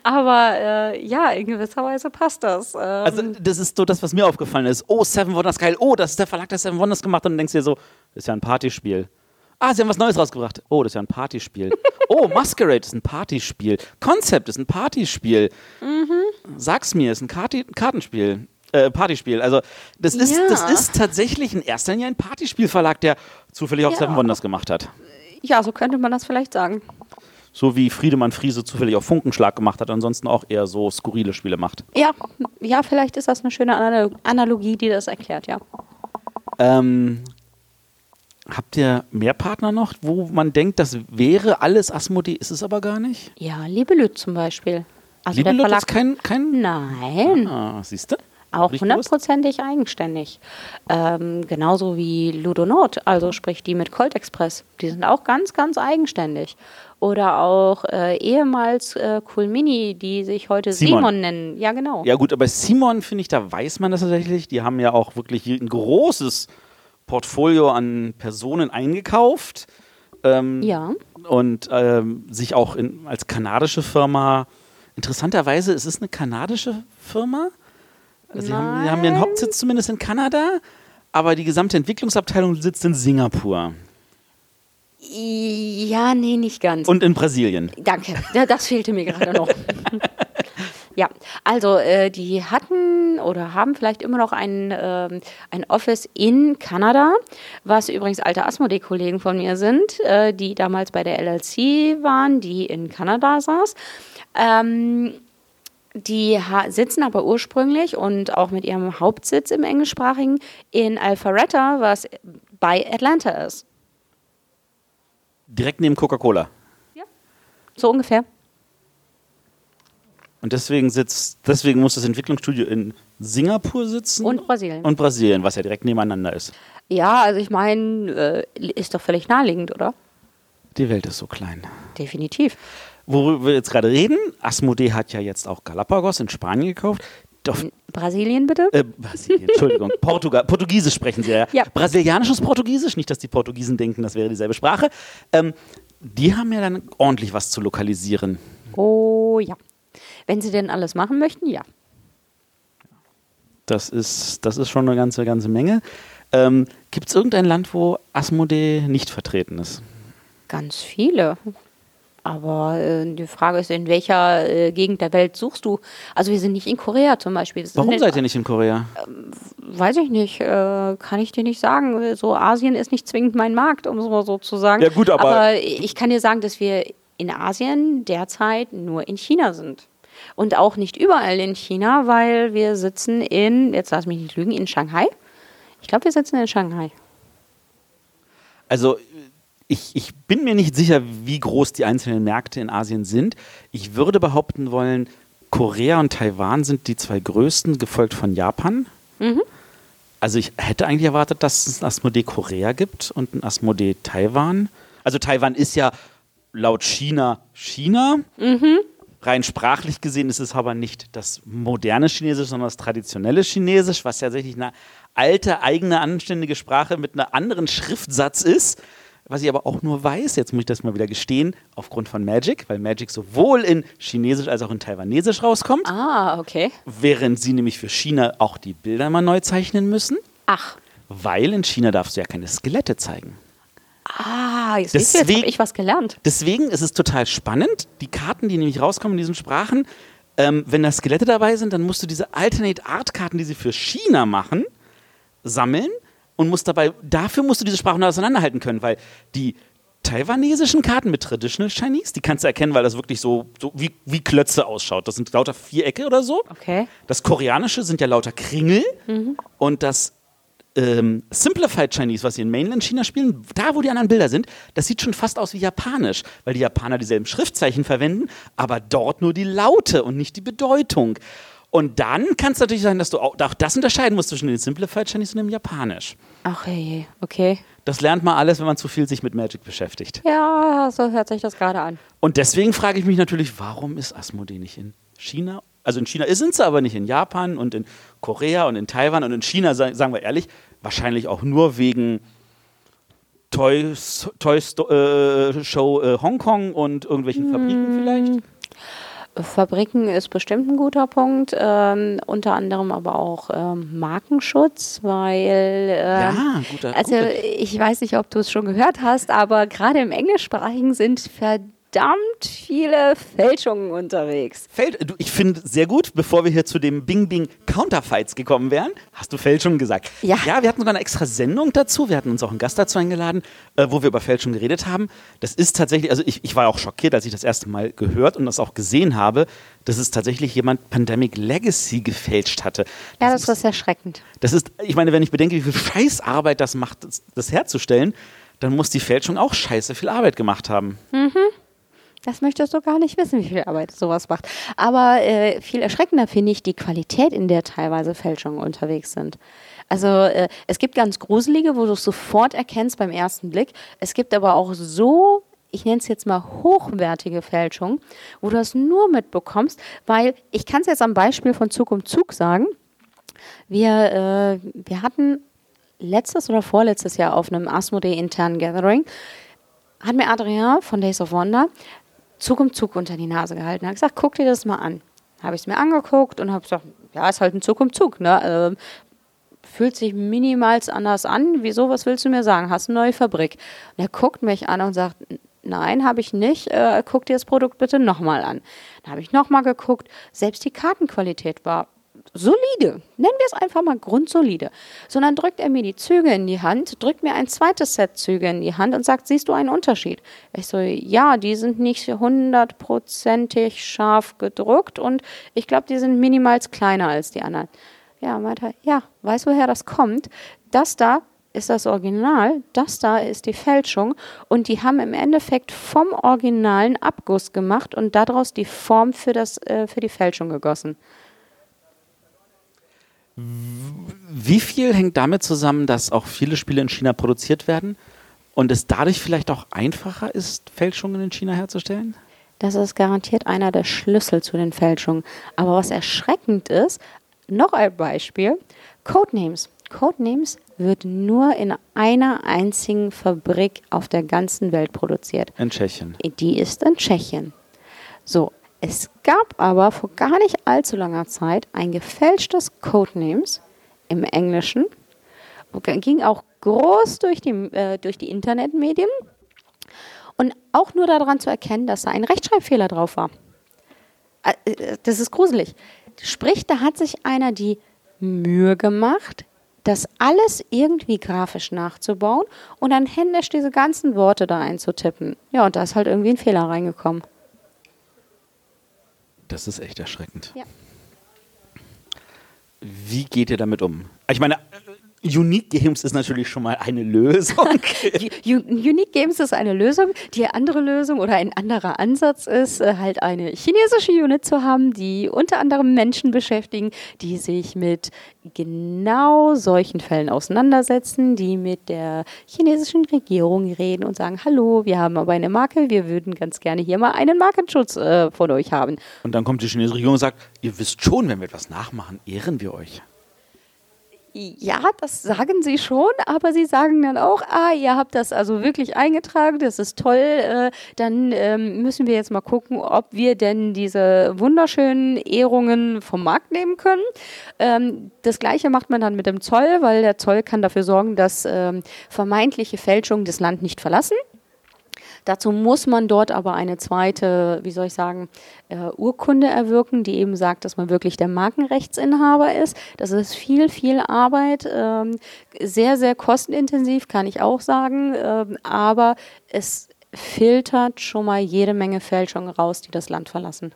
Speaker 2: Aber äh, ja, in gewisser Weise passt das. Ähm
Speaker 1: also, das ist so das, was mir aufgefallen ist. Oh, Seven Wonders geil. Oh, das ist der Verlag, der Seven Wonders gemacht hat. Und dann denkst du dir so, das ist ja ein Partyspiel. Ah, sie haben was Neues rausgebracht. Oh, das ist ja ein Partyspiel. Oh, Masquerade ist ein Partyspiel. Concept ist ein Partyspiel. Mhm. Sag's mir, ist ein Karti Kartenspiel. Äh, Partyspiel. Also das ist, ja. das ist tatsächlich in erster Linie ein Partyspielverlag, der zufällig auch ja. Seven Wonders gemacht hat.
Speaker 2: Ja, so könnte man das vielleicht sagen.
Speaker 1: So wie Friedemann Friese zufällig auch Funkenschlag gemacht hat, ansonsten auch eher so skurrile Spiele macht.
Speaker 2: Ja, ja, vielleicht ist das eine schöne Analogie, die das erklärt, ja.
Speaker 1: Ähm, Habt ihr mehr Partner noch, wo man denkt, das wäre alles Asmodee, ist es aber gar nicht?
Speaker 2: Ja, Libelüt zum Beispiel.
Speaker 1: Also Libelüt ist kein, kein...
Speaker 2: Nein.
Speaker 1: Ah, siehst du?
Speaker 2: Auch hundertprozentig eigenständig. Ähm, genauso wie Ludonot, also sprich die mit Colt Express. Die sind auch ganz, ganz eigenständig. Oder auch äh, ehemals äh, Cool Mini, die sich heute Simon. Simon. nennen. Ja, genau.
Speaker 1: Ja, gut, aber Simon, finde ich, da weiß man das tatsächlich. Die haben ja auch wirklich ein großes Portfolio an Personen eingekauft. Ähm,
Speaker 2: ja.
Speaker 1: Und ähm, sich auch in, als kanadische Firma, interessanterweise, ist es eine kanadische Firma? Sie haben, sie haben ihren Hauptsitz zumindest in Kanada, aber die gesamte Entwicklungsabteilung sitzt in Singapur.
Speaker 2: Ja, nee, nicht ganz.
Speaker 1: Und in Brasilien.
Speaker 2: Danke, das fehlte mir gerade noch. <laughs> Ja, also äh, die hatten oder haben vielleicht immer noch ein, äh, ein Office in Kanada, was übrigens alte Asmodee-Kollegen von mir sind, äh, die damals bei der LLC waren, die in Kanada saß. Ähm, die sitzen aber ursprünglich und auch mit ihrem Hauptsitz im englischsprachigen in Alpharetta, was bei Atlanta ist.
Speaker 1: Direkt neben Coca-Cola.
Speaker 2: Ja, so ungefähr.
Speaker 1: Und deswegen sitzt, deswegen muss das Entwicklungsstudio in Singapur sitzen.
Speaker 2: Und Brasilien.
Speaker 1: Und Brasilien, was ja direkt nebeneinander ist.
Speaker 2: Ja, also ich meine, äh, ist doch völlig naheliegend, oder?
Speaker 1: Die Welt ist so klein.
Speaker 2: Definitiv.
Speaker 1: Worüber wir jetzt gerade reden, Asmodee hat ja jetzt auch Galapagos in Spanien gekauft.
Speaker 2: Doch, Brasilien bitte?
Speaker 1: Äh, Brasilien, Entschuldigung. <laughs> Portugal, Portugiesisch sprechen sie ja.
Speaker 2: ja.
Speaker 1: Brasilianisches Portugiesisch, nicht, dass die Portugiesen denken, das wäre dieselbe Sprache. Ähm, die haben ja dann ordentlich was zu lokalisieren.
Speaker 2: Oh ja. Wenn sie denn alles machen möchten, ja.
Speaker 1: Das ist, das ist schon eine ganze, ganze Menge. Ähm, Gibt es irgendein Land, wo Asmodee nicht vertreten ist?
Speaker 2: Ganz viele. Aber äh, die Frage ist, in welcher äh, Gegend der Welt suchst du? Also wir sind nicht in Korea zum Beispiel. Das
Speaker 1: Warum seid ihr nicht in Korea?
Speaker 2: Äh, weiß ich nicht, äh, kann ich dir nicht sagen. So Asien ist nicht zwingend mein Markt, um es mal so zu sagen.
Speaker 1: Ja gut, aber,
Speaker 2: aber ich kann dir sagen, dass wir in Asien derzeit nur in China sind. Und auch nicht überall in China, weil wir sitzen in, jetzt lass mich nicht lügen, in Shanghai. Ich glaube, wir sitzen in Shanghai.
Speaker 1: Also ich, ich bin mir nicht sicher, wie groß die einzelnen Märkte in Asien sind. Ich würde behaupten wollen, Korea und Taiwan sind die zwei größten, gefolgt von Japan. Mhm. Also ich hätte eigentlich erwartet, dass es ein Asmodee Korea gibt und ein Asmodee Taiwan. Also Taiwan ist ja laut China China. Mhm. Rein sprachlich gesehen ist es aber nicht das moderne Chinesisch, sondern das traditionelle Chinesisch, was ja tatsächlich eine alte, eigene, anständige Sprache mit einem anderen Schriftsatz ist. Was ich aber auch nur weiß, jetzt muss ich das mal wieder gestehen, aufgrund von Magic, weil Magic sowohl in Chinesisch als auch in Taiwanesisch rauskommt.
Speaker 2: Ah, okay.
Speaker 1: Während sie nämlich für China auch die Bilder mal neu zeichnen müssen.
Speaker 2: Ach.
Speaker 1: Weil in China darfst du ja keine Skelette zeigen.
Speaker 2: Ah, jetzt, deswegen, jetzt habe ich was gelernt.
Speaker 1: Deswegen ist es total spannend. Die Karten, die nämlich rauskommen in diesen Sprachen, ähm, wenn da Skelette dabei sind, dann musst du diese Alternate Art Karten, die sie für China machen, sammeln und musst dabei, dafür musst du diese Sprachen auseinanderhalten können, weil die taiwanesischen Karten mit Traditional Chinese, die kannst du erkennen, weil das wirklich so, so wie, wie Klötze ausschaut. Das sind lauter Vierecke oder so.
Speaker 2: Okay.
Speaker 1: Das Koreanische sind ja lauter Kringel mhm. und das ähm, Simplified Chinese, was sie in Mainland China spielen, da wo die anderen Bilder sind, das sieht schon fast aus wie Japanisch, weil die Japaner dieselben Schriftzeichen verwenden, aber dort nur die Laute und nicht die Bedeutung. Und dann kann es natürlich sein, dass du auch, auch, das unterscheiden musst zwischen dem Simplified Chinese und dem Japanisch.
Speaker 2: Ach hey, okay.
Speaker 1: Das lernt man alles, wenn man zu viel sich mit Magic beschäftigt.
Speaker 2: Ja, so hört sich das gerade an.
Speaker 1: Und deswegen frage ich mich natürlich, warum ist Asmodee nicht in China also in China sind sie aber nicht, in Japan und in Korea und in Taiwan und in China, sagen wir ehrlich, wahrscheinlich auch nur wegen Toy, Toy äh, Show äh, Hongkong und irgendwelchen hm. Fabriken vielleicht?
Speaker 2: Fabriken ist bestimmt ein guter Punkt, ähm, unter anderem aber auch ähm, Markenschutz, weil äh,
Speaker 1: ja, guter,
Speaker 2: also guter. ich weiß nicht, ob du es schon gehört hast, aber gerade im Englischsprachigen sind verdammt verdammt viele Fälschungen unterwegs.
Speaker 1: Fäl du, ich finde sehr gut, bevor wir hier zu dem Bing Bing Counterfights gekommen wären, hast du Fälschungen gesagt.
Speaker 2: Ja.
Speaker 1: Ja, wir hatten sogar eine extra Sendung dazu. Wir hatten uns auch einen Gast dazu eingeladen, äh, wo wir über Fälschungen geredet haben. Das ist tatsächlich, also ich, ich war auch schockiert, als ich das erste Mal gehört und das auch gesehen habe, dass es tatsächlich jemand Pandemic Legacy gefälscht hatte.
Speaker 2: Das ja, das ist, ist erschreckend.
Speaker 1: Das ist, ich meine, wenn ich bedenke, wie viel Scheißarbeit das macht, das, das herzustellen, dann muss die Fälschung auch scheiße viel Arbeit gemacht haben.
Speaker 2: Mhm. Das möchtest du gar nicht wissen, wie viel Arbeit sowas macht. Aber äh, viel erschreckender finde ich die Qualität, in der teilweise Fälschungen unterwegs sind. Also äh, es gibt ganz gruselige, wo du es sofort erkennst beim ersten Blick. Es gibt aber auch so, ich nenne es jetzt mal hochwertige Fälschungen, wo du das nur mitbekommst, weil ich kann es jetzt am Beispiel von Zug um Zug sagen. Wir, äh, wir hatten letztes oder vorletztes Jahr auf einem Asmodee internen Gathering hat mir Adrien von Days of Wonder Zug um Zug unter die Nase gehalten. Hat gesagt, guck dir das mal an. Habe ich es mir angeguckt und habe gesagt, ja, ist halt ein Zug um Zug. Ne? Äh, fühlt sich minimals anders an. Wieso, was willst du mir sagen? Hast eine neue Fabrik? Und er guckt mich an und sagt, nein, habe ich nicht. Äh, guck dir das Produkt bitte nochmal an. Dann habe ich nochmal geguckt. Selbst die Kartenqualität war solide, nennen wir es einfach mal grundsolide, sondern drückt er mir die Züge in die Hand, drückt mir ein zweites Set Züge in die Hand und sagt, siehst du einen Unterschied? Ich so, ja, die sind nicht hundertprozentig scharf gedruckt und ich glaube, die sind minimals kleiner als die anderen. Ja, meinte er, ja, weißt du, woher das kommt? Das da ist das Original, das da ist die Fälschung und die haben im Endeffekt vom originalen Abguss gemacht und daraus die Form für, das, äh, für die Fälschung gegossen.
Speaker 1: Wie viel hängt damit zusammen, dass auch viele Spiele in China produziert werden und es dadurch vielleicht auch einfacher ist, Fälschungen in China herzustellen?
Speaker 2: Das ist garantiert einer der Schlüssel zu den Fälschungen. Aber was erschreckend ist, noch ein Beispiel, Codenames. Codenames wird nur in einer einzigen Fabrik auf der ganzen Welt produziert.
Speaker 1: In Tschechien.
Speaker 2: Die ist in Tschechien. So, es gab aber vor gar nicht allzu langer Zeit ein gefälschtes Codenames im Englischen. Ging auch groß durch die, äh, durch die Internetmedien. Und auch nur daran zu erkennen, dass da ein Rechtschreibfehler drauf war. Äh, äh, das ist gruselig. Sprich, da hat sich einer die Mühe gemacht, das alles irgendwie grafisch nachzubauen und dann händisch diese ganzen Worte da einzutippen. Ja, und da ist halt irgendwie ein Fehler reingekommen.
Speaker 1: Das ist echt erschreckend.
Speaker 2: Ja.
Speaker 1: Wie geht ihr damit um? Ich meine, Unique Games ist natürlich schon mal eine Lösung. <laughs>
Speaker 2: Unique Games ist eine Lösung. Die andere Lösung oder ein anderer Ansatz ist, äh, halt eine chinesische Unit zu haben, die unter anderem Menschen beschäftigen, die sich mit genau solchen Fällen auseinandersetzen, die mit der chinesischen Regierung reden und sagen, hallo, wir haben aber eine Marke, wir würden ganz gerne hier mal einen Markenschutz äh, von euch haben.
Speaker 1: Und dann kommt die chinesische Regierung und sagt, ihr wisst schon, wenn wir etwas nachmachen, ehren wir euch.
Speaker 2: Ja, das sagen sie schon, aber sie sagen dann auch, ah, ihr habt das also wirklich eingetragen, das ist toll, äh, dann ähm, müssen wir jetzt mal gucken, ob wir denn diese wunderschönen Ehrungen vom Markt nehmen können. Ähm, das gleiche macht man dann mit dem Zoll, weil der Zoll kann dafür sorgen, dass ähm, vermeintliche Fälschungen das Land nicht verlassen. Dazu muss man dort aber eine zweite, wie soll ich sagen, äh, Urkunde erwirken, die eben sagt, dass man wirklich der Markenrechtsinhaber ist. Das ist viel, viel Arbeit, ähm, sehr, sehr kostenintensiv, kann ich auch sagen, ähm, aber es filtert schon mal jede Menge Fälschungen raus, die das Land verlassen.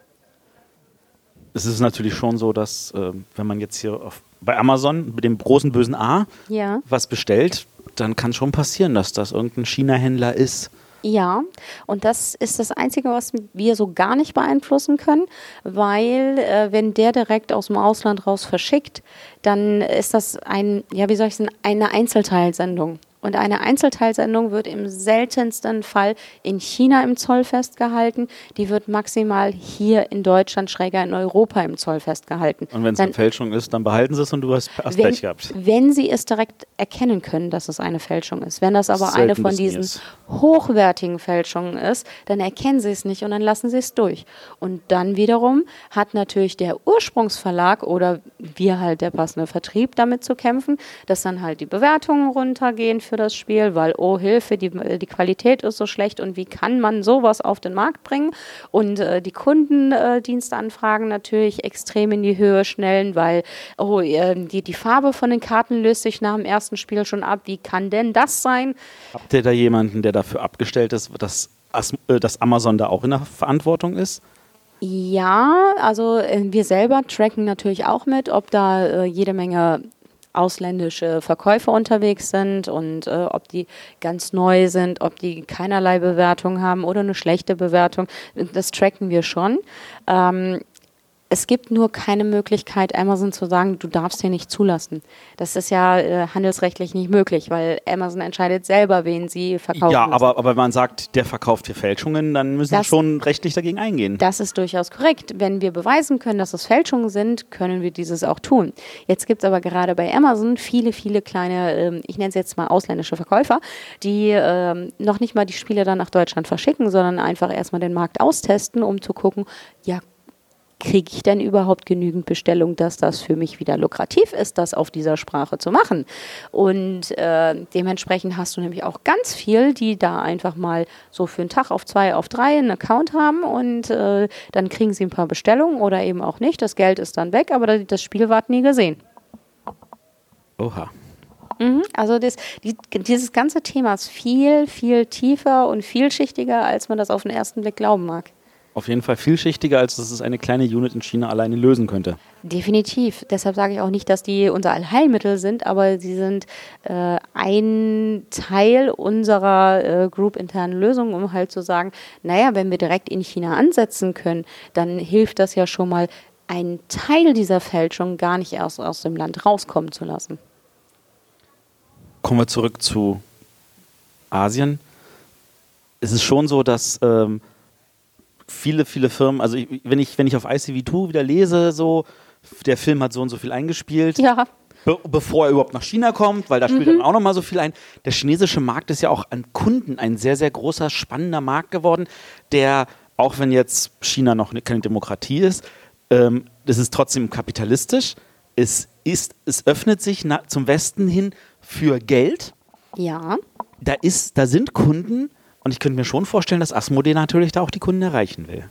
Speaker 1: Es ist natürlich schon so, dass äh, wenn man jetzt hier auf, bei Amazon mit dem großen bösen A
Speaker 2: ja.
Speaker 1: was bestellt, dann kann es schon passieren, dass das irgendein China-Händler ist,
Speaker 2: ja, und das ist das Einzige, was wir so gar nicht beeinflussen können, weil äh, wenn der direkt aus dem Ausland raus verschickt, dann ist das ein, ja, wie soll ich sagen, eine Einzelteilsendung. Und eine Einzelteilsendung wird im seltensten Fall in China im Zoll festgehalten. Die wird maximal hier in Deutschland, schräger in Europa im Zoll festgehalten.
Speaker 1: Und wenn es eine Fälschung ist, dann behalten sie es und du hast, hast
Speaker 2: wenn,
Speaker 1: Pech gehabt.
Speaker 2: Wenn sie es direkt erkennen können, dass es eine Fälschung ist. Wenn das aber eine von diesen hochwertigen Fälschungen ist, dann erkennen sie es nicht und dann lassen sie es durch. Und dann wiederum hat natürlich der Ursprungsverlag oder wir halt der passende Vertrieb damit zu kämpfen, dass dann halt die Bewertungen runtergehen für das Spiel, weil, oh Hilfe, die, die Qualität ist so schlecht und wie kann man sowas auf den Markt bringen? Und äh, die Kundendienstanfragen natürlich extrem in die Höhe schnellen, weil, oh, äh, die, die Farbe von den Karten löst sich nach dem ersten Spiel schon ab. Wie kann denn das sein?
Speaker 1: Habt ihr da jemanden, der dafür abgestellt ist, dass, äh, dass Amazon da auch in der Verantwortung ist?
Speaker 2: Ja, also äh, wir selber tracken natürlich auch mit, ob da äh, jede Menge ausländische Verkäufer unterwegs sind und äh, ob die ganz neu sind, ob die keinerlei Bewertung haben oder eine schlechte Bewertung. Das tracken wir schon. Ähm, es gibt nur keine Möglichkeit, Amazon zu sagen, du darfst hier nicht zulassen. Das ist ja äh, handelsrechtlich nicht möglich, weil Amazon entscheidet selber, wen sie verkaufen.
Speaker 1: Ja, aber, aber wenn man sagt, der verkauft hier Fälschungen, dann müssen das, sie schon rechtlich dagegen eingehen.
Speaker 2: Das ist durchaus korrekt. Wenn wir beweisen können, dass es Fälschungen sind, können wir dieses auch tun. Jetzt gibt es aber gerade bei Amazon viele, viele kleine, äh, ich nenne es jetzt mal ausländische Verkäufer, die äh, noch nicht mal die Spiele dann nach Deutschland verschicken, sondern einfach erstmal den Markt austesten, um zu gucken, ja, kriege ich denn überhaupt genügend Bestellung, dass das für mich wieder lukrativ ist, das auf dieser Sprache zu machen? Und äh, dementsprechend hast du nämlich auch ganz viel, die da einfach mal so für einen Tag auf zwei, auf drei einen Account haben und äh, dann kriegen sie ein paar Bestellungen oder eben auch nicht. Das Geld ist dann weg, aber das Spiel ward nie gesehen.
Speaker 1: Oha.
Speaker 2: Mhm, also das, die, dieses ganze Thema ist viel, viel tiefer und vielschichtiger, als man das auf den ersten Blick glauben mag
Speaker 1: auf jeden Fall vielschichtiger, als dass es eine kleine Unit in China alleine lösen könnte.
Speaker 2: Definitiv. Deshalb sage ich auch nicht, dass die unser Allheilmittel sind, aber sie sind äh, ein Teil unserer äh, Group-internen Lösung, um halt zu sagen, naja, wenn wir direkt in China ansetzen können, dann hilft das ja schon mal, einen Teil dieser Fälschung gar nicht erst aus dem Land rauskommen zu lassen.
Speaker 1: Kommen wir zurück zu Asien. Es ist schon so, dass ähm, viele, viele Firmen, also ich, wenn, ich, wenn ich auf ICV2 wieder lese, so, der Film hat so und so viel eingespielt.
Speaker 2: Ja.
Speaker 1: Be bevor er überhaupt nach China kommt, weil da spielt mhm. dann auch nochmal so viel ein. Der chinesische Markt ist ja auch an Kunden ein sehr, sehr großer, spannender Markt geworden, der, auch wenn jetzt China noch keine Demokratie ist, ähm, das ist trotzdem kapitalistisch. Es, ist, es öffnet sich zum Westen hin für Geld.
Speaker 2: Ja.
Speaker 1: Da, ist, da sind Kunden, und ich könnte mir schon vorstellen, dass Asmodee natürlich da auch die Kunden erreichen will.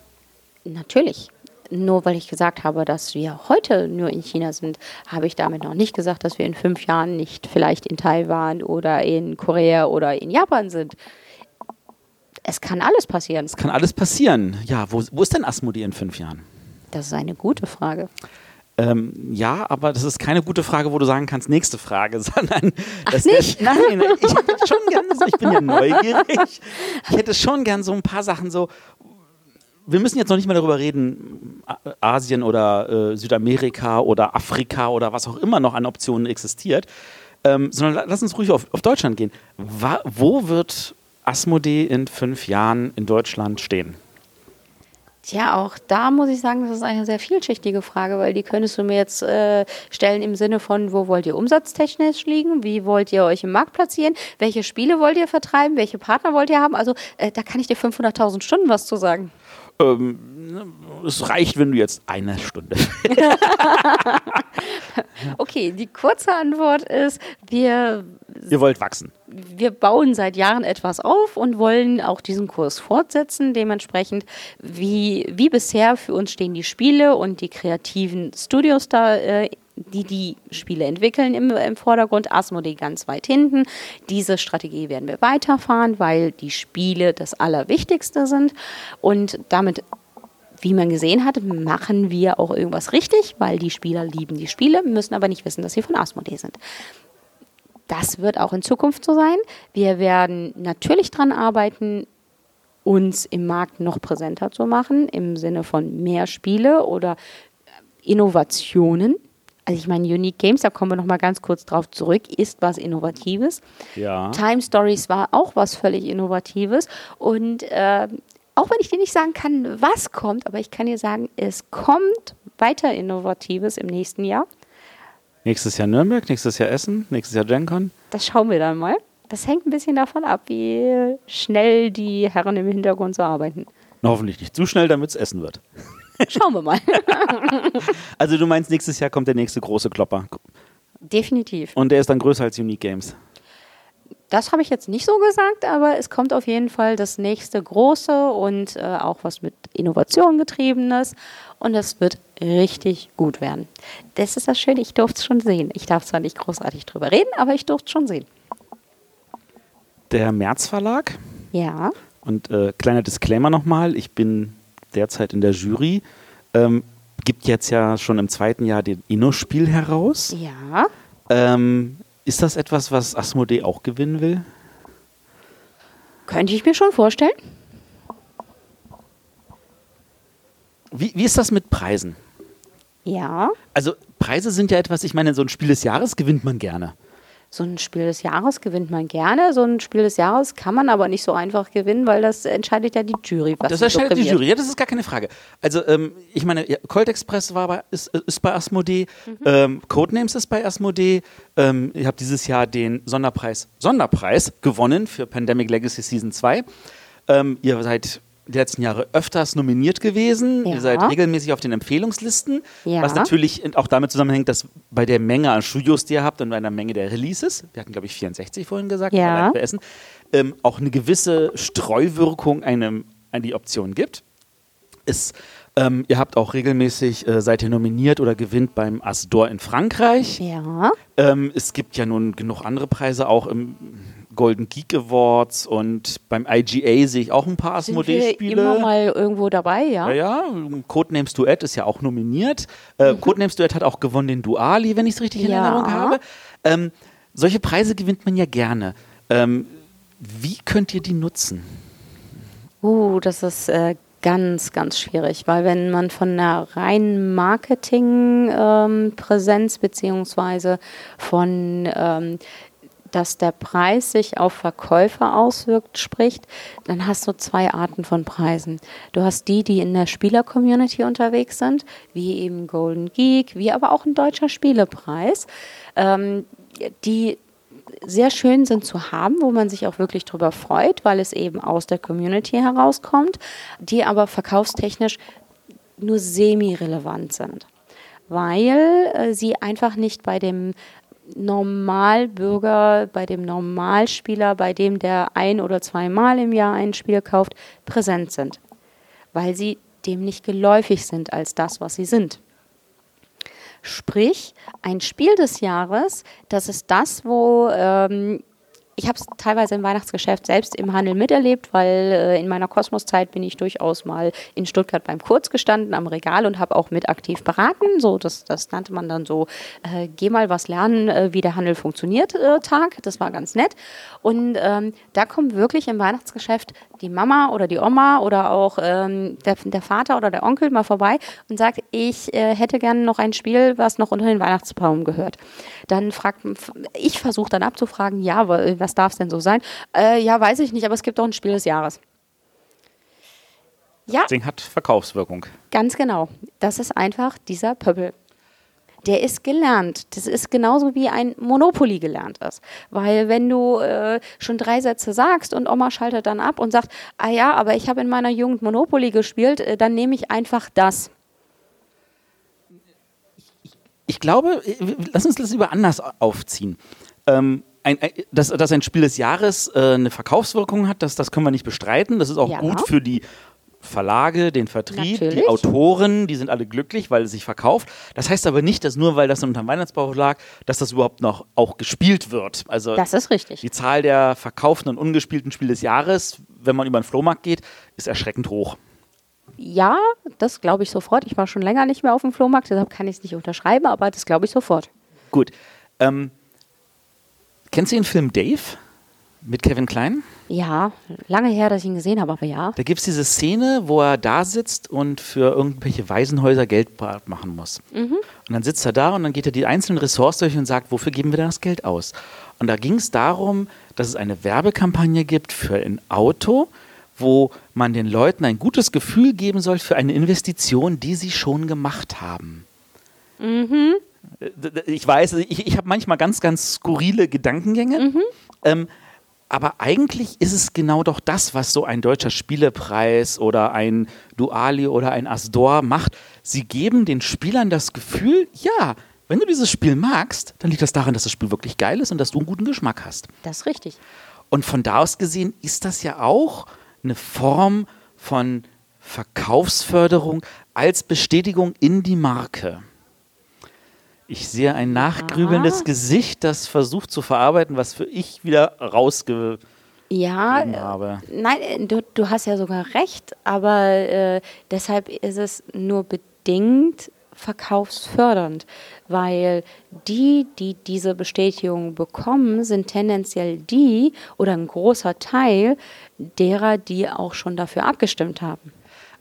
Speaker 2: Natürlich. Nur weil ich gesagt habe, dass wir heute nur in China sind, habe ich damit noch nicht gesagt, dass wir in fünf Jahren nicht vielleicht in Taiwan oder in Korea oder in Japan sind. Es kann alles passieren.
Speaker 1: Es kann alles passieren. Ja, wo, wo ist denn Asmodee in fünf Jahren?
Speaker 2: Das ist eine gute Frage.
Speaker 1: Ähm, ja, aber das ist keine gute Frage, wo du sagen kannst, nächste Frage, <laughs> sondern
Speaker 2: das nicht?
Speaker 1: Wär, nein, ich hätte schon gerne so, ich bin ja <laughs> neugierig. Ich hätte schon gern so ein paar Sachen so. Wir müssen jetzt noch nicht mal darüber reden, Asien oder äh, Südamerika oder Afrika oder was auch immer noch an Optionen existiert, ähm, sondern lass uns ruhig auf, auf Deutschland gehen. Wa wo wird Asmodee in fünf Jahren in Deutschland stehen?
Speaker 2: Tja, auch da muss ich sagen, das ist eine sehr vielschichtige Frage, weil die könntest du mir jetzt äh, stellen im Sinne von, wo wollt ihr umsatztechnisch liegen? Wie wollt ihr euch im Markt platzieren? Welche Spiele wollt ihr vertreiben? Welche Partner wollt ihr haben? Also äh, da kann ich dir 500.000 Stunden was zu sagen.
Speaker 1: Ähm, es reicht, wenn du jetzt eine Stunde. <laughs>
Speaker 2: okay, die kurze Antwort ist, wir.
Speaker 1: Ihr wollt wachsen.
Speaker 2: Wir bauen seit Jahren etwas auf und wollen auch diesen Kurs fortsetzen. Dementsprechend, wie, wie bisher, für uns stehen die Spiele und die kreativen Studios da äh, die die Spiele entwickeln im, im Vordergrund, Asmodee ganz weit hinten. Diese Strategie werden wir weiterfahren, weil die Spiele das Allerwichtigste sind und damit wie man gesehen hat, machen wir auch irgendwas richtig, weil die Spieler lieben die Spiele, müssen aber nicht wissen, dass sie von Asmodee sind. Das wird auch in Zukunft so sein. Wir werden natürlich daran arbeiten, uns im Markt noch präsenter zu machen, im Sinne von mehr Spiele oder Innovationen also ich meine, Unique Games, da kommen wir noch mal ganz kurz drauf zurück, ist was Innovatives.
Speaker 1: Ja.
Speaker 2: Time Stories war auch was völlig Innovatives. Und äh, auch wenn ich dir nicht sagen kann, was kommt, aber ich kann dir sagen, es kommt weiter Innovatives im nächsten Jahr.
Speaker 1: Nächstes Jahr Nürnberg, nächstes Jahr Essen, nächstes Jahr GenCon?
Speaker 2: Das schauen wir dann mal. Das hängt ein bisschen davon ab, wie schnell die Herren im Hintergrund so arbeiten.
Speaker 1: Na, hoffentlich nicht zu schnell, damit es Essen wird.
Speaker 2: Schauen wir mal. <laughs>
Speaker 1: also du meinst, nächstes Jahr kommt der nächste große Klopper.
Speaker 2: Definitiv.
Speaker 1: Und der ist dann größer als Unique Games.
Speaker 2: Das habe ich jetzt nicht so gesagt, aber es kommt auf jeden Fall das nächste große und äh, auch was mit Innovation getriebenes. Und es wird richtig gut werden. Das ist das Schöne, ich durfte es schon sehen. Ich darf zwar nicht großartig drüber reden, aber ich durfte es schon sehen.
Speaker 1: Der März Verlag.
Speaker 2: Ja.
Speaker 1: Und äh, kleiner Disclaimer nochmal, ich bin derzeit in der Jury. Ähm, gibt jetzt ja schon im zweiten Jahr den Inno-Spiel heraus.
Speaker 2: Ja.
Speaker 1: Ähm, ist das etwas, was Asmodee auch gewinnen will?
Speaker 2: Könnte ich mir schon vorstellen.
Speaker 1: Wie, wie ist das mit Preisen?
Speaker 2: Ja.
Speaker 1: Also Preise sind ja etwas, ich meine, so ein Spiel des Jahres gewinnt man gerne
Speaker 2: so ein Spiel des Jahres gewinnt man gerne. So ein Spiel des Jahres kann man aber nicht so einfach gewinnen, weil das entscheidet ja die Jury.
Speaker 1: Was das entscheidet die Jury, ja, das ist gar keine Frage. Also, ähm, ich meine, ja, Colt Express war bei, ist, ist bei Asmodee, mhm. ähm, Codenames ist bei Asmodee. Ähm, ihr habt dieses Jahr den Sonderpreis, Sonderpreis gewonnen für Pandemic Legacy Season 2. Ähm, ihr seid die letzten Jahre öfters nominiert gewesen. Ja. Ihr seid regelmäßig auf den Empfehlungslisten, ja. was natürlich auch damit zusammenhängt, dass bei der Menge an Studios, die ihr habt und bei einer Menge der Releases, wir hatten glaube ich 64 vorhin gesagt,
Speaker 2: ja.
Speaker 1: bei Essen, ähm, auch eine gewisse Streuwirkung einem, an die Option gibt. Ist ähm, ihr habt auch regelmäßig, äh, seid ihr nominiert oder gewinnt beim Asdor in Frankreich.
Speaker 2: Ja.
Speaker 1: Ähm, es gibt ja nun genug andere Preise, auch im Golden Geek Awards und beim IGA sehe ich auch ein paar Asmodee-Spiele.
Speaker 2: immer mal irgendwo dabei, ja.
Speaker 1: Ja, ja. Codenames Duett ist ja auch nominiert. Äh, mhm. Codenames Duett hat auch gewonnen den Duali, wenn ich es richtig in ja. Erinnerung habe. Ähm, solche Preise gewinnt man ja gerne. Ähm, wie könnt ihr die nutzen?
Speaker 2: Uh, das ist äh, ganz, ganz schwierig, weil wenn man von einer reinen Marketingpräsenz ähm, beziehungsweise von ähm, dass der Preis sich auf Verkäufer auswirkt, spricht, dann hast du zwei Arten von Preisen. Du hast die, die in der Spieler-Community unterwegs sind, wie eben Golden Geek, wie aber auch ein deutscher Spielepreis, ähm, die sehr schön sind zu haben, wo man sich auch wirklich drüber freut, weil es eben aus der Community herauskommt, die aber verkaufstechnisch nur semi-relevant sind, weil äh, sie einfach nicht bei dem Normalbürger, bei dem Normalspieler, bei dem der ein oder zweimal im Jahr ein Spiel kauft, präsent sind, weil sie dem nicht geläufig sind als das, was sie sind. Sprich, ein Spiel des Jahres, das ist das, wo ähm, ich habe es teilweise im Weihnachtsgeschäft selbst im Handel miterlebt, weil äh, in meiner Kosmoszeit bin ich durchaus mal in Stuttgart beim Kurz gestanden am Regal und habe auch mit aktiv beraten. So, das, das nannte man dann so, äh, geh mal was lernen, äh, wie der Handel funktioniert, äh, Tag. Das war ganz nett. Und ähm, da kommt wirklich im Weihnachtsgeschäft die Mama oder die Oma oder auch ähm, der, der, Vater oder der Onkel mal vorbei und sagt, ich äh, hätte gerne noch ein Spiel, was noch unter den Weihnachtsbaum gehört. Dann fragt, ich versuche dann abzufragen, ja, was darf es denn so sein? Äh, ja, weiß ich nicht, aber es gibt doch ein Spiel des Jahres.
Speaker 1: Ja. Ding hat Verkaufswirkung.
Speaker 2: Ganz genau. Das ist einfach dieser Pöppel der ist gelernt. Das ist genauso wie ein Monopoly gelernt ist. Weil wenn du äh, schon drei Sätze sagst und Oma schaltet dann ab und sagt, ah ja, aber ich habe in meiner Jugend Monopoly gespielt, äh, dann nehme ich einfach das.
Speaker 1: Ich, ich, glaube, äh, lass uns das lieber anders aufziehen. Ähm, ein, ein, dass, dass, ein Spiel des Jahres äh, eine Verkaufswirkung hat, das, das können wir nicht bestreiten. Das ist auch ja. gut für die Verlage, den Vertrieb, Natürlich. die Autoren, die sind alle glücklich, weil es sich verkauft. Das heißt aber nicht, dass nur weil das unter dem Weihnachtsbauch lag, dass das überhaupt noch auch gespielt wird. Also
Speaker 2: das ist richtig.
Speaker 1: Die Zahl der verkauften und ungespielten Spiele des Jahres, wenn man über den Flohmarkt geht, ist erschreckend hoch.
Speaker 2: Ja, das glaube ich sofort. Ich war schon länger nicht mehr auf dem Flohmarkt, deshalb kann ich es nicht unterschreiben, aber das glaube ich sofort.
Speaker 1: Gut. Ähm, kennst du den Film Dave mit Kevin Klein?
Speaker 2: Ja, lange her, dass ich ihn gesehen habe, aber ja.
Speaker 1: Da gibt es diese Szene, wo er da sitzt und für irgendwelche Waisenhäuser Geld machen muss. Mhm. Und dann sitzt er da und dann geht er die einzelnen Ressorts durch und sagt, wofür geben wir denn das Geld aus? Und da ging es darum, dass es eine Werbekampagne gibt für ein Auto, wo man den Leuten ein gutes Gefühl geben soll für eine Investition, die sie schon gemacht haben. Mhm. Äh, ich weiß, ich, ich habe manchmal ganz, ganz skurrile Gedankengänge. Mhm. Ähm, aber eigentlich ist es genau doch das, was so ein deutscher Spielepreis oder ein Duali oder ein Asdor macht. Sie geben den Spielern das Gefühl, ja, wenn du dieses Spiel magst, dann liegt das daran, dass das Spiel wirklich geil ist und dass du einen guten Geschmack hast.
Speaker 2: Das ist richtig.
Speaker 1: Und von da aus gesehen ist das ja auch eine Form von Verkaufsförderung als Bestätigung in die Marke. Ich sehe ein nachgrübelndes Aha. Gesicht, das versucht zu verarbeiten, was für ich wieder rausge
Speaker 2: ja, habe. Nein, äh, du, du hast ja sogar recht, aber äh, deshalb ist es nur bedingt verkaufsfördernd, weil die, die diese Bestätigung bekommen, sind tendenziell die oder ein großer Teil derer, die auch schon dafür abgestimmt haben.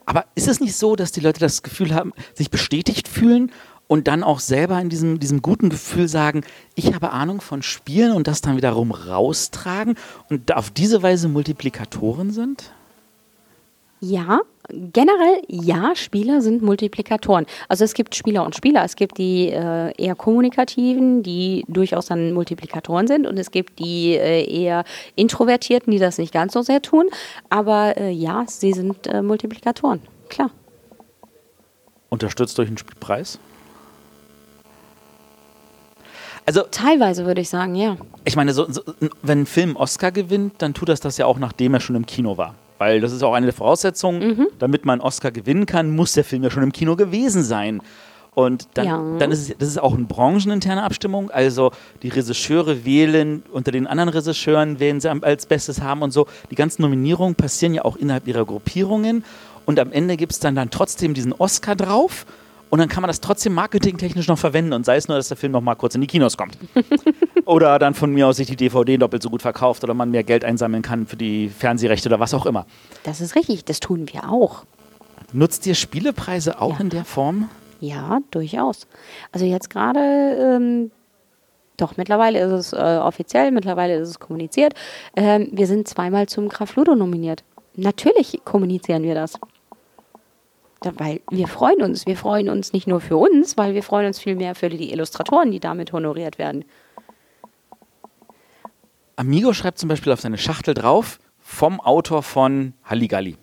Speaker 1: Aber ist es nicht so, dass die Leute das Gefühl haben, sich bestätigt fühlen und dann auch selber in diesem, diesem guten Gefühl sagen, ich habe Ahnung von Spielen und das dann wiederum raustragen und auf diese Weise Multiplikatoren sind?
Speaker 2: Ja, generell ja, Spieler sind Multiplikatoren. Also es gibt Spieler und Spieler. Es gibt die äh, eher kommunikativen, die durchaus dann Multiplikatoren sind und es gibt die äh, eher introvertierten, die das nicht ganz so sehr tun. Aber äh, ja, sie sind äh, Multiplikatoren, klar.
Speaker 1: Unterstützt durch einen Spielpreis?
Speaker 2: Also, Teilweise würde ich sagen, ja.
Speaker 1: Ich meine, so, so, wenn ein Film Oscar gewinnt, dann tut das das ja auch, nachdem er schon im Kino war. Weil das ist auch eine der Voraussetzungen, mhm. damit man Oscar gewinnen kann, muss der Film ja schon im Kino gewesen sein. Und dann, ja. dann ist es, das ist auch eine brancheninterne Abstimmung. Also die Regisseure wählen unter den anderen Regisseuren, wen sie als Bestes haben und so. Die ganzen Nominierungen passieren ja auch innerhalb ihrer Gruppierungen. Und am Ende gibt es dann, dann trotzdem diesen Oscar drauf. Und dann kann man das trotzdem marketingtechnisch noch verwenden und sei es nur, dass der Film noch mal kurz in die Kinos kommt. <laughs> oder dann von mir aus sich die DVD doppelt so gut verkauft oder man mehr Geld einsammeln kann für die Fernsehrechte oder was auch immer.
Speaker 2: Das ist richtig, das tun wir auch.
Speaker 1: Nutzt ihr Spielepreise auch ja. in der Form?
Speaker 2: Ja, durchaus. Also jetzt gerade, ähm, doch, mittlerweile ist es äh, offiziell, mittlerweile ist es kommuniziert. Ähm, wir sind zweimal zum Graf Ludo nominiert. Natürlich kommunizieren wir das weil wir freuen uns. Wir freuen uns nicht nur für uns, weil wir freuen uns viel mehr für die Illustratoren, die damit honoriert werden.
Speaker 1: Amigo schreibt zum Beispiel auf seine Schachtel drauf, vom Autor von Halligalli.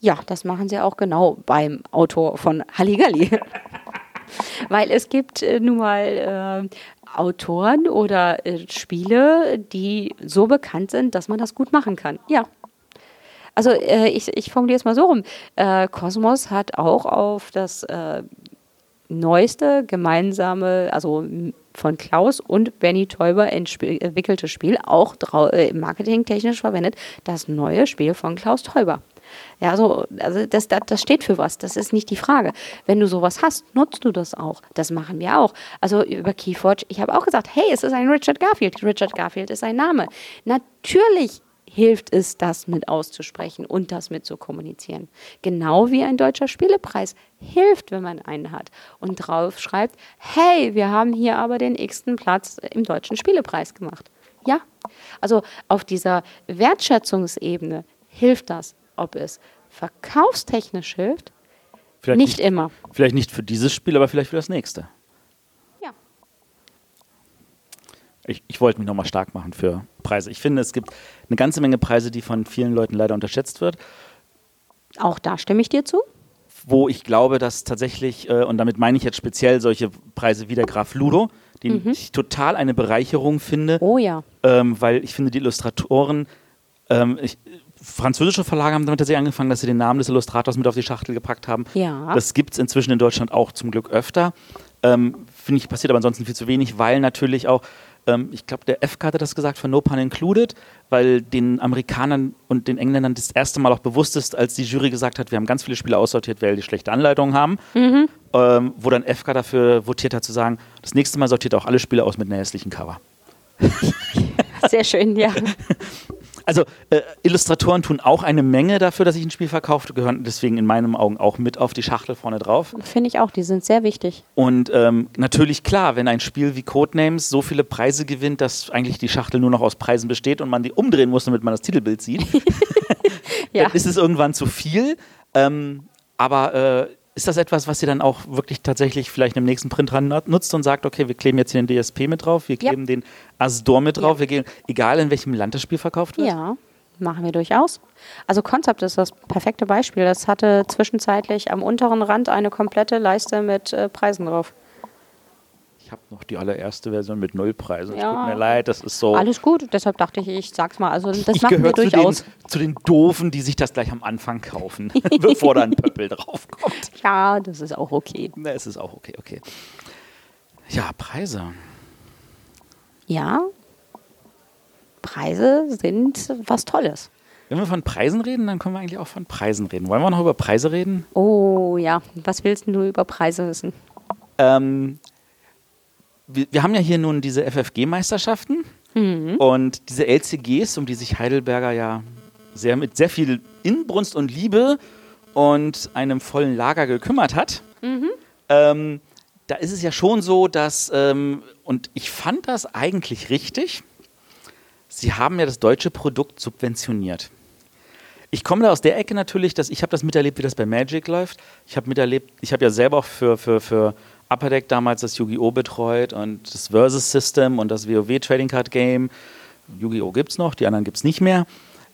Speaker 2: Ja, das machen sie auch genau beim Autor von Halligalli. <laughs> Weil es gibt äh, nun mal äh, Autoren oder äh, Spiele, die so bekannt sind, dass man das gut machen kann. Ja, also äh, ich, ich formuliere es mal so rum. Äh, hat auch auf das äh, neueste gemeinsame, also von Klaus und Benny Teuber entwickelte Spiel auch äh, marketingtechnisch verwendet, das neue Spiel von Klaus Teuber. Ja, so, also das, das, das steht für was, das ist nicht die Frage. Wenn du sowas hast, nutzt du das auch. Das machen wir auch. Also über Keyforge, ich habe auch gesagt, hey, es ist ein Richard Garfield. Richard Garfield ist ein Name. Natürlich hilft es, das mit auszusprechen und das mit zu kommunizieren. Genau wie ein deutscher Spielepreis hilft, wenn man einen hat und drauf schreibt, hey, wir haben hier aber den x-ten Platz im deutschen Spielepreis gemacht. Ja, also auf dieser Wertschätzungsebene hilft das. Ob es verkaufstechnisch hilft,
Speaker 1: vielleicht
Speaker 2: nicht, nicht immer.
Speaker 1: Vielleicht nicht für dieses Spiel, aber vielleicht für das nächste. Ich, ich wollte mich nochmal stark machen für Preise. Ich finde, es gibt eine ganze Menge Preise, die von vielen Leuten leider unterschätzt wird.
Speaker 2: Auch da stimme ich dir zu.
Speaker 1: Wo ich glaube, dass tatsächlich, äh, und damit meine ich jetzt speziell solche Preise wie der Graf Ludo, den mhm. ich total eine Bereicherung finde.
Speaker 2: Oh ja.
Speaker 1: Ähm, weil ich finde, die Illustratoren, ähm, ich, französische Verlage haben damit tatsächlich angefangen, dass sie den Namen des Illustrators mit auf die Schachtel gepackt haben.
Speaker 2: Ja.
Speaker 1: Das gibt es inzwischen in Deutschland auch zum Glück öfter. Ähm, finde ich, passiert aber ansonsten viel zu wenig, weil natürlich auch ähm, ich glaube, der FK hatte das gesagt, von No Pun Included, weil den Amerikanern und den Engländern das erste Mal auch bewusst ist, als die Jury gesagt hat, wir haben ganz viele Spiele aussortiert, weil die schlechte Anleitungen haben, mhm. ähm, wo dann FK dafür votiert hat, zu sagen, das nächste Mal sortiert auch alle Spiele aus mit einem hässlichen Cover.
Speaker 2: Sehr schön, ja. <laughs>
Speaker 1: Also äh, Illustratoren tun auch eine Menge dafür, dass ich ein Spiel verkaufe, gehören deswegen in meinen Augen auch mit auf die Schachtel vorne drauf.
Speaker 2: Finde ich auch, die sind sehr wichtig.
Speaker 1: Und ähm, natürlich klar, wenn ein Spiel wie Codenames so viele Preise gewinnt, dass eigentlich die Schachtel nur noch aus Preisen besteht und man die umdrehen muss, damit man das Titelbild sieht, <laughs> ja. dann ist es irgendwann zu viel. Ähm, aber äh, ist das etwas, was ihr dann auch wirklich tatsächlich vielleicht im nächsten Print dran nutzt und sagt, okay, wir kleben jetzt hier den DSP mit drauf, wir kleben ja. den Asdor mit drauf, ja. wir gehen, egal in welchem Land das Spiel verkauft wird?
Speaker 2: Ja, machen wir durchaus. Also Concept ist das perfekte Beispiel. Das hatte zwischenzeitlich am unteren Rand eine komplette Leiste mit äh, Preisen drauf.
Speaker 1: Ich habe noch die allererste Version mit Nullpreisen. Ja. Tut mir leid, das ist so.
Speaker 2: Alles gut, deshalb dachte ich, ich sag's mal. Also das
Speaker 1: ich
Speaker 2: machen wir durchaus.
Speaker 1: Zu den, zu den Doofen, die sich das gleich am Anfang kaufen, <laughs> bevor da ein Pöppel <laughs> draufkommt.
Speaker 2: Ja, das ist auch okay.
Speaker 1: Na, es ist auch okay, okay. Ja, Preise.
Speaker 2: Ja, Preise sind was Tolles.
Speaker 1: Wenn wir von Preisen reden, dann können wir eigentlich auch von Preisen reden. Wollen wir noch über Preise reden?
Speaker 2: Oh ja, was willst du über Preise wissen?
Speaker 1: Ähm, wir, wir haben ja hier nun diese FFG-Meisterschaften mhm. und diese LCGs, um die sich Heidelberger ja sehr mit sehr viel Inbrunst und Liebe und einem vollen Lager gekümmert hat. Mhm. Ähm, da ist es ja schon so, dass, ähm, und ich fand das eigentlich richtig, sie haben ja das deutsche Produkt subventioniert. Ich komme da aus der Ecke natürlich, dass ich habe das miterlebt, wie das bei Magic läuft. Ich habe miterlebt, ich habe ja selber auch für, für, für Upper Deck damals das Yu-Gi-Oh! betreut und das Versus System und das WoW Trading Card Game. Yu-Gi-Oh! gibt es noch, die anderen gibt es nicht mehr.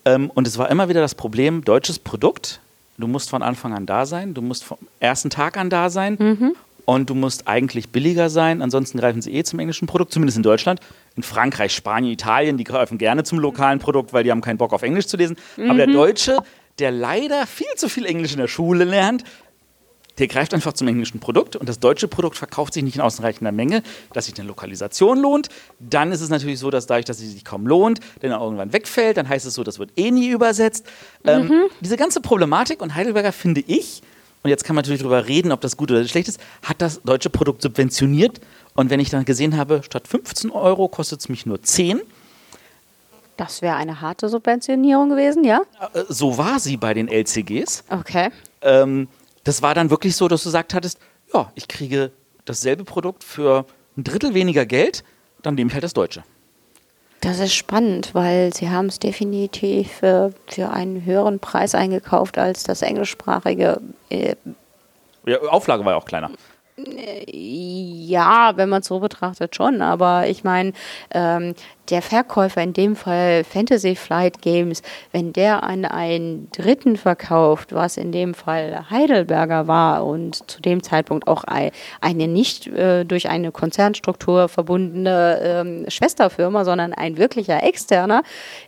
Speaker 1: Ähm, und es war immer wieder das Problem, deutsches Produkt, du musst von Anfang an da sein, du musst vom ersten Tag an da sein mhm. und du musst eigentlich billiger sein, ansonsten greifen sie eh zum englischen Produkt, zumindest in Deutschland. In Frankreich, Spanien, Italien, die greifen gerne zum lokalen Produkt, weil die haben keinen Bock auf Englisch zu lesen. Mhm. Aber der mhm. Deutsche, der leider viel zu viel Englisch in der Schule lernt, der greift einfach zum englischen Produkt und das deutsche Produkt verkauft sich nicht in ausreichender Menge, dass sich eine Lokalisation lohnt. Dann ist es natürlich so, dass dadurch, dass sie sich kaum lohnt, dann irgendwann wegfällt, dann heißt es so, das wird eh nie übersetzt. Ähm, mhm. diese ganze Problematik und Heidelberger finde ich, und jetzt kann man natürlich darüber reden, ob das gut oder schlecht ist, hat das deutsche Produkt subventioniert. Und wenn ich dann gesehen habe, statt 15 Euro kostet es mich nur 10,
Speaker 2: das wäre eine harte Subventionierung gewesen, ja?
Speaker 1: Äh, so war sie bei den LCGs.
Speaker 2: Okay.
Speaker 1: Ähm, das war dann wirklich so, dass du gesagt hattest, ja, ich kriege dasselbe Produkt für ein Drittel weniger Geld, dann nehme ich halt das Deutsche.
Speaker 2: Das ist spannend, weil sie haben es definitiv für, für einen höheren Preis eingekauft als das englischsprachige. Äh
Speaker 1: ja, Auflage war ja auch kleiner.
Speaker 2: Ja, wenn man es so betrachtet schon, aber ich meine, ähm, der Verkäufer, in dem Fall Fantasy Flight Games, wenn der an einen Dritten verkauft, was in dem Fall Heidelberger war und zu dem Zeitpunkt auch eine nicht äh, durch eine Konzernstruktur verbundene ähm, Schwesterfirma, sondern ein wirklicher Externer,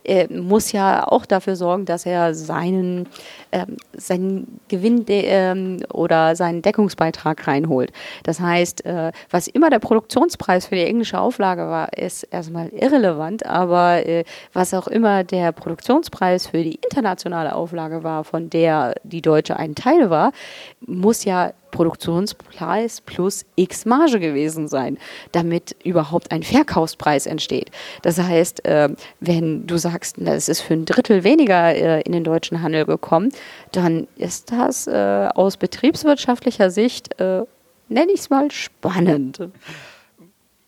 Speaker 2: äh, muss ja auch dafür sorgen, dass er seinen, ähm, seinen Gewinn ähm, oder seinen Deckungsbeitrag reinholt. Das heißt, äh, was immer der Produktionspreis für die englische Auflage war, ist erstmal irrelevant irrelevant, aber äh, was auch immer der Produktionspreis für die internationale Auflage war, von der die deutsche ein Teil war, muss ja Produktionspreis plus X Marge gewesen sein, damit überhaupt ein Verkaufspreis entsteht. Das heißt, äh, wenn du sagst, es ist für ein Drittel weniger äh, in den deutschen Handel gekommen, dann ist das äh, aus betriebswirtschaftlicher Sicht, äh, nenne ich es mal, spannend.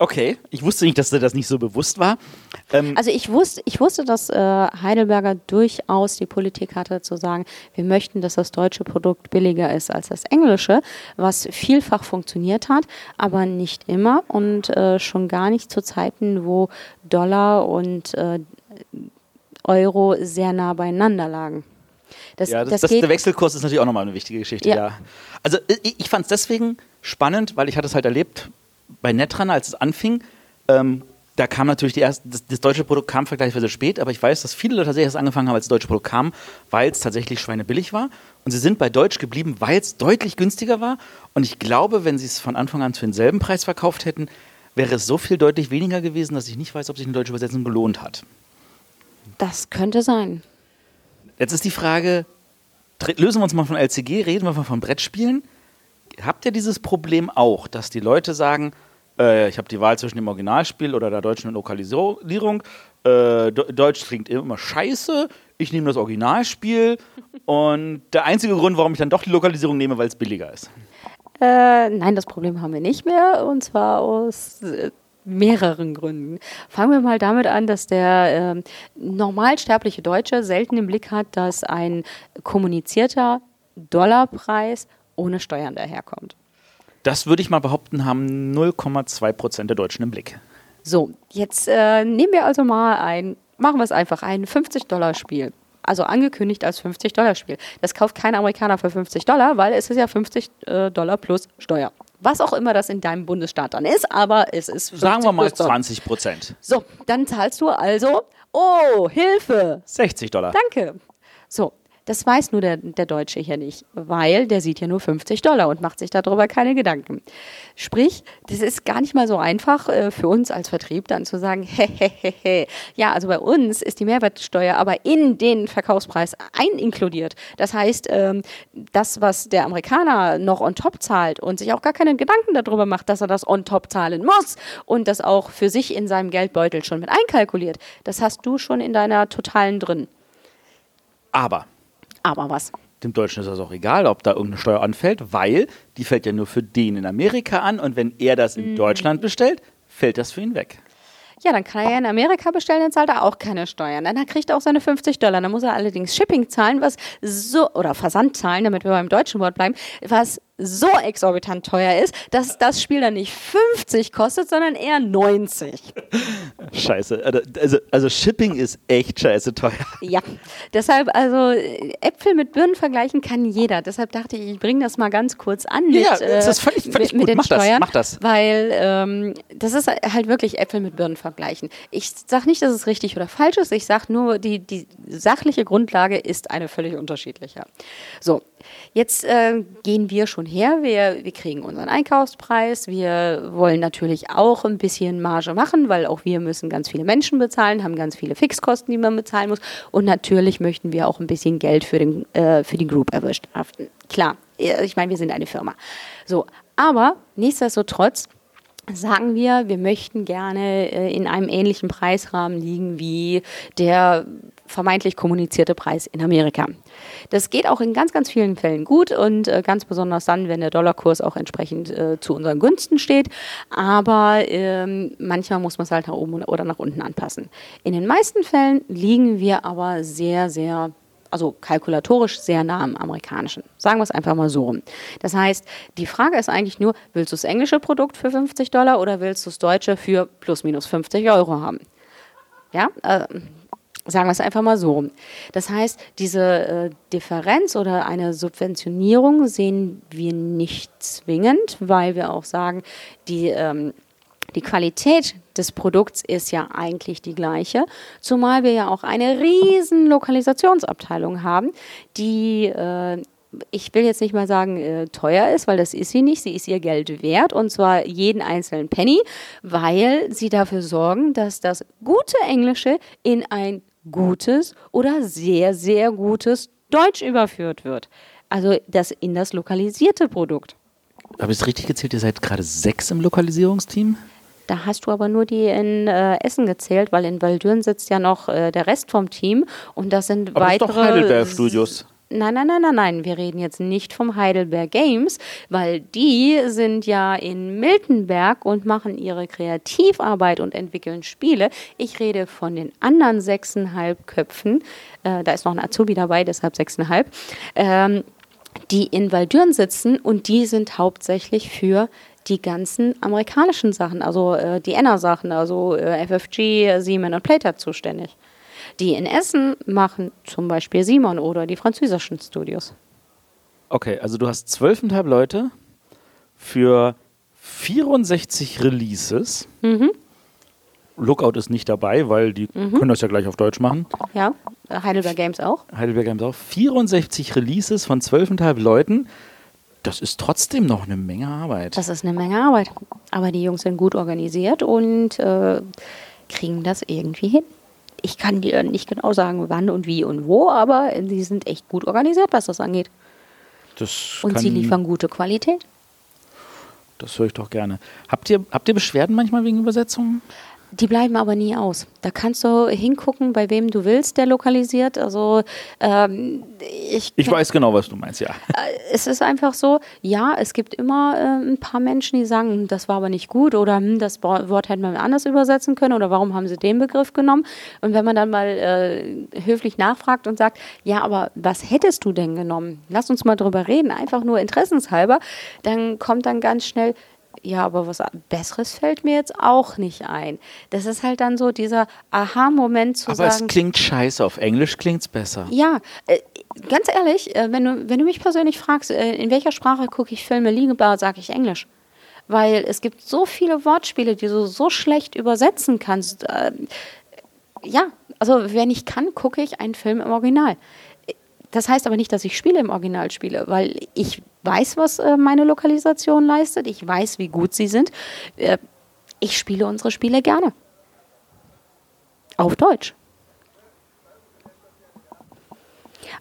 Speaker 1: Okay, ich wusste nicht, dass dir das nicht so bewusst war.
Speaker 2: Ähm also ich wusste, ich wusste, dass äh, Heidelberger durchaus die Politik hatte zu sagen, wir möchten, dass das deutsche Produkt billiger ist als das englische, was vielfach funktioniert hat, aber nicht immer und äh, schon gar nicht zu Zeiten, wo Dollar und äh, Euro sehr nah beieinander lagen.
Speaker 1: Das, ja, das, das, das der Wechselkurs ist natürlich auch nochmal eine wichtige Geschichte. Ja. ja. Also ich, ich fand es deswegen spannend, weil ich hatte es halt erlebt bei Netrunner, als es anfing, ähm, da kam natürlich die erste, das, das, deutsche Produkt kam vergleichsweise spät, aber ich weiß, dass viele Leute tatsächlich erst angefangen haben, als das deutsche Produkt kam, weil es tatsächlich schweinebillig war. Und sie sind bei Deutsch geblieben, weil es deutlich günstiger war. Und ich glaube, wenn sie es von Anfang an für denselben Preis verkauft hätten, wäre es so viel deutlich weniger gewesen, dass ich nicht weiß, ob sich eine deutsche Übersetzung gelohnt hat.
Speaker 2: Das könnte sein.
Speaker 1: Jetzt ist die Frage, lösen wir uns mal von LCG, reden wir mal von Brettspielen habt ihr dieses Problem auch, dass die Leute sagen, äh, ich habe die Wahl zwischen dem Originalspiel oder der deutschen Lokalisierung, äh, Deutsch klingt immer scheiße, ich nehme das Originalspiel und der einzige Grund, warum ich dann doch die Lokalisierung nehme, weil es billiger ist?
Speaker 2: Äh, nein, das Problem haben wir nicht mehr und zwar aus äh, mehreren Gründen. Fangen wir mal damit an, dass der äh, normalsterbliche Deutsche selten im Blick hat, dass ein kommunizierter Dollarpreis ohne Steuern daherkommt.
Speaker 1: Das würde ich mal behaupten, haben 0,2 Prozent der Deutschen im Blick.
Speaker 2: So, jetzt äh, nehmen wir also mal ein, machen wir es einfach, ein 50-Dollar-Spiel. Also angekündigt als 50-Dollar-Spiel. Das kauft kein Amerikaner für 50 Dollar, weil es ist ja 50 äh, Dollar plus Steuer. Was auch immer das in deinem Bundesstaat dann ist, aber es ist 50
Speaker 1: Sagen wir mal 20 Prozent.
Speaker 2: So, dann zahlst du also, oh, Hilfe.
Speaker 1: 60 Dollar.
Speaker 2: Danke. So, das weiß nur der, der Deutsche hier nicht, weil der sieht ja nur 50 Dollar und macht sich darüber keine Gedanken. Sprich, das ist gar nicht mal so einfach äh, für uns als Vertrieb dann zu sagen, <laughs> hehehehe. Ja, also bei uns ist die Mehrwertsteuer aber in den Verkaufspreis einkludiert. Das heißt, ähm, das, was der Amerikaner noch on top zahlt und sich auch gar keine Gedanken darüber macht, dass er das on top zahlen muss und das auch für sich in seinem Geldbeutel schon mit einkalkuliert, das hast du schon in deiner totalen drin.
Speaker 1: Aber
Speaker 2: aber was?
Speaker 1: Dem Deutschen ist das auch egal, ob da irgendeine Steuer anfällt, weil die fällt ja nur für den in Amerika an und wenn er das in mhm. Deutschland bestellt, fällt das für ihn weg.
Speaker 2: Ja, dann kann er ja in Amerika bestellen, dann zahlt er auch keine Steuern. Dann kriegt er auch seine 50 Dollar. Dann muss er allerdings Shipping zahlen, was so, oder Versand zahlen, damit wir beim deutschen Wort bleiben, was so exorbitant teuer ist, dass das Spiel dann nicht 50 kostet, sondern eher 90.
Speaker 1: Scheiße. Also, also, also Shipping ist echt scheiße teuer.
Speaker 2: Ja, deshalb, also Äpfel mit Birnen vergleichen kann jeder. Deshalb dachte ich, ich bringe das mal ganz kurz an.
Speaker 1: Mit, ja, das ist völlig, völlig mit, mit, den mach Steuern. Das, mach das.
Speaker 2: Weil ähm, das ist halt wirklich Äpfel mit Birnen vergleichen. Ich sage nicht, dass es richtig oder falsch ist. Ich sage nur, die, die sachliche Grundlage ist eine völlig unterschiedliche. So, Jetzt äh, gehen wir schon her, wir, wir kriegen unseren Einkaufspreis, wir wollen natürlich auch ein bisschen Marge machen, weil auch wir müssen ganz viele Menschen bezahlen, haben ganz viele Fixkosten, die man bezahlen muss und natürlich möchten wir auch ein bisschen Geld für, den, äh, für die Group erwirtschaften. Klar, ich meine, wir sind eine Firma. So, aber nichtsdestotrotz sagen wir, wir möchten gerne äh, in einem ähnlichen Preisrahmen liegen wie der vermeintlich kommunizierte Preis in Amerika. Das geht auch in ganz, ganz vielen Fällen gut und äh, ganz besonders dann, wenn der Dollarkurs auch entsprechend äh, zu unseren Gunsten steht. Aber ähm, manchmal muss man es halt nach oben oder nach unten anpassen. In den meisten Fällen liegen wir aber sehr, sehr also kalkulatorisch sehr nah am amerikanischen. Sagen wir es einfach mal so rum. Das heißt, die Frage ist eigentlich nur, willst du das englische Produkt für 50 Dollar oder willst du das deutsche für plus minus 50 Euro haben? Ja, äh, sagen wir es einfach mal so. Das heißt, diese äh, Differenz oder eine Subventionierung sehen wir nicht zwingend, weil wir auch sagen, die, ähm, die Qualität des Produkts ist ja eigentlich die gleiche, zumal wir ja auch eine riesen Lokalisationsabteilung haben, die äh, ich will jetzt nicht mal sagen, äh, teuer ist, weil das ist sie nicht. Sie ist ihr Geld wert und zwar jeden einzelnen Penny, weil sie dafür sorgen, dass das gute Englische in ein gutes oder sehr, sehr gutes Deutsch überführt wird. Also das in das lokalisierte Produkt.
Speaker 1: Habe ich es richtig gezählt? Ihr seid gerade sechs im Lokalisierungsteam?
Speaker 2: Da hast du aber nur die in äh, Essen gezählt, weil in Waldürn sitzt ja noch äh, der Rest vom Team und das sind
Speaker 1: aber
Speaker 2: weitere.
Speaker 1: Das ist doch Heidelberg Studios.
Speaker 2: Nein, nein, nein, nein, nein. Wir reden jetzt nicht vom Heidelberg Games, weil die sind ja in Miltenberg und machen ihre Kreativarbeit und entwickeln Spiele. Ich rede von den anderen sechseinhalb Köpfen. Äh, da ist noch ein Azubi dabei, deshalb sechseinhalb. Ähm, die in Waldürn sitzen und die sind hauptsächlich für die ganzen amerikanischen Sachen, also äh, die Enner-Sachen, also äh, FFG, Siemens und Plater zuständig. Die in Essen machen zum Beispiel Simon oder die französischen Studios.
Speaker 1: Okay, also du hast zwölfeinhalb Leute für 64 Releases. Mhm. Lookout ist nicht dabei, weil die mhm. können das ja gleich auf Deutsch machen.
Speaker 2: Ja, Heidelberg Games auch.
Speaker 1: Heidelberg Games auch. 64 Releases von zwölfeinhalb Leuten. Das ist trotzdem noch eine Menge Arbeit.
Speaker 2: Das ist eine Menge Arbeit. Aber die Jungs sind gut organisiert und äh, kriegen das irgendwie hin ich kann dir nicht genau sagen, wann und wie und wo, aber sie sind echt gut organisiert, was das angeht.
Speaker 1: Das
Speaker 2: und sie liefern gute Qualität.
Speaker 1: Das höre ich doch gerne. Habt ihr, habt ihr Beschwerden manchmal wegen Übersetzungen?
Speaker 2: Die bleiben aber nie aus. Da kannst du hingucken, bei wem du willst, der lokalisiert. Also ähm, ich,
Speaker 1: ich weiß genau, was du meinst, ja.
Speaker 2: Äh, es ist einfach so, ja, es gibt immer äh, ein paar Menschen, die sagen, hm, das war aber nicht gut oder hm, das Wort hätte man anders übersetzen können oder warum haben sie den Begriff genommen? Und wenn man dann mal äh, höflich nachfragt und sagt, ja, aber was hättest du denn genommen? Lass uns mal drüber reden, einfach nur interessenshalber, dann kommt dann ganz schnell, ja, aber was Besseres fällt mir jetzt auch nicht ein. Das ist halt dann so dieser Aha-Moment zu
Speaker 1: aber
Speaker 2: sagen.
Speaker 1: Aber es klingt scheiße, auf Englisch klingt es besser.
Speaker 2: Ja, äh, ganz ehrlich, äh, wenn, du, wenn du mich persönlich fragst, äh, in welcher Sprache gucke ich Filme liegebar, sage ich Englisch. Weil es gibt so viele Wortspiele, die du so schlecht übersetzen kannst. Äh, ja, also wenn ich kann, gucke ich einen Film im Original. Das heißt aber nicht, dass ich Spiele im Original spiele, weil ich weiß, was äh, meine Lokalisation leistet. Ich weiß, wie gut sie sind. Äh, ich spiele unsere Spiele gerne. Auf Deutsch.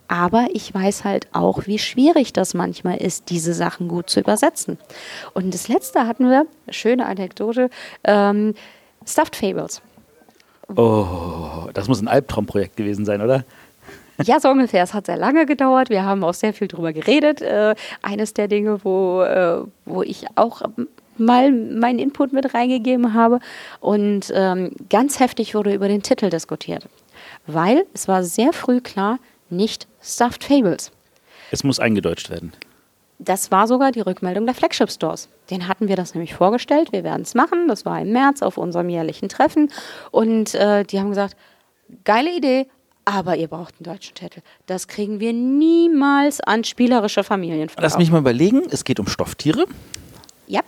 Speaker 2: Aber ich weiß halt auch, wie schwierig das manchmal ist, diese Sachen gut zu übersetzen. Und das letzte hatten wir, schöne Anekdote, ähm, Stuffed Fables.
Speaker 1: Oh, das muss ein Albtraumprojekt gewesen sein, oder?
Speaker 2: Ja, so ungefähr. Es hat sehr lange gedauert. Wir haben auch sehr viel drüber geredet. Äh, eines der Dinge, wo, äh, wo ich auch mal meinen Input mit reingegeben habe. Und ähm, ganz heftig wurde über den Titel diskutiert. Weil es war sehr früh klar, nicht Stuffed Fables.
Speaker 1: Es muss eingedeutscht werden.
Speaker 2: Das war sogar die Rückmeldung der Flagship Stores. Den hatten wir das nämlich vorgestellt. Wir werden es machen. Das war im März auf unserem jährlichen Treffen. Und äh, die haben gesagt, geile Idee, aber ihr braucht einen deutschen Titel. Das kriegen wir niemals an spielerische Familien.
Speaker 1: Lass mich mal überlegen. Es geht um Stofftiere.
Speaker 2: Ja.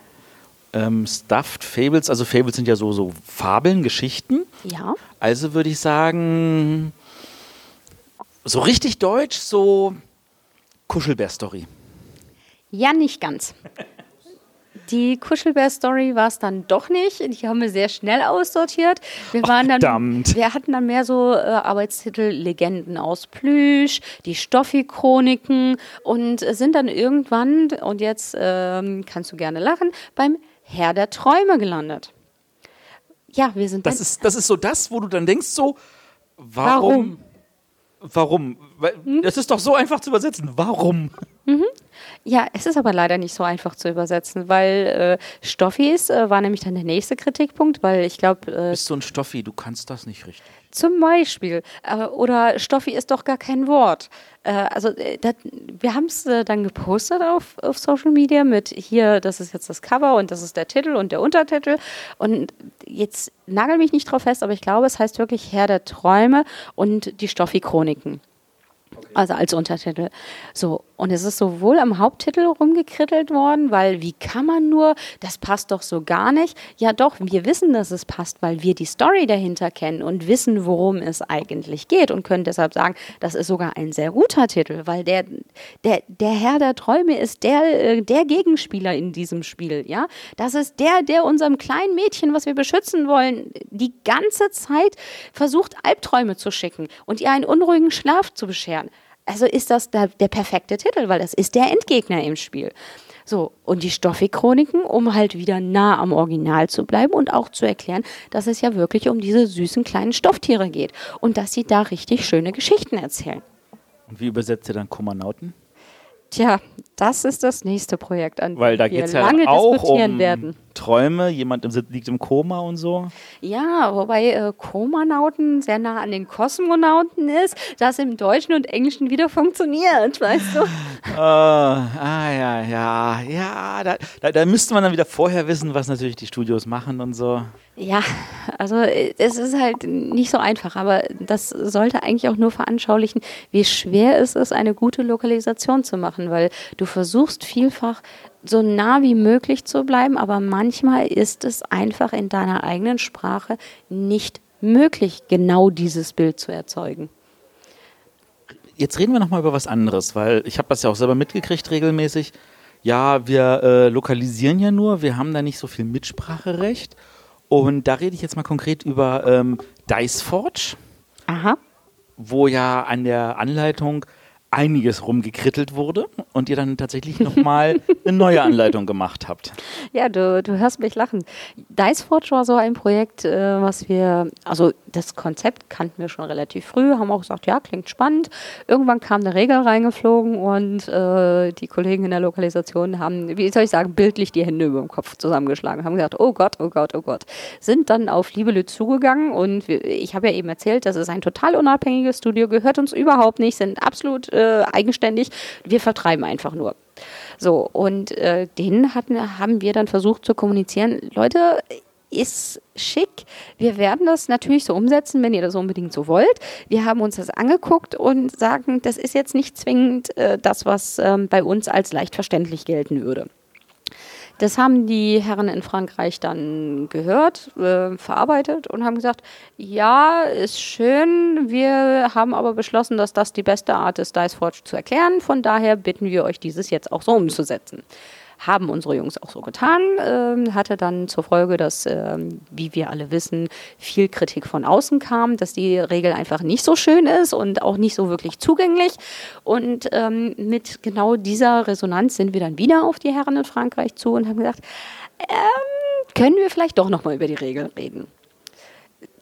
Speaker 1: Ähm, Stuffed Fables, also Fables sind ja so, so Fabeln, Geschichten.
Speaker 2: Ja.
Speaker 1: Also würde ich sagen, so richtig deutsch, so Kuschelbär-Story.
Speaker 2: Ja, nicht ganz. Die Kuschelbär-Story war es dann doch nicht. Die haben wir sehr schnell aussortiert. Wir, waren dann,
Speaker 1: verdammt.
Speaker 2: wir hatten dann mehr so äh, Arbeitstitel Legenden aus Plüsch, die Stoffi-Chroniken und sind dann irgendwann, und jetzt ähm, kannst du gerne lachen, beim Herr der Träume gelandet. Ja, wir sind
Speaker 1: das ist Das ist so das, wo du dann denkst so, warum? Warum? Warum? Weil, hm? Das ist doch so einfach zu übersetzen. Warum?
Speaker 2: Mhm. Ja, es ist aber leider nicht so einfach zu übersetzen, weil äh, Stoffis äh, war nämlich dann der nächste Kritikpunkt, weil ich glaube.
Speaker 1: Äh, bist so ein Stoffi, du kannst das nicht richtig.
Speaker 2: Zum Beispiel. Äh, oder Stoffi ist doch gar kein Wort. Äh, also äh, das, wir haben es dann gepostet auf, auf Social Media mit hier, das ist jetzt das Cover und das ist der Titel und der Untertitel. Und jetzt nagel mich nicht drauf fest, aber ich glaube, es heißt wirklich Herr der Träume und die Stoffi-Chroniken. Also als Untertitel. So, und es ist sowohl am Haupttitel rumgekrittelt worden, weil wie kann man nur, das passt doch so gar nicht. Ja doch, wir wissen, dass es passt, weil wir die Story dahinter kennen und wissen, worum es eigentlich geht und können deshalb sagen, das ist sogar ein sehr guter Titel, weil der, der, der Herr der Träume ist der, äh, der Gegenspieler in diesem Spiel, ja. Das ist der, der unserem kleinen Mädchen, was wir beschützen wollen, die ganze Zeit versucht, Albträume zu schicken und ihr einen unruhigen Schlaf zu bescheren also ist das der, der perfekte Titel, weil das ist der Endgegner im Spiel. So, und die Stoffi-Chroniken, um halt wieder nah am Original zu bleiben und auch zu erklären, dass es ja wirklich um diese süßen kleinen Stofftiere geht und dass sie da richtig schöne Geschichten erzählen.
Speaker 1: Und wie übersetzt ihr dann Kommanauten?
Speaker 2: Tja, das ist das nächste Projekt,
Speaker 1: an Weil da wir ja lange auch diskutieren um werden. Träume, jemand im, liegt im Koma und so.
Speaker 2: Ja, wobei äh, Komanauten sehr nah an den Kosmonauten ist, das im Deutschen und Englischen wieder funktioniert, weißt du?
Speaker 1: uh, <laughs> ah, ja, ja, ja, da, da, da müsste man dann wieder vorher wissen, was natürlich die Studios machen und so.
Speaker 2: Ja, also äh, es ist halt nicht so einfach, aber das sollte eigentlich auch nur veranschaulichen, wie schwer es ist, eine gute Lokalisation zu machen, weil du versuchst vielfach so nah wie möglich zu bleiben, aber manchmal ist es einfach in deiner eigenen Sprache nicht möglich, genau dieses Bild zu erzeugen.
Speaker 1: Jetzt reden wir nochmal über was anderes, weil ich habe das ja auch selber mitgekriegt regelmäßig. Ja, wir äh, lokalisieren ja nur, wir haben da nicht so viel Mitspracherecht. Und da rede ich jetzt mal konkret über ähm, Diceforge.
Speaker 2: Aha.
Speaker 1: Wo ja an der Anleitung einiges rumgekrittelt wurde und ihr dann tatsächlich nochmal <laughs> eine neue Anleitung gemacht habt.
Speaker 2: Ja, du, du hörst mich lachen. Diceforge war so ein Projekt, äh, was wir, also das Konzept kannten wir schon relativ früh, haben auch gesagt, ja, klingt spannend. Irgendwann kam eine Regel reingeflogen und äh, die Kollegen in der Lokalisation haben, wie soll ich sagen, bildlich die Hände über dem Kopf zusammengeschlagen, haben gesagt, oh Gott, oh Gott, oh Gott. Sind dann auf Liebelü zugegangen und ich habe ja eben erzählt, das ist ein total unabhängiges Studio, gehört uns überhaupt nicht, sind absolut äh, eigenständig. Wir vertreiben einfach nur. So, und äh, denen hatten, haben wir dann versucht zu kommunizieren, Leute, ist schick. Wir werden das natürlich so umsetzen, wenn ihr das unbedingt so wollt. Wir haben uns das angeguckt und sagen, das ist jetzt nicht zwingend äh, das, was ähm, bei uns als leicht verständlich gelten würde. Das haben die Herren in Frankreich dann gehört, äh, verarbeitet und haben gesagt, ja, ist schön, wir haben aber beschlossen, dass das die beste Art ist, Diceforge zu erklären. Von daher bitten wir euch, dieses jetzt auch so umzusetzen haben unsere Jungs auch so getan. Ähm, hatte dann zur Folge, dass, ähm, wie wir alle wissen, viel Kritik von außen kam, dass die Regel einfach nicht so schön ist und auch nicht so wirklich zugänglich. Und ähm, mit genau dieser Resonanz sind wir dann wieder auf die Herren in Frankreich zu und haben gesagt, ähm, können wir vielleicht doch nochmal über die Regel reden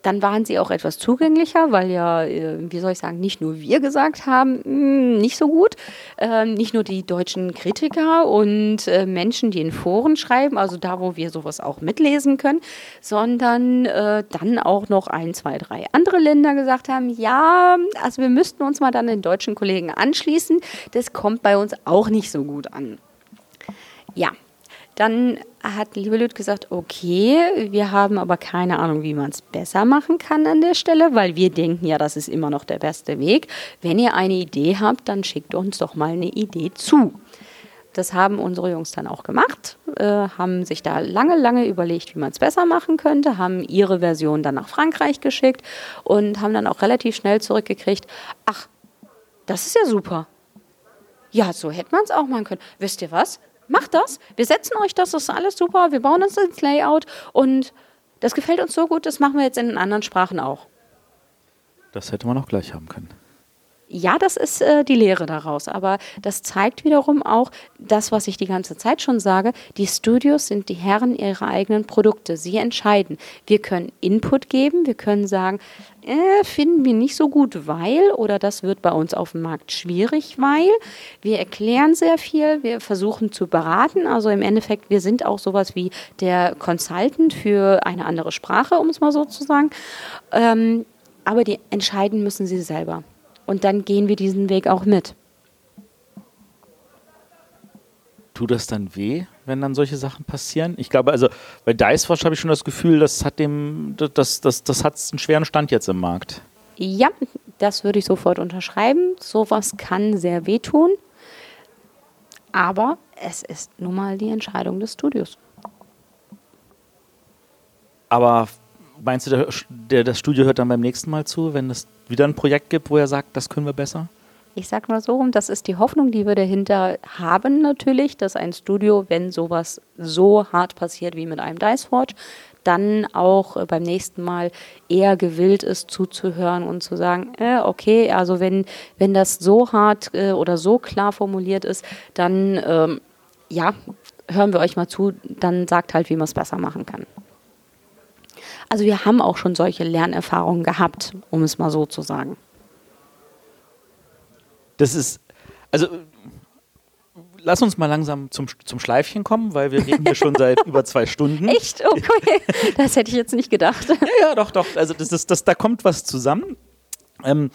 Speaker 2: dann waren sie auch etwas zugänglicher, weil ja, äh, wie soll ich sagen, nicht nur wir gesagt haben, hm, nicht so gut, ähm, nicht nur die deutschen Kritiker und äh, Menschen, die in Foren schreiben, also da, wo wir sowas auch mitlesen können, sondern äh, dann auch noch ein, zwei, drei andere Länder gesagt haben, ja, also wir müssten uns mal dann den deutschen Kollegen anschließen, das kommt bei uns auch nicht so gut an. Ja, dann hat Liebelüt gesagt, okay, wir haben aber keine Ahnung, wie man es besser machen kann an der Stelle, weil wir denken ja, das ist immer noch der beste Weg. Wenn ihr eine Idee habt, dann schickt uns doch mal eine Idee zu. Das haben unsere Jungs dann auch gemacht, äh, haben sich da lange, lange überlegt, wie man es besser machen könnte, haben ihre Version dann nach Frankreich geschickt und haben dann auch relativ schnell zurückgekriegt, ach, das ist ja super. Ja, so hätte man es auch machen können. Wisst ihr was? Macht das. Wir setzen euch das, das ist alles super. Wir bauen uns ins Layout und das gefällt uns so gut, das machen wir jetzt in den anderen Sprachen auch.
Speaker 1: Das hätte man auch gleich haben können.
Speaker 2: Ja, das ist äh, die Lehre daraus, aber das zeigt wiederum auch das, was ich die ganze Zeit schon sage. Die Studios sind die Herren ihrer eigenen Produkte. Sie entscheiden. Wir können Input geben, wir können sagen, äh, finden wir nicht so gut, weil oder das wird bei uns auf dem Markt schwierig, weil wir erklären sehr viel, wir versuchen zu beraten. Also im Endeffekt, wir sind auch sowas wie der Consultant für eine andere Sprache, um es mal so zu sagen. Ähm, aber die entscheiden müssen sie selber. Und dann gehen wir diesen Weg auch mit.
Speaker 1: Tut das dann weh, wenn dann solche Sachen passieren? Ich glaube, also bei Dicewash habe ich schon das Gefühl, das hat dem, das, das, das hat einen schweren Stand jetzt im Markt.
Speaker 2: Ja, das würde ich sofort unterschreiben. Sowas kann sehr wehtun. Aber es ist nun mal die Entscheidung des Studios.
Speaker 1: Aber meinst du, der, der, das Studio hört dann beim nächsten Mal zu, wenn es wieder ein Projekt gibt, wo er sagt, das können wir besser?
Speaker 2: Ich sag mal so rum, das ist die Hoffnung, die wir dahinter haben natürlich, dass ein Studio, wenn sowas so hart passiert wie mit einem Dice Forge, dann auch äh, beim nächsten Mal eher gewillt ist zuzuhören und zu sagen, äh, okay, also wenn, wenn das so hart äh, oder so klar formuliert ist, dann ähm, ja, hören wir euch mal zu, dann sagt halt, wie man es besser machen kann. Also wir haben auch schon solche Lernerfahrungen gehabt, um es mal so zu sagen.
Speaker 1: Das ist, also lass uns mal langsam zum, zum Schleifchen kommen, weil wir reden hier schon <laughs> seit über zwei Stunden.
Speaker 2: Echt? Okay. Das hätte ich jetzt nicht gedacht.
Speaker 1: Ja, ja, doch, doch. Also das ist, das, da kommt was zusammen. Ähm,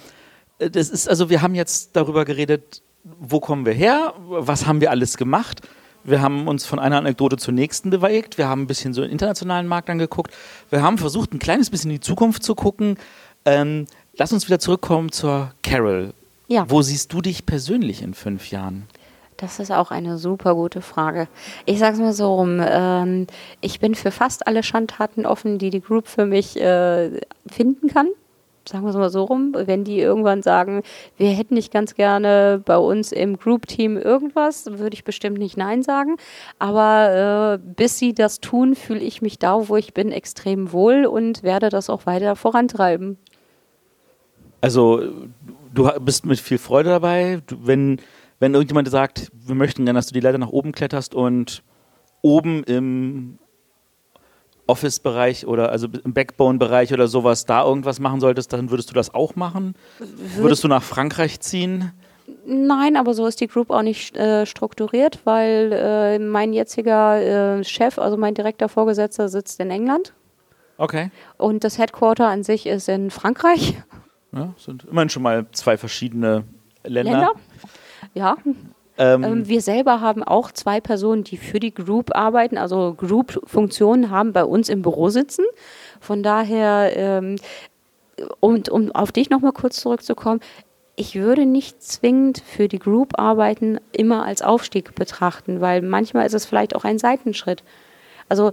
Speaker 1: das ist, also wir haben jetzt darüber geredet, wo kommen wir her, was haben wir alles gemacht. Wir haben uns von einer Anekdote zur nächsten bewegt. Wir haben ein bisschen so den internationalen Markt angeguckt. Wir haben versucht, ein kleines bisschen in die Zukunft zu gucken. Ähm, lass uns wieder zurückkommen zur Carol. Ja. Wo siehst du dich persönlich in fünf Jahren?
Speaker 2: Das ist auch eine super gute Frage. Ich sage es mal so rum, ähm, ich bin für fast alle Schandtaten offen, die die Group für mich äh, finden kann sagen wir es mal so rum, wenn die irgendwann sagen, wir hätten nicht ganz gerne bei uns im Group-Team irgendwas, würde ich bestimmt nicht Nein sagen. Aber äh, bis sie das tun, fühle ich mich da, wo ich bin, extrem wohl und werde das auch weiter vorantreiben.
Speaker 1: Also du bist mit viel Freude dabei. Du, wenn, wenn irgendjemand sagt, wir möchten gerne, dass du die Leiter nach oben kletterst und oben im Office-Bereich oder also im Backbone-Bereich oder sowas da irgendwas machen solltest, dann würdest du das auch machen? Würdest du nach Frankreich ziehen?
Speaker 2: Nein, aber so ist die Group auch nicht äh, strukturiert, weil äh, mein jetziger äh, Chef, also mein direkter Vorgesetzter, sitzt in England.
Speaker 1: Okay.
Speaker 2: Und das Headquarter an sich ist in Frankreich.
Speaker 1: Ja, sind immerhin schon mal zwei verschiedene Länder. Länder?
Speaker 2: Ja. Ähm, ähm, wir selber haben auch zwei Personen, die für die Group arbeiten, also Group-Funktionen haben bei uns im Büro sitzen. Von daher, ähm, und um auf dich nochmal kurz zurückzukommen, ich würde nicht zwingend für die Group arbeiten immer als Aufstieg betrachten, weil manchmal ist es vielleicht auch ein Seitenschritt. Also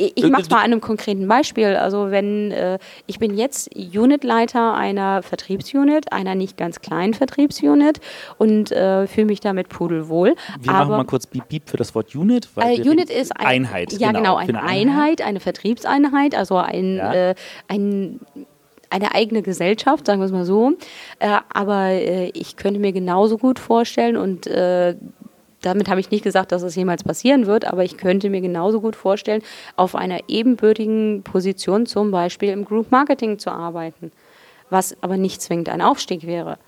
Speaker 2: ich mache es mal an einem konkreten Beispiel. Also wenn äh, ich bin jetzt Unitleiter einer Vertriebsunit, einer nicht ganz kleinen Vertriebsunit und äh, fühle mich damit pudelwohl.
Speaker 1: Wir machen mal kurz Beep Beep für das Wort Unit.
Speaker 2: Äh, Unit ist ein,
Speaker 1: Einheit.
Speaker 2: Ja, genau, genau eine, eine Einheit, eine Vertriebseinheit, also ein, ja. Äh, ein eine eigene Gesellschaft, sagen wir es mal so. Äh, aber äh, ich könnte mir genauso gut vorstellen und äh, damit habe ich nicht gesagt, dass es jemals passieren wird, aber ich könnte mir genauso gut vorstellen, auf einer ebenbürtigen Position zum Beispiel im Group Marketing zu arbeiten, was aber nicht zwingend ein Aufstieg wäre,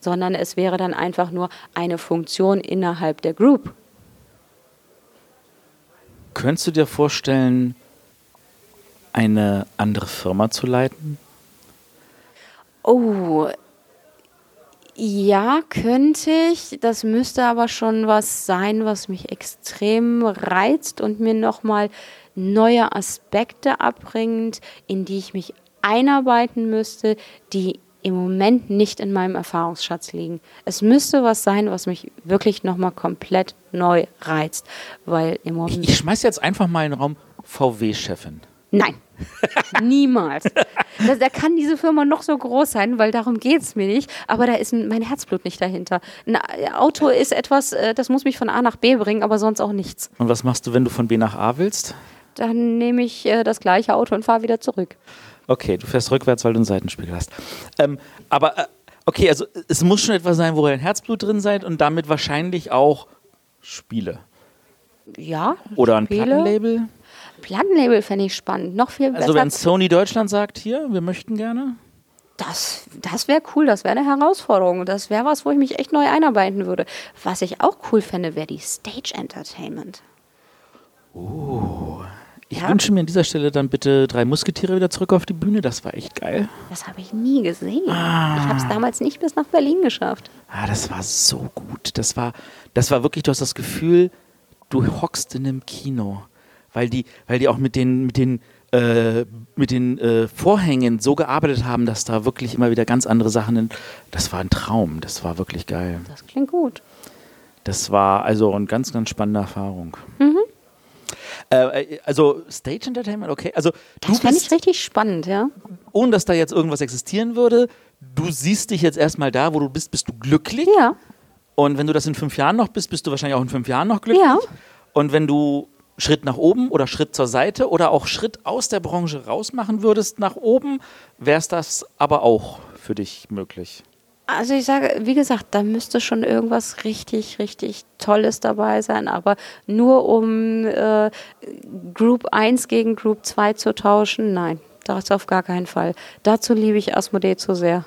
Speaker 2: sondern es wäre dann einfach nur eine Funktion innerhalb der Group.
Speaker 1: Könntest du dir vorstellen, eine andere Firma zu leiten?
Speaker 2: Oh, ja, könnte ich. Das müsste aber schon was sein, was mich extrem reizt und mir nochmal neue Aspekte abbringt, in die ich mich einarbeiten müsste, die im Moment nicht in meinem Erfahrungsschatz liegen. Es müsste was sein, was mich wirklich nochmal komplett neu reizt, weil im Moment.
Speaker 1: Ich, ich schmeiß jetzt einfach mal in den Raum VW-Chefin.
Speaker 2: Nein. <laughs> Niemals. Da, da, kann diese Firma noch so groß sein, weil darum geht es mir nicht. Aber da ist mein Herzblut nicht dahinter. Ein Auto ist etwas, äh, das muss mich von A nach B bringen, aber sonst auch nichts.
Speaker 1: Und was machst du, wenn du von B nach A willst?
Speaker 2: Dann nehme ich äh, das gleiche Auto und fahre wieder zurück.
Speaker 1: Okay, du fährst rückwärts, weil du einen Seitenspiegel hast. Ähm, aber äh, Okay, also es muss schon etwas sein, wo ihr ein Herzblut drin seid und damit wahrscheinlich auch Spiele.
Speaker 2: Ja.
Speaker 1: Oder ein
Speaker 2: Spiele.
Speaker 1: Plattenlabel.
Speaker 2: Plattenlabel fände ich spannend. Noch viel
Speaker 1: Also
Speaker 2: besser.
Speaker 1: wenn Sony Deutschland sagt, hier, wir möchten gerne.
Speaker 2: Das, das wäre cool, das wäre eine Herausforderung. Das wäre was, wo ich mich echt neu einarbeiten würde. Was ich auch cool fände, wäre die Stage Entertainment.
Speaker 1: Ich
Speaker 2: Ja.
Speaker 1: wünsche mir an dieser Stelle dann bitte drei Musketiere wieder zurück auf die Bühne. Das war echt geil.
Speaker 2: Das habe ich nie gesehen. Ich habe es damals nicht bis nach Berlin geschafft.
Speaker 1: Ah, das war so gut. Das war, das war wirklich, du hast das Gefühl, du hockst in einem Kino. Weil die, weil die auch mit den, mit den, äh, mit den äh, Vorhängen so gearbeitet haben, dass da wirklich immer wieder ganz andere Sachen. In, das war ein Traum. Das war wirklich geil.
Speaker 2: Das klingt gut.
Speaker 1: Das war also eine ganz, ganz spannende Erfahrung.
Speaker 2: Mhm.
Speaker 1: Äh, also Stage Entertainment, okay. Also du
Speaker 2: Das fände ich richtig spannend, ja.
Speaker 1: ohne dass da jetzt irgendwas existieren würde, du siehst dich jetzt erstmal da, wo du bist, bist du glücklich.
Speaker 2: Ja,
Speaker 1: Und wenn du das in fünf Jahren noch bist, bist du wahrscheinlich auch in fünf Jahren noch glücklich.
Speaker 2: Ja.
Speaker 1: Und wenn du Schritt nach oben oder Schritt zur Seite oder auch Schritt aus der Branche raus machen würdest nach oben, wäre es das aber auch für dich möglich.
Speaker 2: also ich sage, wie gesagt, da müsste schon irgendwas richtig, richtig Tolles dabei sein, aber nur um äh, Group 1 gegen Group 2 zu tauschen, nein, das auf gar keinen Fall. Dazu liebe ich Asmodee zu sehr.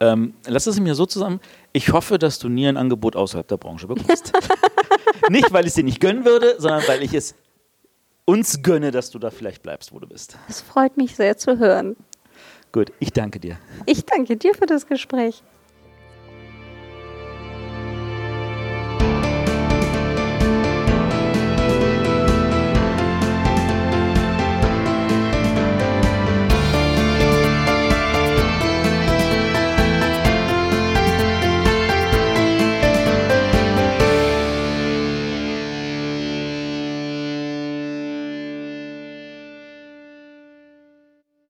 Speaker 1: Ähm, lass es mir so zusammen. Ich hoffe, dass du nie ein Angebot außerhalb der Branche bekommst. <laughs> nicht, weil ich es dir nicht gönnen würde, sondern weil ich es uns gönne, dass du da vielleicht bleibst, wo du bist.
Speaker 2: Es freut mich sehr zu hören.
Speaker 1: Gut, ich danke dir.
Speaker 2: Ich danke dir für das Gespräch.